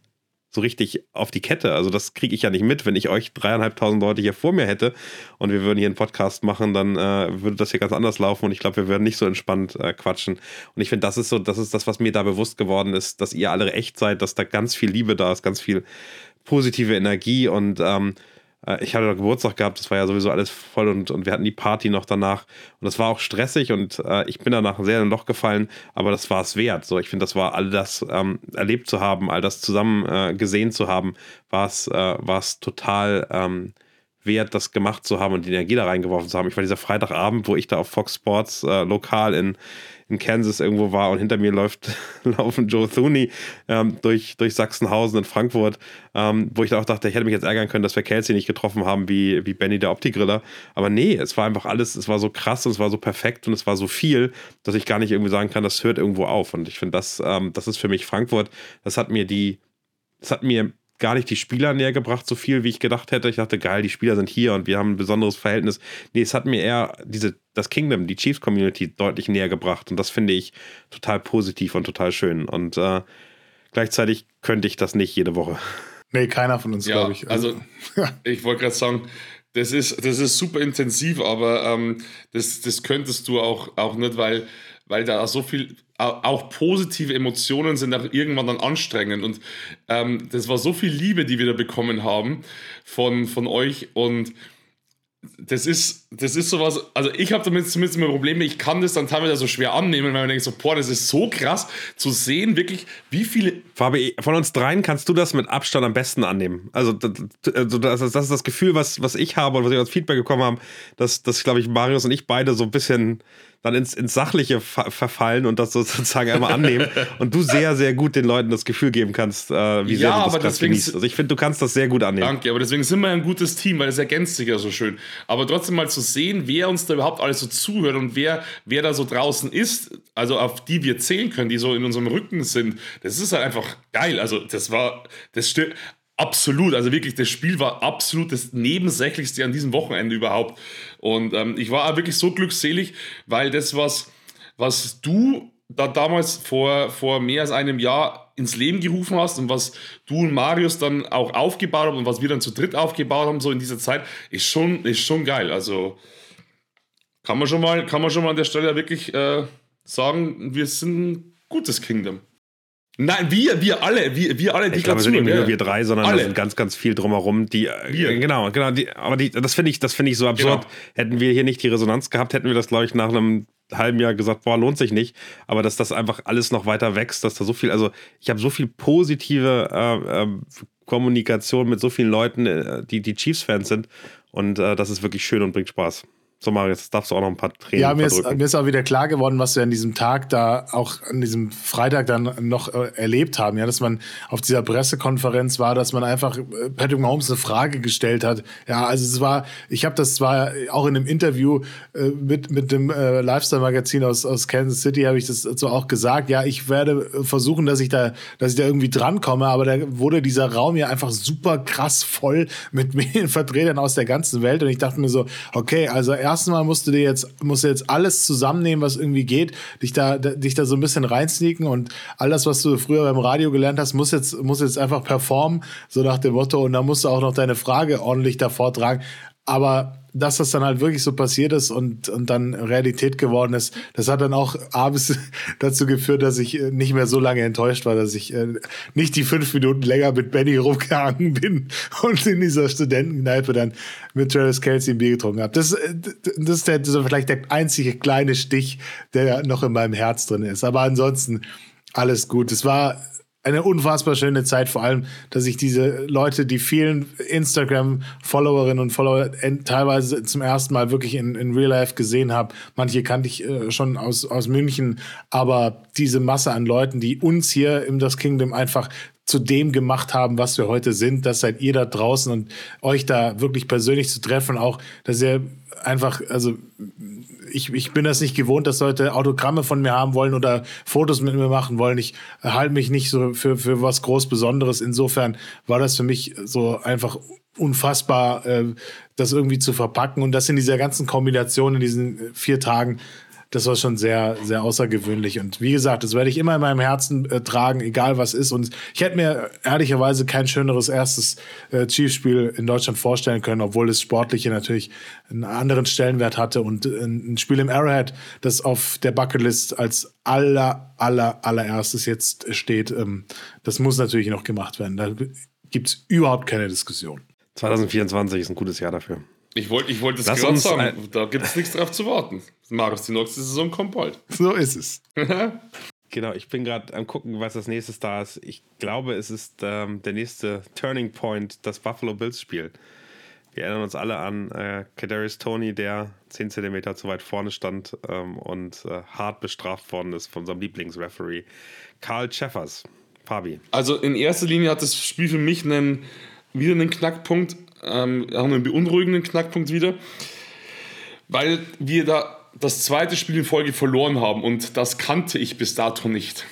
so richtig auf die Kette. Also das kriege ich ja nicht mit. Wenn ich euch dreieinhalbtausend Leute hier vor mir hätte und wir würden hier einen Podcast machen, dann äh, würde das hier ganz anders laufen und ich glaube, wir würden nicht so entspannt äh, quatschen. Und ich finde, das ist so, das ist das, was mir da bewusst geworden ist, dass ihr alle echt seid, dass da ganz viel Liebe da ist, ganz viel positive Energie und ähm, äh, ich hatte Geburtstag gehabt, das war ja sowieso alles voll und, und wir hatten die Party noch danach. Und das war auch stressig und äh, ich bin danach sehr in ein Loch gefallen, aber das war es wert. So, ich finde, das war all das ähm, erlebt zu haben, all das zusammen äh, gesehen zu haben, war es äh, total ähm, wert, das gemacht zu haben und die Energie da reingeworfen zu haben. Ich war dieser Freitagabend, wo ich da auf Fox Sports äh, lokal in, in Kansas irgendwo war und hinter mir läuft laufen Joe Thuney ähm, durch, durch Sachsenhausen in Frankfurt, ähm, wo ich auch dachte, ich hätte mich jetzt ärgern können, dass wir Kelsey nicht getroffen haben wie, wie Benny der Opti-Griller. Aber nee, es war einfach alles, es war so krass und es war so perfekt und es war so viel, dass ich gar nicht irgendwie sagen kann, das hört irgendwo auf. Und ich finde, das, ähm, das ist für mich Frankfurt, das hat mir die, das hat mir gar nicht die Spieler näher gebracht, so viel wie ich gedacht hätte. Ich dachte, geil, die Spieler sind hier und wir haben ein besonderes Verhältnis. Nee, es hat mir eher diese, das Kingdom, die Chiefs Community deutlich näher gebracht und das finde ich total positiv und total schön. Und äh, gleichzeitig könnte ich das nicht jede Woche. Nee, keiner von uns, ja, glaube ich. Also, also ich wollte gerade sagen, das ist, das ist super intensiv, aber ähm, das, das könntest du auch, auch nicht, weil, weil da so viel, auch positive Emotionen sind auch irgendwann dann anstrengend. Und ähm, das war so viel Liebe, die wir da bekommen haben von, von euch. Und das ist, das ist sowas, also ich habe damit zumindest immer Probleme, ich kann das dann teilweise so schwer annehmen, weil man denkt so, boah, das ist so krass zu sehen, wirklich, wie viele... Fabi, von uns dreien kannst du das mit Abstand am besten annehmen. Also das, also das, ist das Gefühl, was, was ich habe und was wir als Feedback bekommen haben, dass, dass glaube ich, Marius und ich beide so ein bisschen dann ins, ins Sachliche ver verfallen und das sozusagen einmal annehmen und du sehr, sehr gut den Leuten das Gefühl geben kannst, äh, wie sehr ja, du das aber genießt. Also ich finde, du kannst das sehr gut annehmen. Danke, aber deswegen sind wir ein gutes Team, weil es ergänzt sich ja so schön. Aber trotzdem mal zu sehen, wer uns da überhaupt alles so zuhört und wer, wer da so draußen ist, also auf die wir zählen können, die so in unserem Rücken sind, das ist halt einfach geil. Also das war, das stimmt. Absolut, also wirklich, das Spiel war absolut das Nebensächlichste an diesem Wochenende überhaupt. Und ähm, ich war auch wirklich so glückselig, weil das, was, was du da damals vor, vor mehr als einem Jahr ins Leben gerufen hast und was du und Marius dann auch aufgebaut haben und was wir dann zu dritt aufgebaut haben, so in dieser Zeit, ist schon, ist schon geil. Also kann man schon mal, kann man schon mal an der Stelle wirklich äh, sagen, wir sind ein gutes Kingdom. Nein, wir, wir alle, wir, wir alle, die ich glaube, es sind nicht nur wir drei, sondern alle. da sind ganz, ganz viel drumherum, die, äh, wir. genau, genau, die, aber die, das finde ich, das finde ich so absurd. Genau. Hätten wir hier nicht die Resonanz gehabt, hätten wir das, glaube ich, nach einem halben Jahr gesagt, boah, lohnt sich nicht. Aber dass das einfach alles noch weiter wächst, dass da so viel, also ich habe so viel positive äh, äh, Kommunikation mit so vielen Leuten, äh, die, die Chiefs-Fans sind. Und äh, das ist wirklich schön und bringt Spaß. So, Marius, jetzt darfst du auch noch ein paar Tränen Ja, mir ist, mir ist, auch wieder klar geworden, was wir an diesem Tag da, auch an diesem Freitag dann noch äh, erlebt haben. Ja, dass man auf dieser Pressekonferenz war, dass man einfach äh, Patrick Mahomes eine Frage gestellt hat. Ja, also es war, ich habe das zwar auch in einem Interview äh, mit, mit dem äh, Lifestyle-Magazin aus, aus Kansas City, habe ich das so auch gesagt. Ja, ich werde versuchen, dass ich da, dass ich da irgendwie drankomme, aber da wurde dieser Raum ja einfach super krass voll mit Medienvertretern aus der ganzen Welt. Und ich dachte mir so, okay, also er ersten Mal musst du dir jetzt, musst du jetzt alles zusammennehmen, was irgendwie geht, dich da, dich da so ein bisschen reinsneaken und all das, was du früher beim Radio gelernt hast, muss jetzt, muss jetzt einfach performen, so nach dem Motto, und dann musst du auch noch deine Frage ordentlich davor tragen. Aber dass das dann halt wirklich so passiert ist und, und dann Realität geworden ist, das hat dann auch abends dazu geführt, dass ich äh, nicht mehr so lange enttäuscht war, dass ich äh, nicht die fünf Minuten länger mit Benny rumgehangen bin und in dieser Studentenkneipe dann mit Travis Kelsey ein Bier getrunken habe. Das, äh, das ist der, so vielleicht der einzige kleine Stich, der noch in meinem Herz drin ist. Aber ansonsten alles gut. Es war eine unfassbar schöne Zeit, vor allem, dass ich diese Leute, die vielen Instagram-Followerinnen und Follower teilweise zum ersten Mal wirklich in, in Real Life gesehen habe. Manche kannte ich äh, schon aus, aus München, aber diese Masse an Leuten, die uns hier im Das Kingdom einfach zu dem gemacht haben, was wir heute sind, das seid ihr da draußen und euch da wirklich persönlich zu treffen, auch, dass ihr einfach, also ich, ich bin das nicht gewohnt, dass Leute Autogramme von mir haben wollen oder Fotos mit mir machen wollen. Ich halte mich nicht so für, für was groß Besonderes. Insofern war das für mich so einfach unfassbar, äh, das irgendwie zu verpacken und das in dieser ganzen Kombination in diesen vier Tagen das war schon sehr, sehr außergewöhnlich. Und wie gesagt, das werde ich immer in meinem Herzen äh, tragen, egal was ist. Und ich hätte mir ehrlicherweise kein schöneres erstes äh, Chiefs-Spiel in Deutschland vorstellen können, obwohl das Sportliche natürlich einen anderen Stellenwert hatte. Und äh, ein Spiel im Arrowhead, das auf der Bucketlist als aller, aller, allererstes jetzt steht, ähm, das muss natürlich noch gemacht werden. Da gibt es überhaupt keine Diskussion. 2024 ist ein gutes Jahr dafür. Ich wollte ich wollt das gerade sagen, da gibt es nichts drauf zu warten. Marius, die nächste Saison kommt bald. So ist es. genau, ich bin gerade am gucken, was das nächste da ist. Ich glaube, es ist ähm, der nächste Turning Point, das Buffalo Bills Spiel. Wir erinnern uns alle an äh, Kadarius Tony, der 10 cm zu weit vorne stand ähm, und äh, hart bestraft worden ist von unserem Lieblingsreferee Karl Schäffers. Fabi. Also in erster Linie hat das Spiel für mich einen, wieder einen Knackpunkt, ähm, auch einen beunruhigenden Knackpunkt wieder, weil wir da das zweite Spiel in Folge verloren haben und das kannte ich bis dato nicht.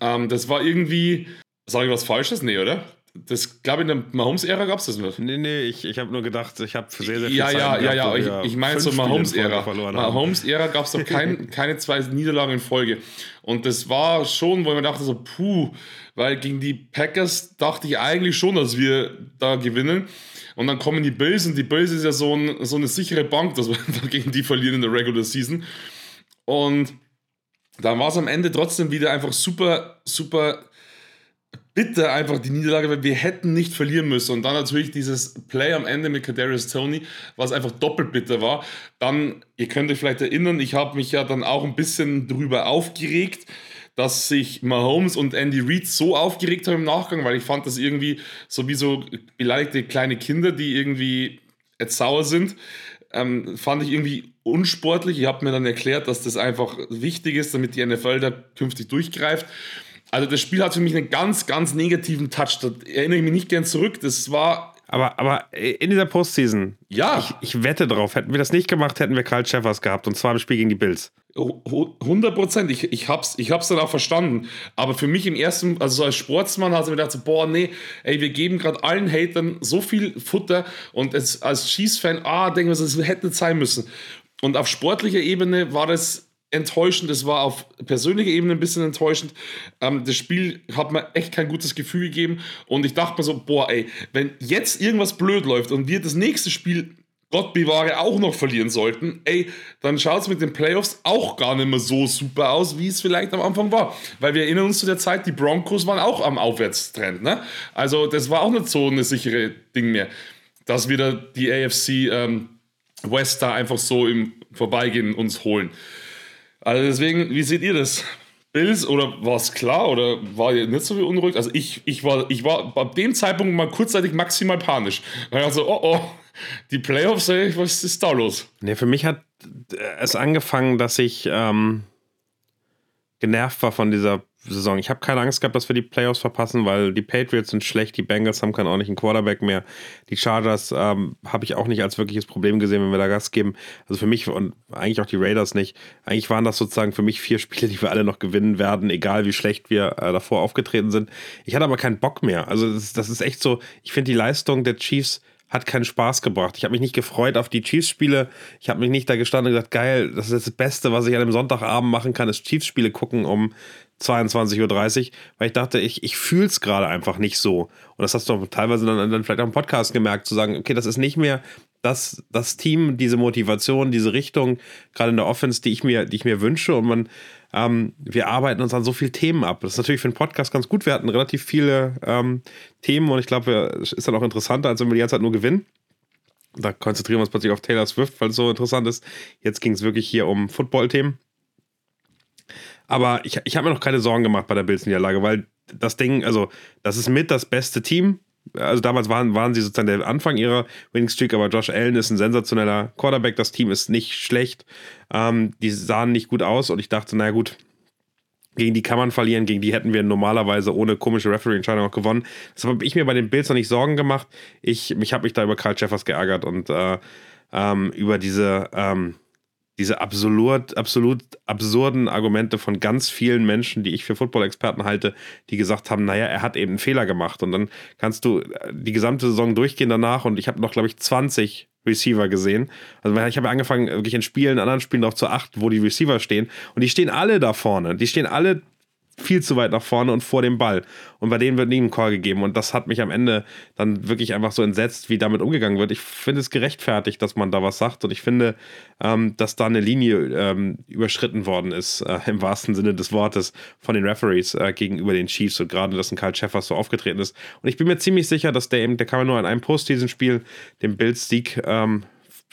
Ähm, das war irgendwie, sage ich was Falsches? Nee, oder? das glaube ich, in der Mahomes-Ära gab es das nicht. Nee, nee, ich, ich habe nur gedacht, ich habe sehr, sehr viel Ja, Zeit ja, ja, ja, gehabt, ich, ich meine so Mahomes-Ära. Mahomes-Ära gab es doch kein, keine zwei Niederlagen in Folge. Und das war schon, wo ich mir dachte, so, puh, weil gegen die Packers dachte ich eigentlich schon, dass wir da gewinnen. Und dann kommen die Bills und die Bills ist ja so, ein, so eine sichere Bank, dass wir gegen die verlieren in der Regular Season. Und dann war es am Ende trotzdem wieder einfach super, super bitter einfach die Niederlage, weil wir hätten nicht verlieren müssen. Und dann natürlich dieses Play am Ende mit Kadarius Tony, was einfach doppelt bitter war. Dann, ihr könnt euch vielleicht erinnern, ich habe mich ja dann auch ein bisschen drüber aufgeregt, dass sich Mahomes und Andy Reid so aufgeregt haben im Nachgang, weil ich fand das irgendwie sowieso beleidigte kleine Kinder, die irgendwie jetzt sauer sind. Ähm, fand ich irgendwie unsportlich. Ich habe mir dann erklärt, dass das einfach wichtig ist, damit die NFL da künftig durchgreift. Also das Spiel hat für mich einen ganz, ganz negativen Touch. Da erinnere ich mich nicht gern zurück. Das war. Aber, aber in dieser Postseason, ja. ich, ich wette drauf, hätten wir das nicht gemacht, hätten wir Carl Sheffers gehabt und zwar im Spiel gegen die Bills. 100 Prozent. Ich, ich, hab's, ich hab's dann auch verstanden. Aber für mich im ersten, also so als Sportsmann, hat ich mir gedacht, so, boah, nee, ey, wir geben gerade allen Hatern so viel Futter und es, als Schießfan, ah, denken wir, das hätte nicht sein müssen. Und auf sportlicher Ebene war das enttäuschend, es war auf persönlicher Ebene ein bisschen enttäuschend. Ähm, das Spiel hat mir echt kein gutes Gefühl gegeben und ich dachte mir so, boah, ey, wenn jetzt irgendwas blöd läuft und wir das nächste Spiel Gott bewahre, auch noch verlieren sollten, ey, dann schaut es mit den Playoffs auch gar nicht mehr so super aus, wie es vielleicht am Anfang war. Weil wir erinnern uns zu der Zeit, die Broncos waren auch am Aufwärtstrend, ne? Also das war auch nicht so eine sichere Ding mehr, dass wir da die AFC ähm, West da einfach so im Vorbeigehen uns holen. Also deswegen, wie seht ihr das? Bills oder war es klar oder war ihr nicht so beunruhigt? Also ich, ich, war, ich war ab dem Zeitpunkt mal kurzzeitig maximal panisch. Also, oh oh, die Playoffs, ey, was ist da los? Nee, für mich hat es angefangen, dass ich ähm, genervt war von dieser Saison. Ich habe keine Angst gehabt, dass wir die Playoffs verpassen, weil die Patriots sind schlecht, die Bengals haben keinen ordentlichen Quarterback mehr. Die Chargers ähm, habe ich auch nicht als wirkliches Problem gesehen, wenn wir da Gas geben. Also für mich und eigentlich auch die Raiders nicht. Eigentlich waren das sozusagen für mich vier Spiele, die wir alle noch gewinnen werden, egal wie schlecht wir äh, davor aufgetreten sind. Ich hatte aber keinen Bock mehr. Also das, das ist echt so, ich finde die Leistung der Chiefs hat keinen Spaß gebracht. Ich habe mich nicht gefreut auf die Chiefs-Spiele. Ich habe mich nicht da gestanden und gesagt, geil, das ist das Beste, was ich an einem Sonntagabend machen kann, ist Chiefs-Spiele gucken um 22.30 Uhr, weil ich dachte, ich, ich fühle es gerade einfach nicht so. Und das hast du teilweise dann, dann vielleicht auch im Podcast gemerkt, zu sagen, okay, das ist nicht mehr das, das Team, diese Motivation, diese Richtung, gerade in der Offense, die ich mir, die ich mir wünsche. Und man, ähm, wir arbeiten uns an so vielen Themen ab. Das ist natürlich für einen Podcast ganz gut. Wir hatten relativ viele ähm, Themen und ich glaube, es ist dann auch interessanter, als wenn wir die ganze Zeit nur gewinnen. Da konzentrieren wir uns plötzlich auf Taylor Swift, weil es so interessant ist. Jetzt ging es wirklich hier um Football-Themen. Aber ich, ich habe mir noch keine Sorgen gemacht bei der Bills-Niederlage, weil das Ding, also das ist mit das beste Team. Also damals waren, waren sie sozusagen der Anfang ihrer Winning Streak, aber Josh Allen ist ein sensationeller Quarterback. Das Team ist nicht schlecht. Ähm, die sahen nicht gut aus und ich dachte, naja gut, gegen die kann man verlieren, gegen die hätten wir normalerweise ohne komische Referee-Entscheidung auch gewonnen. Deshalb habe ich mir bei den Bills noch nicht Sorgen gemacht. Ich, ich habe mich da über Carl Jeffers geärgert und äh, ähm, über diese ähm, diese absolut, absolut absurden Argumente von ganz vielen Menschen, die ich für Football-Experten halte, die gesagt haben, naja, er hat eben einen Fehler gemacht. Und dann kannst du die gesamte Saison durchgehen danach und ich habe noch, glaube ich, 20 Receiver gesehen. Also ich habe angefangen, wirklich in Spielen, in anderen Spielen auch zu achten, wo die Receiver stehen. Und die stehen alle da vorne. Die stehen alle viel zu weit nach vorne und vor dem Ball. Und bei denen wird nie ein Call gegeben. Und das hat mich am Ende dann wirklich einfach so entsetzt, wie damit umgegangen wird. Ich finde es gerechtfertigt, dass man da was sagt. Und ich finde, ähm, dass da eine Linie ähm, überschritten worden ist, äh, im wahrsten Sinne des Wortes, von den Referees äh, gegenüber den Chiefs. Und gerade, dass ein Karl Sheffers so aufgetreten ist. Und ich bin mir ziemlich sicher, dass der eben, der kann man nur in einem Post-Season-Spiel den Bills-Sieg ähm,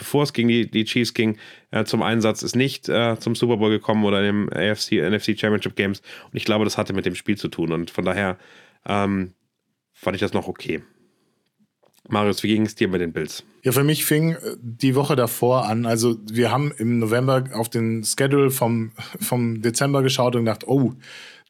bevor es gegen die, die Chiefs ging, äh, zum Einsatz, ist nicht äh, zum Super Bowl gekommen oder im AFC, NFC Championship Games. Und ich glaube, das hatte mit dem Spiel zu tun. Und von daher ähm, fand ich das noch okay. Marius, wie ging es dir mit den Bills? Ja, für mich fing äh, die Woche davor an. Also, wir haben im November auf den Schedule vom, vom Dezember geschaut und gedacht, oh,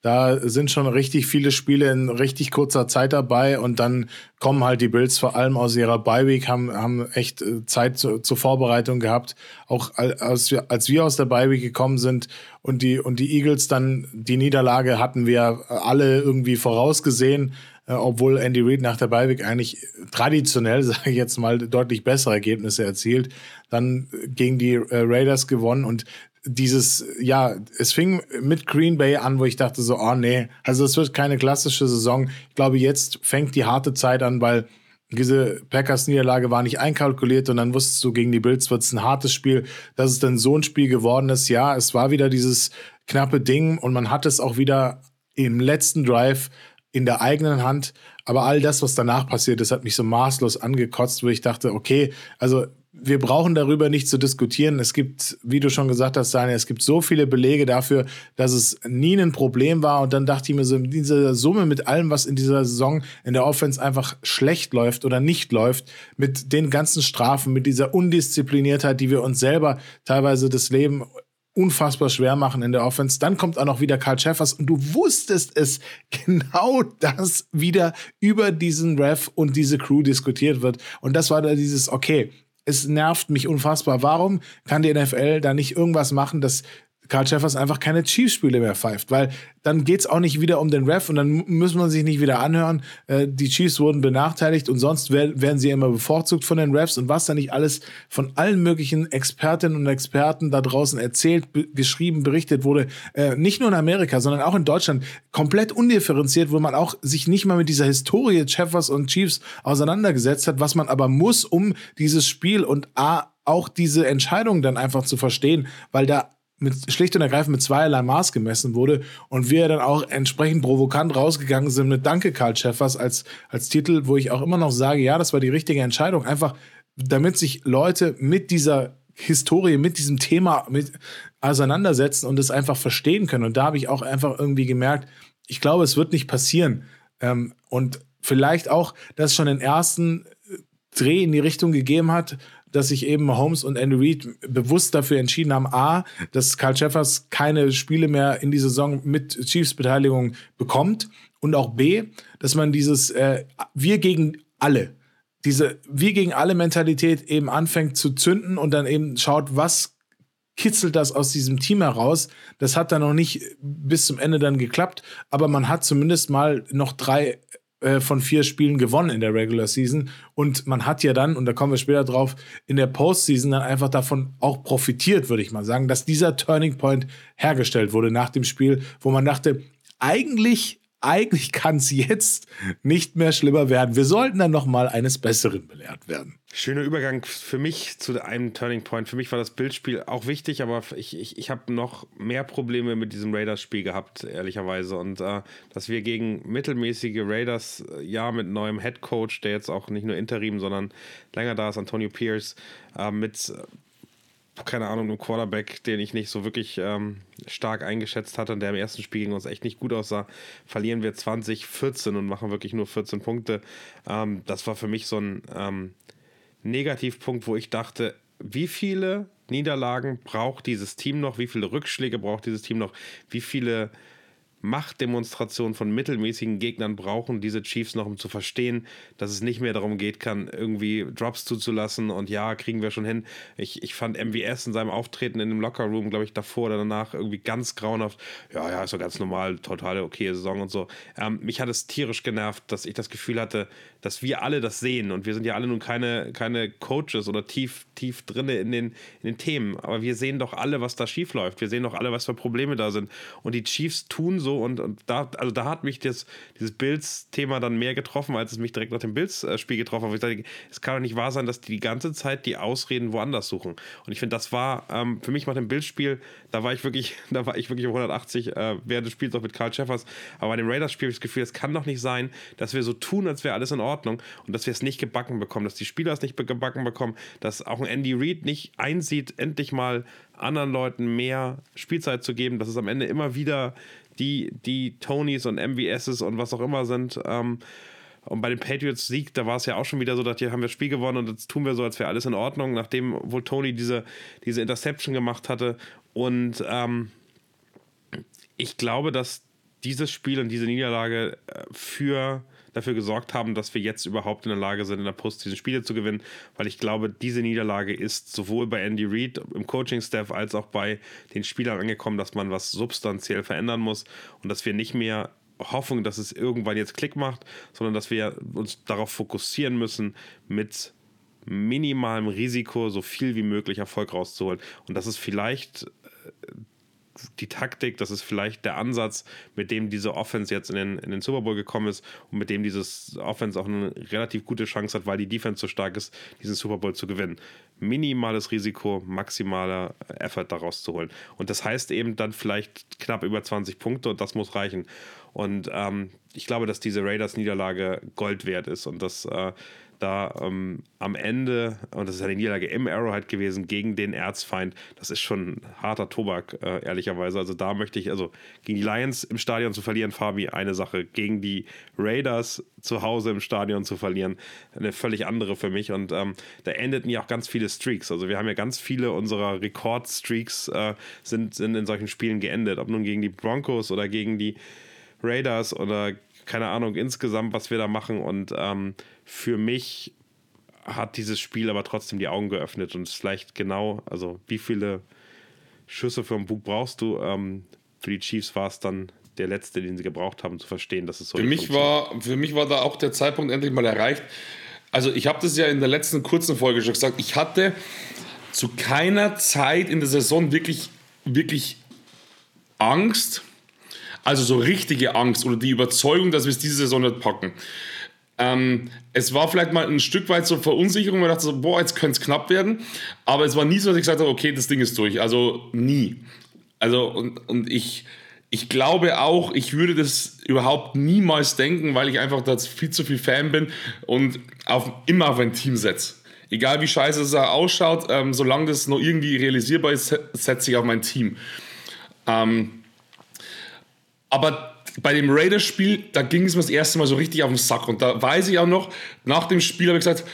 da sind schon richtig viele Spiele in richtig kurzer Zeit dabei und dann kommen halt die Bills vor allem aus ihrer Bye-Week, haben, haben echt äh, Zeit zu, zur Vorbereitung gehabt. Auch als wir, als wir aus der Bye-Week gekommen sind und die, und die Eagles dann die Niederlage hatten wir alle irgendwie vorausgesehen. äh, obwohl Andy Reid nach der Beiweg eigentlich traditionell, sage ich jetzt mal, deutlich bessere Ergebnisse erzielt. Dann gegen die äh, Raiders gewonnen und dieses, ja, es fing mit Green Bay an, wo ich dachte so, oh nee, also es wird keine klassische Saison. Ich glaube, jetzt fängt die harte Zeit an, weil diese Packers-Niederlage war nicht einkalkuliert und dann wusstest du, gegen die Bills wird es ein hartes Spiel. Dass es dann so ein Spiel geworden ist, ja, es war wieder dieses knappe Ding und man hat es auch wieder im letzten Drive in der eigenen Hand. Aber all das, was danach passiert ist, hat mich so maßlos angekotzt, wo ich dachte, okay, also wir brauchen darüber nicht zu diskutieren. Es gibt, wie du schon gesagt hast, Daniel, es gibt so viele Belege dafür, dass es nie ein Problem war. Und dann dachte ich mir so, in dieser Summe mit allem, was in dieser Saison in der Offense einfach schlecht läuft oder nicht läuft, mit den ganzen Strafen, mit dieser Undiszipliniertheit, die wir uns selber teilweise das Leben unfassbar schwer machen in der Offense. Dann kommt auch noch wieder Karl Schäffers und du wusstest es genau, dass wieder über diesen Ref und diese Crew diskutiert wird. Und das war da dieses, okay, es nervt mich unfassbar. Warum kann die NFL da nicht irgendwas machen, dass Karl Schäffers einfach keine Chiefs-Spiele mehr pfeift, weil dann geht es auch nicht wieder um den Ref und dann muss man sich nicht wieder anhören, äh, die Chiefs wurden benachteiligt und sonst werden sie immer bevorzugt von den Refs und was da nicht alles von allen möglichen Expertinnen und Experten da draußen erzählt, geschrieben, berichtet wurde, äh, nicht nur in Amerika, sondern auch in Deutschland, komplett undifferenziert, wo man auch sich nicht mal mit dieser Historie Schäffers und Chiefs auseinandergesetzt hat, was man aber muss, um dieses Spiel und A, auch diese Entscheidung dann einfach zu verstehen, weil da mit, schlicht und ergreifend mit zweierlei Maß gemessen wurde und wir dann auch entsprechend provokant rausgegangen sind mit Danke Karl Schäffers als, als Titel, wo ich auch immer noch sage, ja, das war die richtige Entscheidung, einfach damit sich Leute mit dieser Historie, mit diesem Thema mit auseinandersetzen und es einfach verstehen können. Und da habe ich auch einfach irgendwie gemerkt, ich glaube, es wird nicht passieren. Ähm, und vielleicht auch, dass schon den ersten Dreh in die Richtung gegeben hat, dass sich eben Holmes und Andy Reid bewusst dafür entschieden haben, A, dass Carl Jeffers keine Spiele mehr in die Saison mit Chiefs-Beteiligung bekommt und auch B, dass man dieses äh, Wir gegen alle, diese Wir gegen alle Mentalität eben anfängt zu zünden und dann eben schaut, was kitzelt das aus diesem Team heraus. Das hat dann noch nicht bis zum Ende dann geklappt, aber man hat zumindest mal noch drei von vier Spielen gewonnen in der Regular Season. Und man hat ja dann, und da kommen wir später drauf, in der Postseason dann einfach davon auch profitiert, würde ich mal sagen, dass dieser Turning Point hergestellt wurde nach dem Spiel, wo man dachte, eigentlich eigentlich kann es jetzt nicht mehr schlimmer werden. Wir sollten dann noch mal eines Besseren belehrt werden. Schöner Übergang für mich zu einem Turning Point. Für mich war das Bildspiel auch wichtig, aber ich, ich, ich habe noch mehr Probleme mit diesem Raiders-Spiel gehabt, ehrlicherweise. Und äh, dass wir gegen mittelmäßige Raiders, äh, ja, mit neuem Head Coach, der jetzt auch nicht nur Interim, sondern länger da ist, Antonio Pierce, äh, mit keine Ahnung, einem Quarterback, den ich nicht so wirklich ähm, stark eingeschätzt hatte und der im ersten Spiel gegen uns echt nicht gut aussah, verlieren wir 2014 und machen wirklich nur 14 Punkte. Ähm, das war für mich so ein ähm, Negativpunkt, wo ich dachte, wie viele Niederlagen braucht dieses Team noch, wie viele Rückschläge braucht dieses Team noch, wie viele Machtdemonstration von mittelmäßigen Gegnern brauchen diese Chiefs noch, um zu verstehen, dass es nicht mehr darum geht kann, irgendwie Drops zuzulassen und ja, kriegen wir schon hin. Ich, ich fand MVS in seinem Auftreten in dem Lockerroom, glaube ich, davor oder danach irgendwie ganz grauenhaft. Ja, ja, ist doch ganz normal, totale okay Saison und so. Ähm, mich hat es tierisch genervt, dass ich das Gefühl hatte, dass wir alle das sehen und wir sind ja alle nun keine, keine Coaches oder tief, tief drinne in den, in den Themen, aber wir sehen doch alle, was da schief läuft. Wir sehen doch alle, was für Probleme da sind. Und die Chiefs tun so und, und da, also da hat mich das, dieses Bills-Thema dann mehr getroffen, als es mich direkt nach dem Bills-Spiel getroffen hat. Ich dachte, es kann doch nicht wahr sein, dass die die ganze Zeit die Ausreden woanders suchen. Und ich finde, das war ähm, für mich nach dem Bills-Spiel, da war ich wirklich, da war ich wirklich um 180 äh, während des Spiels auch mit Carl Sheffers. Aber bei dem Raiders-Spiel habe ich das Gefühl, es kann doch nicht sein, dass wir so tun, als wäre alles in Ordnung und dass wir es nicht gebacken bekommen, dass die Spieler es nicht gebacken bekommen, dass auch ein Andy Reid nicht einsieht, endlich mal anderen Leuten mehr Spielzeit zu geben, dass es am Ende immer wieder die, die Tonys und MVSs und was auch immer sind. Ähm, und bei den Patriots Sieg, da war es ja auch schon wieder so, dass hier haben wir das Spiel gewonnen und jetzt tun wir so, als wäre alles in Ordnung, nachdem wohl Tony diese, diese Interception gemacht hatte. Und ähm, ich glaube, dass dieses Spiel und diese Niederlage äh, für dafür gesorgt haben, dass wir jetzt überhaupt in der Lage sind, in der Post diese Spiele zu gewinnen, weil ich glaube, diese Niederlage ist sowohl bei Andy Reid im Coaching-Staff als auch bei den Spielern angekommen, dass man was substanziell verändern muss und dass wir nicht mehr Hoffnung, dass es irgendwann jetzt Klick macht, sondern dass wir uns darauf fokussieren müssen, mit minimalem Risiko so viel wie möglich Erfolg rauszuholen. Und das ist vielleicht äh, die Taktik, das ist vielleicht der Ansatz, mit dem diese Offense jetzt in den, in den Super Bowl gekommen ist und mit dem dieses Offense auch eine relativ gute Chance hat, weil die Defense so stark ist, diesen Super Bowl zu gewinnen. Minimales Risiko, maximaler Effort daraus zu holen. Und das heißt eben dann vielleicht knapp über 20 Punkte und das muss reichen. Und ähm, ich glaube, dass diese Raiders-Niederlage Gold wert ist und dass äh, da ähm, am Ende, und das ist eine Niederlage im Arrowhead gewesen, gegen den Erzfeind, das ist schon harter Tobak, äh, ehrlicherweise. Also da möchte ich, also gegen die Lions im Stadion zu verlieren, Fabi, eine Sache. Gegen die Raiders zu Hause im Stadion zu verlieren, eine völlig andere für mich. Und ähm, da endeten ja auch ganz viele Streaks. Also wir haben ja ganz viele unserer Rekordstreaks äh, sind, sind in solchen Spielen geendet. Ob nun gegen die Broncos oder gegen die Raiders oder keine Ahnung, insgesamt, was wir da machen. Und ähm, für mich hat dieses Spiel aber trotzdem die Augen geöffnet und es vielleicht genau, also wie viele Schüsse für einen Bug brauchst du? Ähm, für die Chiefs war es dann der letzte, den sie gebraucht haben, zu verstehen, dass es so für mich war Für mich war da auch der Zeitpunkt endlich mal erreicht. Also ich habe das ja in der letzten kurzen Folge schon gesagt, ich hatte zu keiner Zeit in der Saison wirklich, wirklich Angst, also so richtige Angst oder die Überzeugung, dass wir es diese Saison nicht packen. Ähm, es war vielleicht mal ein Stück weit so Verunsicherung, man dachte so, boah, jetzt könnte es knapp werden. Aber es war nie so, dass ich gesagt habe, okay, das Ding ist durch. Also nie. Also und, und ich, ich glaube auch, ich würde das überhaupt niemals denken, weil ich einfach da viel zu viel Fan bin und auf, immer auf ein Team setze. Egal wie scheiße es ausschaut, ähm, solange das noch irgendwie realisierbar ist, setze ich auf mein Team. Ähm, aber bei dem Raiders-Spiel, da ging es mir das erste Mal so richtig auf den Sack. Und da weiß ich auch noch, nach dem Spiel habe ich gesagt,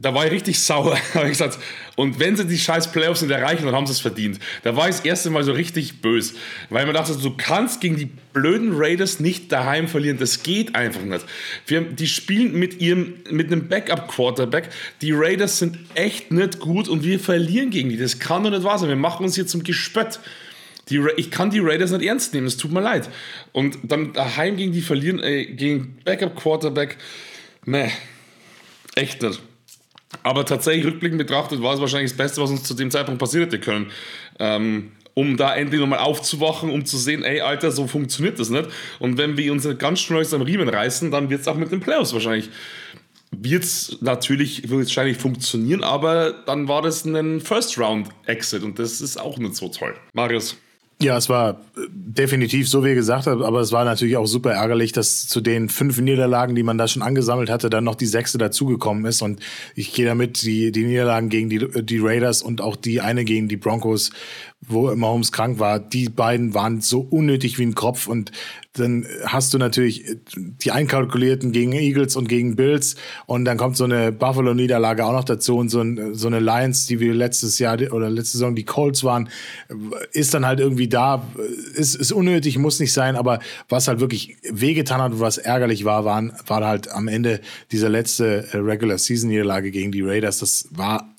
da war ich richtig sauer. habe ich gesagt, und wenn sie die scheiß Playoffs nicht erreichen, dann haben sie es verdient. Da war ich das erste Mal so richtig böse. Weil man dachte, du kannst gegen die blöden Raiders nicht daheim verlieren. Das geht einfach nicht. Wir, die spielen mit ihrem, mit einem Backup-Quarterback. Die Raiders sind echt nicht gut und wir verlieren gegen die. Das kann doch nicht wahr sein. Wir machen uns hier zum Gespött. Die, ich kann die Raiders nicht ernst nehmen, es tut mir leid. Und dann daheim gegen die verlieren, ey, gegen Backup Quarterback, meh, echt nicht. Aber tatsächlich rückblickend betrachtet war es wahrscheinlich das Beste, was uns zu dem Zeitpunkt passiert hätte können. Ähm, um da endlich nochmal aufzuwachen, um zu sehen, ey, Alter, so funktioniert das nicht. Und wenn wir uns ganz schnell am Riemen reißen, dann wird es auch mit den Playoffs wahrscheinlich wird es natürlich wahrscheinlich funktionieren, aber dann war das ein First-Round-Exit und das ist auch nicht so toll. Marius. Ja, es war äh, definitiv so, wie ihr gesagt habt, aber es war natürlich auch super ärgerlich, dass zu den fünf Niederlagen, die man da schon angesammelt hatte, dann noch die sechste dazugekommen ist. Und ich gehe damit, die, die Niederlagen gegen die, die Raiders und auch die eine gegen die Broncos, wo Mahomes krank war, die beiden waren so unnötig wie ein Kropf. Und dann hast du natürlich die einkalkulierten gegen Eagles und gegen Bills und dann kommt so eine Buffalo-Niederlage auch noch dazu und so, ein, so eine Lions, die wir letztes Jahr oder letzte Saison die Colts waren, ist dann halt irgendwie da, ist, ist unnötig, muss nicht sein, aber was halt wirklich wehgetan hat und was ärgerlich war, waren, war halt am Ende diese letzte Regular-Season-Niederlage gegen die Raiders. Das war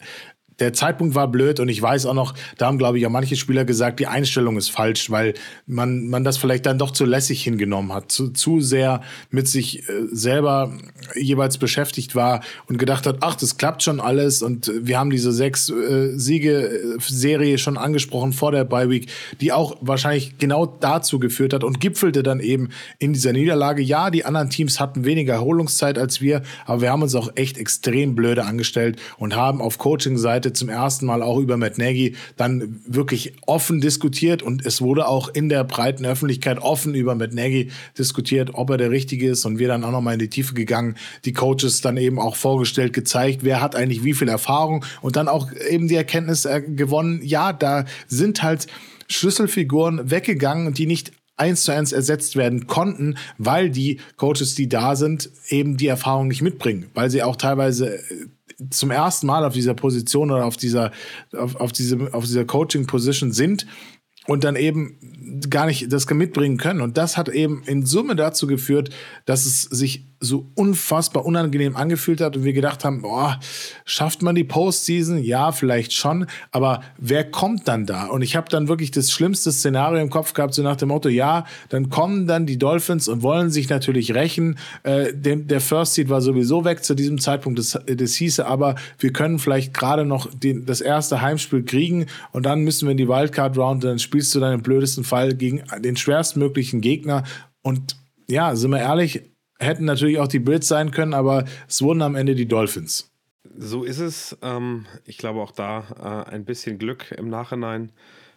der Zeitpunkt war blöd und ich weiß auch noch, da haben, glaube ich, auch manche Spieler gesagt, die Einstellung ist falsch, weil man, man das vielleicht dann doch zu lässig hingenommen hat, zu, zu sehr mit sich äh, selber jeweils beschäftigt war und gedacht hat, ach, das klappt schon alles und wir haben diese sechs äh, Siege-Serie schon angesprochen vor der Bye Week, die auch wahrscheinlich genau dazu geführt hat und gipfelte dann eben in dieser Niederlage. Ja, die anderen Teams hatten weniger Erholungszeit als wir, aber wir haben uns auch echt extrem blöde angestellt und haben auf Coaching-Seite Seite zum ersten Mal auch über Matt Nagy dann wirklich offen diskutiert und es wurde auch in der breiten Öffentlichkeit offen über Matt Nagy diskutiert, ob er der Richtige ist und wir dann auch nochmal in die Tiefe gegangen, die Coaches dann eben auch vorgestellt, gezeigt, wer hat eigentlich wie viel Erfahrung und dann auch eben die Erkenntnis äh, gewonnen, ja, da sind halt Schlüsselfiguren weggegangen, die nicht eins zu eins ersetzt werden konnten, weil die Coaches, die da sind, eben die Erfahrung nicht mitbringen, weil sie auch teilweise äh, zum ersten Mal auf dieser Position oder auf dieser, auf, auf diese, auf dieser Coaching-Position sind und dann eben gar nicht das mitbringen können. Und das hat eben in Summe dazu geführt, dass es sich so unfassbar unangenehm angefühlt hat und wir gedacht haben, boah, schafft man die Postseason? Ja, vielleicht schon, aber wer kommt dann da? Und ich habe dann wirklich das schlimmste Szenario im Kopf gehabt, so nach dem Motto, ja, dann kommen dann die Dolphins und wollen sich natürlich rächen. Äh, dem, der First Seed war sowieso weg zu diesem Zeitpunkt, das, das hieße aber, wir können vielleicht gerade noch den, das erste Heimspiel kriegen und dann müssen wir in die Wildcard Round, dann spielst du dann im blödesten Fall gegen den schwerstmöglichen Gegner und ja, sind wir ehrlich, hätten natürlich auch die Bills sein können, aber es wurden am Ende die Dolphins. So ist es. Ähm, ich glaube auch da äh, ein bisschen Glück im Nachhinein,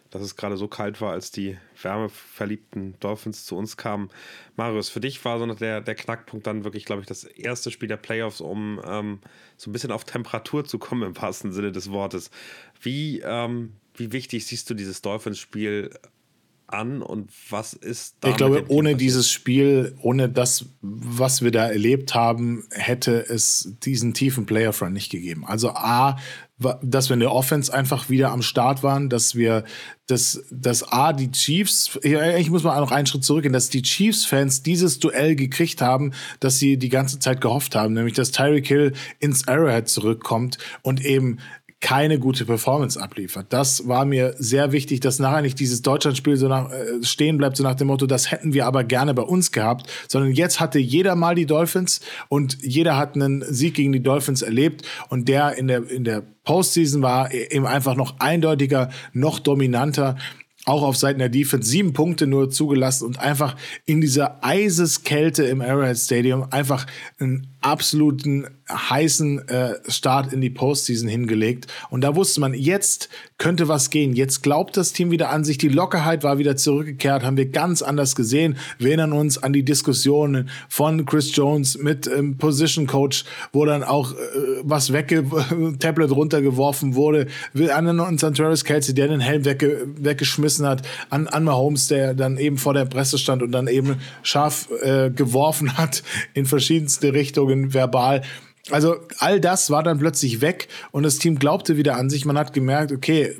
dass es gerade so kalt war, als die wärmeverliebten Dolphins zu uns kamen. Marius, für dich war so der, der Knackpunkt dann wirklich, glaube ich, das erste Spiel der Playoffs, um ähm, so ein bisschen auf Temperatur zu kommen im wahrsten Sinne des Wortes. Wie, ähm, wie wichtig siehst du dieses Dolphins-Spiel an und was ist da? Ich glaube, ohne dieses Spiel, ohne das, was wir da erlebt haben, hätte es diesen tiefen Player Front nicht gegeben. Also A, dass wir in der Offense einfach wieder am Start waren, dass wir, dass, dass A, die Chiefs, ich muss mal noch einen Schritt zurückgehen, dass die Chiefs-Fans dieses Duell gekriegt haben, dass sie die ganze Zeit gehofft haben, nämlich dass Tyreek Hill ins Arrowhead zurückkommt und eben keine gute Performance abliefert. Das war mir sehr wichtig, dass nachher nicht dieses Deutschlandspiel so nach, äh, stehen bleibt, so nach dem Motto, das hätten wir aber gerne bei uns gehabt, sondern jetzt hatte jeder mal die Dolphins und jeder hat einen Sieg gegen die Dolphins erlebt und der in der, in der Postseason war eben einfach noch eindeutiger, noch dominanter auch auf Seiten der Defense sieben Punkte nur zugelassen und einfach in dieser Eiseskälte im Arrowhead Stadium einfach einen absoluten heißen äh, Start in die Postseason hingelegt. Und da wusste man, jetzt könnte was gehen. Jetzt glaubt das Team wieder an sich. Die Lockerheit war wieder zurückgekehrt, haben wir ganz anders gesehen. Wir erinnern uns an die Diskussionen von Chris Jones mit ähm, Position Coach, wo dann auch äh, was wegge Tablet runtergeworfen wurde. Wir erinnern uns an Travis Kelsey, der den Helm wegge weggeschmissen hat, an, an Mahomes, der dann eben vor der Presse stand und dann eben scharf äh, geworfen hat in verschiedenste Richtungen verbal. Also all das war dann plötzlich weg und das Team glaubte wieder an sich. Man hat gemerkt, okay,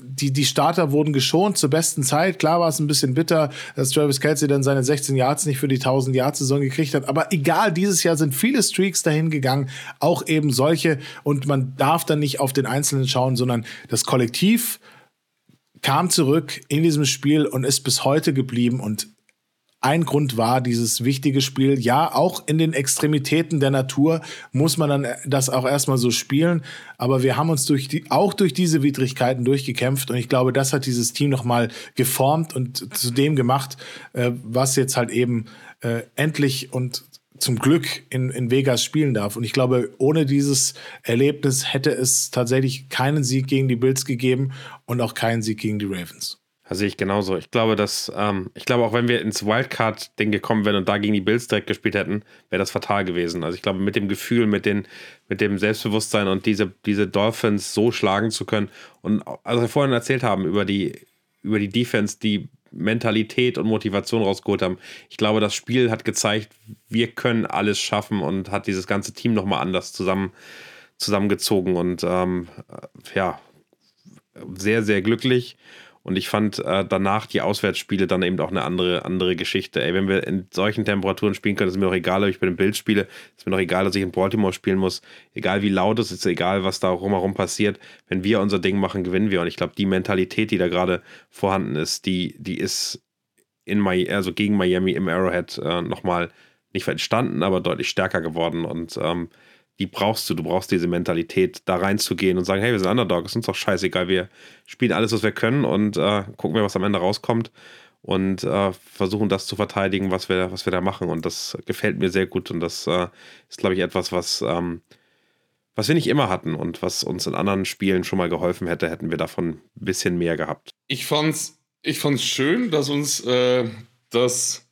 die, die Starter wurden geschont zur besten Zeit. Klar war es ein bisschen bitter, dass Travis Kelsey dann seine 16 Yards nicht für die 1000 Yards Saison gekriegt hat. Aber egal, dieses Jahr sind viele Streaks dahin gegangen, auch eben solche. Und man darf dann nicht auf den Einzelnen schauen, sondern das Kollektiv kam zurück in diesem Spiel und ist bis heute geblieben und ein Grund war dieses wichtige Spiel. Ja, auch in den Extremitäten der Natur muss man dann das auch erstmal so spielen. Aber wir haben uns durch die, auch durch diese Widrigkeiten durchgekämpft. Und ich glaube, das hat dieses Team nochmal geformt und zu dem gemacht, äh, was jetzt halt eben äh, endlich und zum Glück in, in Vegas spielen darf. Und ich glaube, ohne dieses Erlebnis hätte es tatsächlich keinen Sieg gegen die Bills gegeben und auch keinen Sieg gegen die Ravens. Sehe ich genauso. Ich glaube, dass, ähm, ich glaube, auch wenn wir ins Wildcard-Ding gekommen wären und da gegen die Bills direkt gespielt hätten, wäre das fatal gewesen. Also ich glaube, mit dem Gefühl, mit, den, mit dem Selbstbewusstsein und diese, diese Dolphins so schlagen zu können und also wir vorhin erzählt haben über die, über die Defense, die Mentalität und Motivation rausgeholt haben. Ich glaube, das Spiel hat gezeigt, wir können alles schaffen und hat dieses ganze Team nochmal anders zusammen, zusammengezogen und ähm, ja, sehr, sehr glücklich. Und ich fand äh, danach die Auswärtsspiele dann eben auch eine andere, andere Geschichte. Ey, wenn wir in solchen Temperaturen spielen können, ist mir doch egal, ob ich bei den Bild spiele. Ist mir doch egal, dass ich in Baltimore spielen muss. Egal wie laut es ist, egal was da rumherum passiert. Wenn wir unser Ding machen, gewinnen wir. Und ich glaube, die Mentalität, die da gerade vorhanden ist, die, die ist in Miami, also gegen Miami im Arrowhead äh, nochmal nicht entstanden, aber deutlich stärker geworden. Und ähm, die brauchst du. Du brauchst diese Mentalität, da reinzugehen und sagen, hey, wir sind Underdog, ist uns doch scheißegal, wir spielen alles, was wir können und äh, gucken wir, was am Ende rauskommt und äh, versuchen das zu verteidigen, was wir, was wir da machen. Und das gefällt mir sehr gut und das äh, ist, glaube ich, etwas, was, ähm, was wir nicht immer hatten und was uns in anderen Spielen schon mal geholfen hätte, hätten wir davon ein bisschen mehr gehabt. Ich fand's, ich fand's schön, dass uns äh, das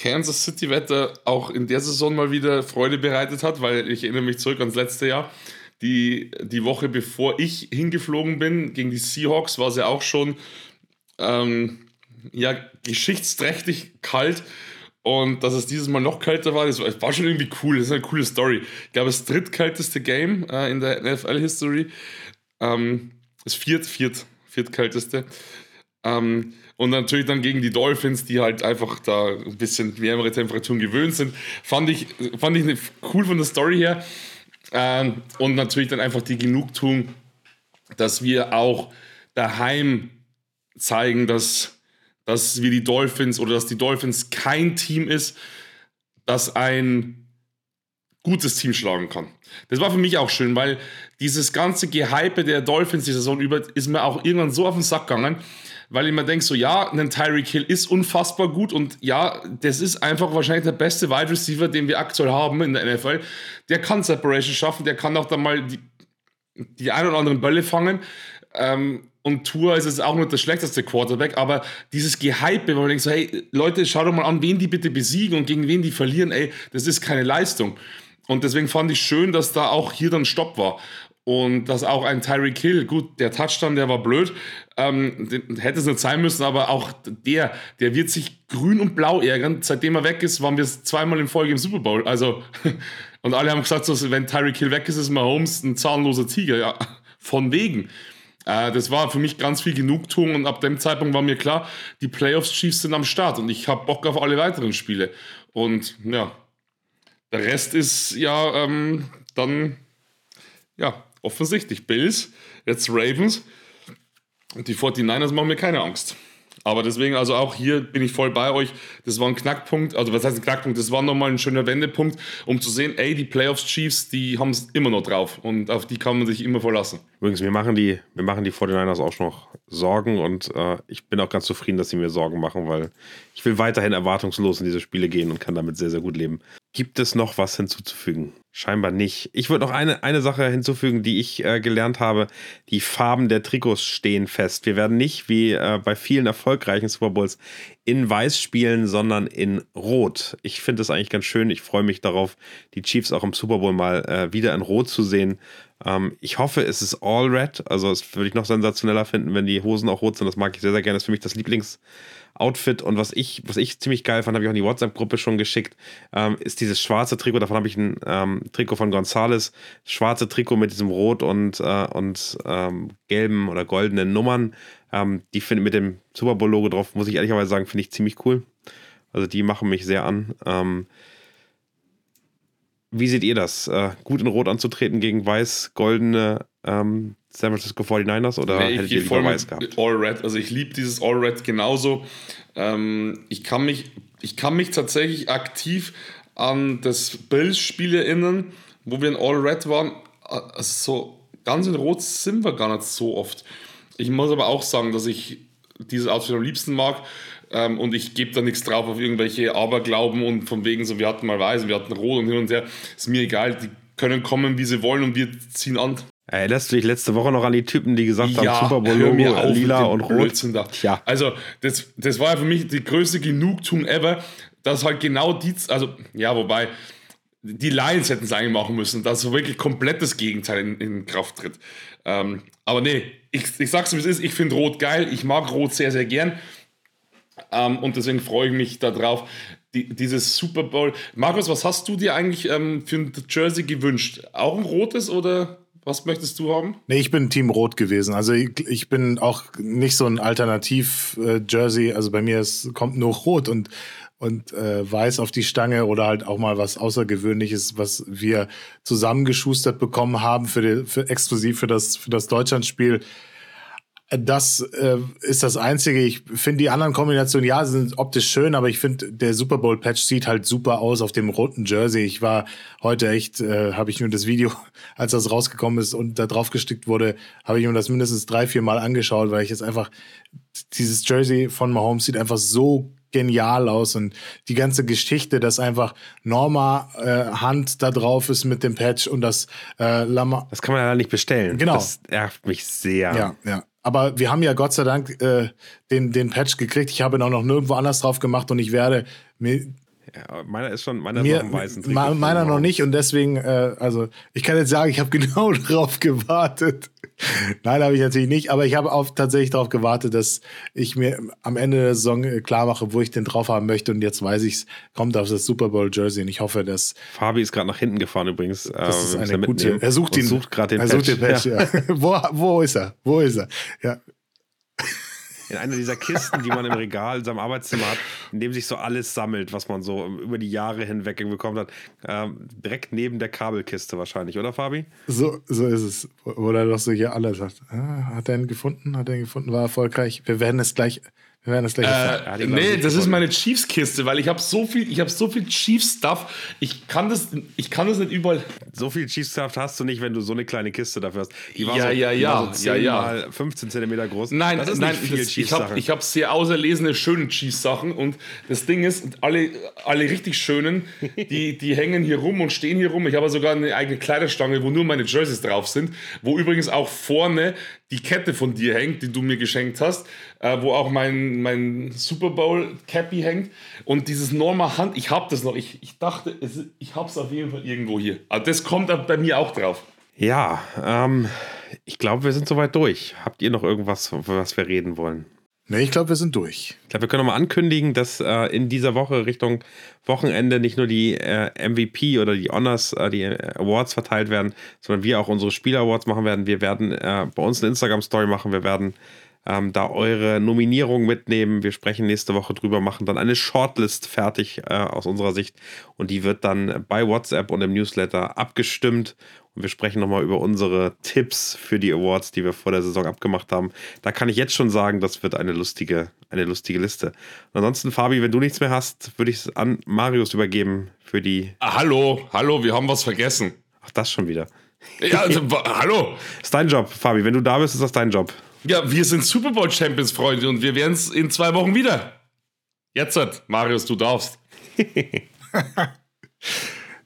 Kansas City Wetter auch in der Saison mal wieder Freude bereitet hat, weil ich erinnere mich zurück ans letzte Jahr. Die, die Woche bevor ich hingeflogen bin gegen die Seahawks war es ja auch schon ähm, ja, geschichtsträchtig kalt. Und dass es dieses Mal noch kälter war, das war schon irgendwie cool. Das ist eine coole Story. Ich glaube, das drittkälteste Game äh, in der NFL-History. Ähm, das viert, viert, viertkälteste. Ähm, und natürlich dann gegen die Dolphins, die halt einfach da ein bisschen wärmere Temperaturen gewöhnt sind. Fand ich, fand ich cool von der Story her. Ähm, und natürlich dann einfach die Genugtuung, dass wir auch daheim zeigen, dass, dass wir die Dolphins oder dass die Dolphins kein Team ist, das ein gutes Team schlagen kann. Das war für mich auch schön, weil dieses ganze Gehype der Dolphins die Saison über ist mir auch irgendwann so auf den Sack gegangen, weil ich mir denke, so ja, ein Tyreek Hill ist unfassbar gut und ja, das ist einfach wahrscheinlich der beste Wide Receiver, den wir aktuell haben in der NFL. Der kann Separation schaffen, der kann auch dann mal die, die ein oder anderen Bälle fangen. Ähm, und Tour ist es auch nicht der schlechteste Quarterback, aber dieses Gehype, wo man denkt so, hey, Leute, schau doch mal an, wen die bitte besiegen und gegen wen die verlieren, ey, das ist keine Leistung. Und deswegen fand ich schön, dass da auch hier dann Stopp war. Und dass auch ein Tyreek Hill, gut, der Touchdown, der war blöd, ähm, hätte es nicht sein müssen, aber auch der, der wird sich grün und blau ärgern. Seitdem er weg ist, waren wir zweimal in Folge im Super Bowl. Also, und alle haben gesagt, so, wenn Tyreek Hill weg ist, ist Mahomes ein zahnloser Tiger. Ja, von wegen. Äh, das war für mich ganz viel Genugtuung und ab dem Zeitpunkt war mir klar, die Playoffs Chiefs sind am Start und ich habe Bock auf alle weiteren Spiele. Und ja, der Rest ist ja ähm, dann, ja, offensichtlich. Bills, jetzt Ravens. Und die 49ers machen mir keine Angst. Aber deswegen, also auch hier bin ich voll bei euch. Das war ein Knackpunkt, also was heißt ein Knackpunkt? Das war nochmal ein schöner Wendepunkt, um zu sehen, ey, die Playoffs Chiefs, die haben es immer noch drauf und auf die kann man sich immer verlassen. Übrigens, wir machen die, wir machen die 49ers auch schon noch Sorgen und äh, ich bin auch ganz zufrieden, dass sie mir Sorgen machen, weil ich will weiterhin erwartungslos in diese Spiele gehen und kann damit sehr, sehr gut leben. Gibt es noch was hinzuzufügen? Scheinbar nicht. Ich würde noch eine, eine Sache hinzufügen, die ich äh, gelernt habe. Die Farben der Trikots stehen fest. Wir werden nicht wie äh, bei vielen erfolgreichen Super Bowls in Weiß spielen, sondern in Rot. Ich finde das eigentlich ganz schön. Ich freue mich darauf, die Chiefs auch im Super Bowl mal äh, wieder in Rot zu sehen. Ähm, ich hoffe, es ist All Red. Also, das würde ich noch sensationeller finden, wenn die Hosen auch rot sind. Das mag ich sehr, sehr gerne. Das ist für mich das Lieblings- Outfit. Und was ich, was ich ziemlich geil fand, habe ich auch in die WhatsApp-Gruppe schon geschickt, ähm, ist dieses schwarze Trikot. Davon habe ich ein ähm, Trikot von Gonzales. Schwarze Trikot mit diesem Rot und, äh, und ähm, gelben oder goldenen Nummern. Ähm, die finde mit dem Super Bowl-Logo drauf, muss ich ehrlicherweise sagen, finde ich ziemlich cool. Also die machen mich sehr an. Wie seht ihr das? Äh, gut in Rot anzutreten gegen weiß-goldene ähm, San Francisco 49ers oder nee, hättet ihr lieber weiß gehabt? All Red. Also ich liebe dieses All Red genauso. Ähm, ich, kann mich, ich kann mich tatsächlich aktiv an das Bills-Spiel erinnern, wo wir in All Red waren. Also so ganz in Rot sind wir gar nicht so oft. Ich muss aber auch sagen, dass ich dieses Outfit am liebsten mag. Ähm, und ich gebe da nichts drauf auf irgendwelche Aberglauben und von wegen so, wir hatten mal weiß und wir hatten rot und hin und her. Ist mir egal, die können kommen, wie sie wollen und wir ziehen an. Erinnerst du dich letzte Woche noch an die Typen, die gesagt ja, haben, Super Bowl Logo, lila und rot? Ja. Also, das, das war ja für mich die größte Genugtuung ever, dass halt genau die, also, ja, wobei, die Lions hätten es eigentlich machen müssen, dass so wirklich komplett das Gegenteil in, in Kraft tritt. Ähm, aber nee, ich, ich sag's wie es ist, ich finde Rot geil, ich mag Rot sehr, sehr gern. Ähm, und deswegen freue ich mich darauf, die, dieses Super Bowl. Markus, was hast du dir eigentlich ähm, für ein Jersey gewünscht? Auch ein rotes oder? Was möchtest du haben? Nee, ich bin Team Rot gewesen. Also ich, ich bin auch nicht so ein Alternativ-Jersey. Äh, also bei mir ist, kommt nur Rot und, und äh, Weiß auf die Stange oder halt auch mal was Außergewöhnliches, was wir zusammengeschustert bekommen haben für, die, für exklusiv für das, für das Deutschlandspiel. Das äh, ist das Einzige. Ich finde die anderen Kombinationen, ja, sind optisch schön, aber ich finde, der Super Bowl Patch sieht halt super aus auf dem roten Jersey. Ich war heute echt, äh, habe ich mir das Video, als das rausgekommen ist und da drauf gestickt wurde, habe ich mir das mindestens drei, vier Mal angeschaut, weil ich jetzt einfach, dieses Jersey von Mahomes sieht einfach so genial aus und die ganze Geschichte, dass einfach Norma äh, Hand da drauf ist mit dem Patch und das äh, Lama. Das kann man ja nicht bestellen. Genau. Das nervt mich sehr. Ja, ja. Aber wir haben ja Gott sei Dank äh, den, den Patch gekriegt. Ich habe ihn auch noch nirgendwo anders drauf gemacht und ich werde mir ja, meiner ist schon, meiner mir, ist noch weißen Trikot. Meiner noch nicht und deswegen, äh, also ich kann jetzt sagen, ich habe genau darauf gewartet. Nein, habe ich natürlich nicht, aber ich habe auch tatsächlich darauf gewartet, dass ich mir am Ende der Saison äh, klar mache, wo ich den drauf haben möchte und jetzt weiß ich es, kommt auf das Super Bowl Jersey und ich hoffe, dass Fabi ist gerade nach hinten gefahren übrigens. Das äh, ist eine gute. Er sucht ihn. Sucht gerade den er Patch. Sucht den Patch ja. wo, wo ist er? Wo ist er? Ja. In einer dieser Kisten, die man im Regal in seinem Arbeitszimmer hat, in dem sich so alles sammelt, was man so über die Jahre hinweg bekommen hat. Ähm, direkt neben der Kabelkiste wahrscheinlich, oder Fabi? So, so ist es. Wo er doch so hier alles sagt. Ah, hat er ihn gefunden? Hat er ihn gefunden? War erfolgreich. Wir werden es gleich wir werden das gleich äh, nee, das ist meine Chiefs-Kiste, weil ich habe so viel, ich habe so viel Chiefs-Stuff. Ich kann das, ich kann das nicht überall. So viel Chiefs-Stuff hast du nicht, wenn du so eine kleine Kiste dafür hast. Die war ja, so, ja, ja, so ja, ja. Mal 15 Zentimeter groß. Nein, das ist nein, nicht viel das, ich habe hab sehr auserlesene, schöne Chiefs-Sachen und das Ding ist, alle, alle richtig schönen, die, die hängen hier rum und stehen hier rum. Ich habe sogar eine eigene Kleiderstange, wo nur meine Jerseys drauf sind, wo übrigens auch vorne die Kette von dir hängt, die du mir geschenkt hast, äh, wo auch mein, mein Super Bowl Cappy hängt. Und dieses Norma Hand, ich habe das noch. Ich, ich dachte, es, ich habe es auf jeden Fall irgendwo hier. Aber das kommt bei mir auch drauf. Ja, ähm, ich glaube, wir sind soweit durch. Habt ihr noch irgendwas, über was wir reden wollen? Nee, ich glaube, wir sind durch. Ich glaube, wir können nochmal ankündigen, dass äh, in dieser Woche Richtung Wochenende nicht nur die äh, MVP oder die Honors, äh, die Awards verteilt werden, sondern wir auch unsere Spieler-Awards machen werden. Wir werden äh, bei uns eine Instagram-Story machen. Wir werden ähm, da eure Nominierung mitnehmen. Wir sprechen nächste Woche drüber, machen dann eine Shortlist fertig äh, aus unserer Sicht und die wird dann bei WhatsApp und im Newsletter abgestimmt und wir sprechen nochmal über unsere Tipps für die Awards, die wir vor der Saison abgemacht haben. Da kann ich jetzt schon sagen, das wird eine lustige, eine lustige Liste. Und ansonsten, Fabi, wenn du nichts mehr hast, würde ich es an Marius übergeben für die. Ah, hallo, hallo, wir haben was vergessen. Ach, das schon wieder. Ja, also, hallo. Ist dein Job, Fabi. Wenn du da bist, ist das dein Job. Ja, wir sind Super Bowl Champions, Freunde, und wir werden es in zwei Wochen wieder. Jetzt, Marius, du darfst.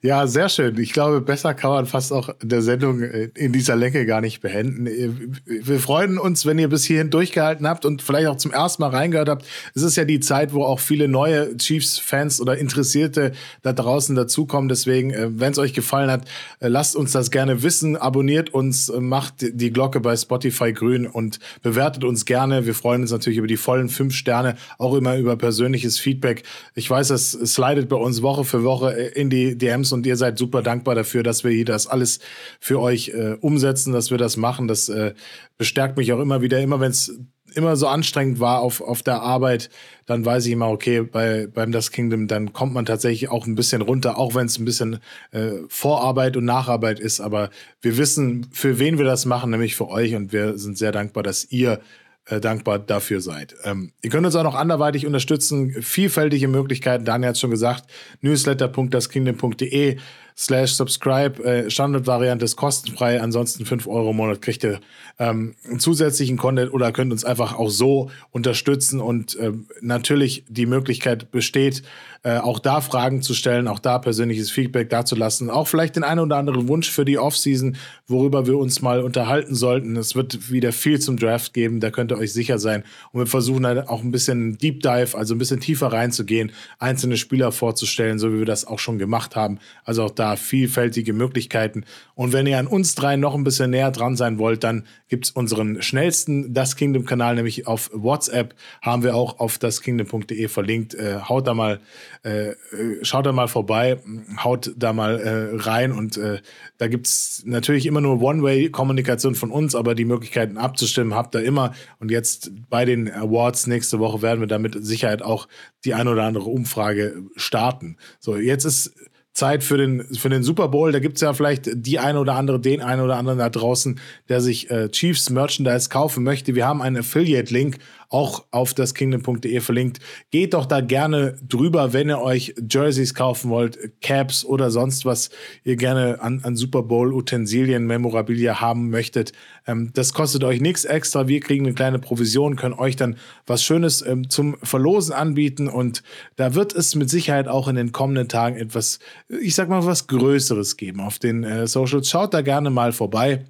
Ja, sehr schön. Ich glaube, besser kann man fast auch der Sendung äh, in dieser Länge gar nicht beenden. Äh, wir freuen uns, wenn ihr bis hierhin durchgehalten habt und vielleicht auch zum ersten Mal reingehört habt. Es ist ja die Zeit, wo auch viele neue Chiefs-Fans oder Interessierte da draußen dazukommen. Deswegen, äh, wenn es euch gefallen hat, lasst uns das gerne wissen. Abonniert uns, macht die Glocke bei Spotify grün und bewertet uns gerne. Wir freuen uns natürlich über die vollen fünf Sterne, auch immer über persönliches Feedback. Ich weiß, es slidet bei uns Woche für Woche in die DMs und ihr seid super dankbar dafür, dass wir hier das alles für euch äh, umsetzen, dass wir das machen. Das äh, bestärkt mich auch immer wieder. Immer wenn es immer so anstrengend war auf, auf der Arbeit, dann weiß ich immer, okay, bei, beim Das Kingdom, dann kommt man tatsächlich auch ein bisschen runter, auch wenn es ein bisschen äh, Vorarbeit und Nacharbeit ist. Aber wir wissen, für wen wir das machen, nämlich für euch. Und wir sind sehr dankbar, dass ihr äh, dankbar dafür seid. Ähm, ihr könnt uns auch noch anderweitig unterstützen. Vielfältige Möglichkeiten. Daniel hat schon gesagt, newsletter.daskingdom.de slash subscribe. Äh, Standardvariante ist kostenfrei. Ansonsten 5 Euro im Monat kriegt ihr ähm, zusätzlichen Content oder könnt uns einfach auch so unterstützen. Und äh, natürlich die Möglichkeit besteht, äh, auch da Fragen zu stellen, auch da persönliches Feedback dazulassen. Auch vielleicht den einen oder anderen Wunsch für die Offseason, worüber wir uns mal unterhalten sollten. Es wird wieder viel zum Draft geben, da könnt ihr euch sicher sein. Und wir versuchen halt auch ein bisschen Deep Dive, also ein bisschen tiefer reinzugehen, einzelne Spieler vorzustellen, so wie wir das auch schon gemacht haben. Also auch da vielfältige Möglichkeiten. Und wenn ihr an uns drei noch ein bisschen näher dran sein wollt, dann gibt es unseren schnellsten Das Kingdom-Kanal, nämlich auf WhatsApp, haben wir auch auf daskingdom.de verlinkt. Äh, haut da mal, äh, äh, schaut da mal vorbei, haut da mal äh, rein und äh, da gibt es natürlich immer nur One-Way-Kommunikation von uns, aber die Möglichkeiten abzustimmen habt ihr immer. Und jetzt bei den Awards nächste Woche werden wir damit Sicherheit auch die ein oder andere Umfrage starten. So, jetzt ist Zeit für den, für den Super Bowl. Da gibt es ja vielleicht die eine oder andere, den einen oder anderen da draußen, der sich äh, Chiefs Merchandise kaufen möchte. Wir haben einen Affiliate-Link auch auf das kingdom.de verlinkt. Geht doch da gerne drüber, wenn ihr euch Jerseys kaufen wollt, Caps oder sonst was ihr gerne an, an Super Bowl Utensilien, Memorabilia haben möchtet. Ähm, das kostet euch nichts extra. Wir kriegen eine kleine Provision, können euch dann was Schönes ähm, zum Verlosen anbieten und da wird es mit Sicherheit auch in den kommenden Tagen etwas, ich sag mal, was Größeres geben auf den äh, Socials. Schaut da gerne mal vorbei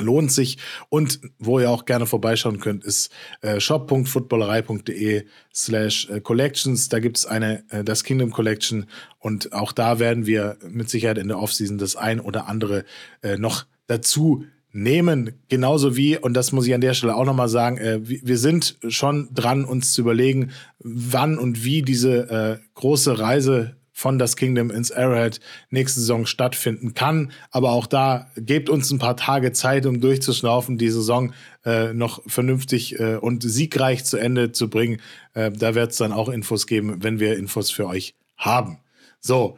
lohnt sich. Und wo ihr auch gerne vorbeischauen könnt, ist äh, shop.footballerei.de slash äh, collections. Da gibt es eine, äh, das Kingdom Collection. Und auch da werden wir mit Sicherheit in der Offseason das ein oder andere äh, noch dazu nehmen. Genauso wie, und das muss ich an der Stelle auch nochmal sagen, äh, wir sind schon dran, uns zu überlegen, wann und wie diese äh, große Reise von das Kingdom ins Arrowhead nächste Saison stattfinden kann. Aber auch da gebt uns ein paar Tage Zeit, um durchzuschnaufen, die Saison äh, noch vernünftig äh, und siegreich zu Ende zu bringen. Äh, da wird es dann auch Infos geben, wenn wir Infos für euch haben. So,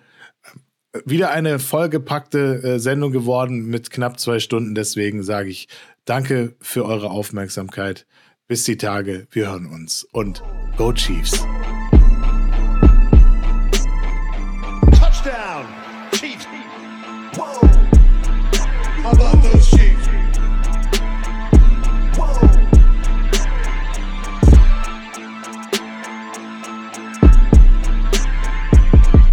wieder eine vollgepackte äh, Sendung geworden mit knapp zwei Stunden. Deswegen sage ich danke für eure Aufmerksamkeit. Bis die Tage, wir hören uns und Go Chiefs!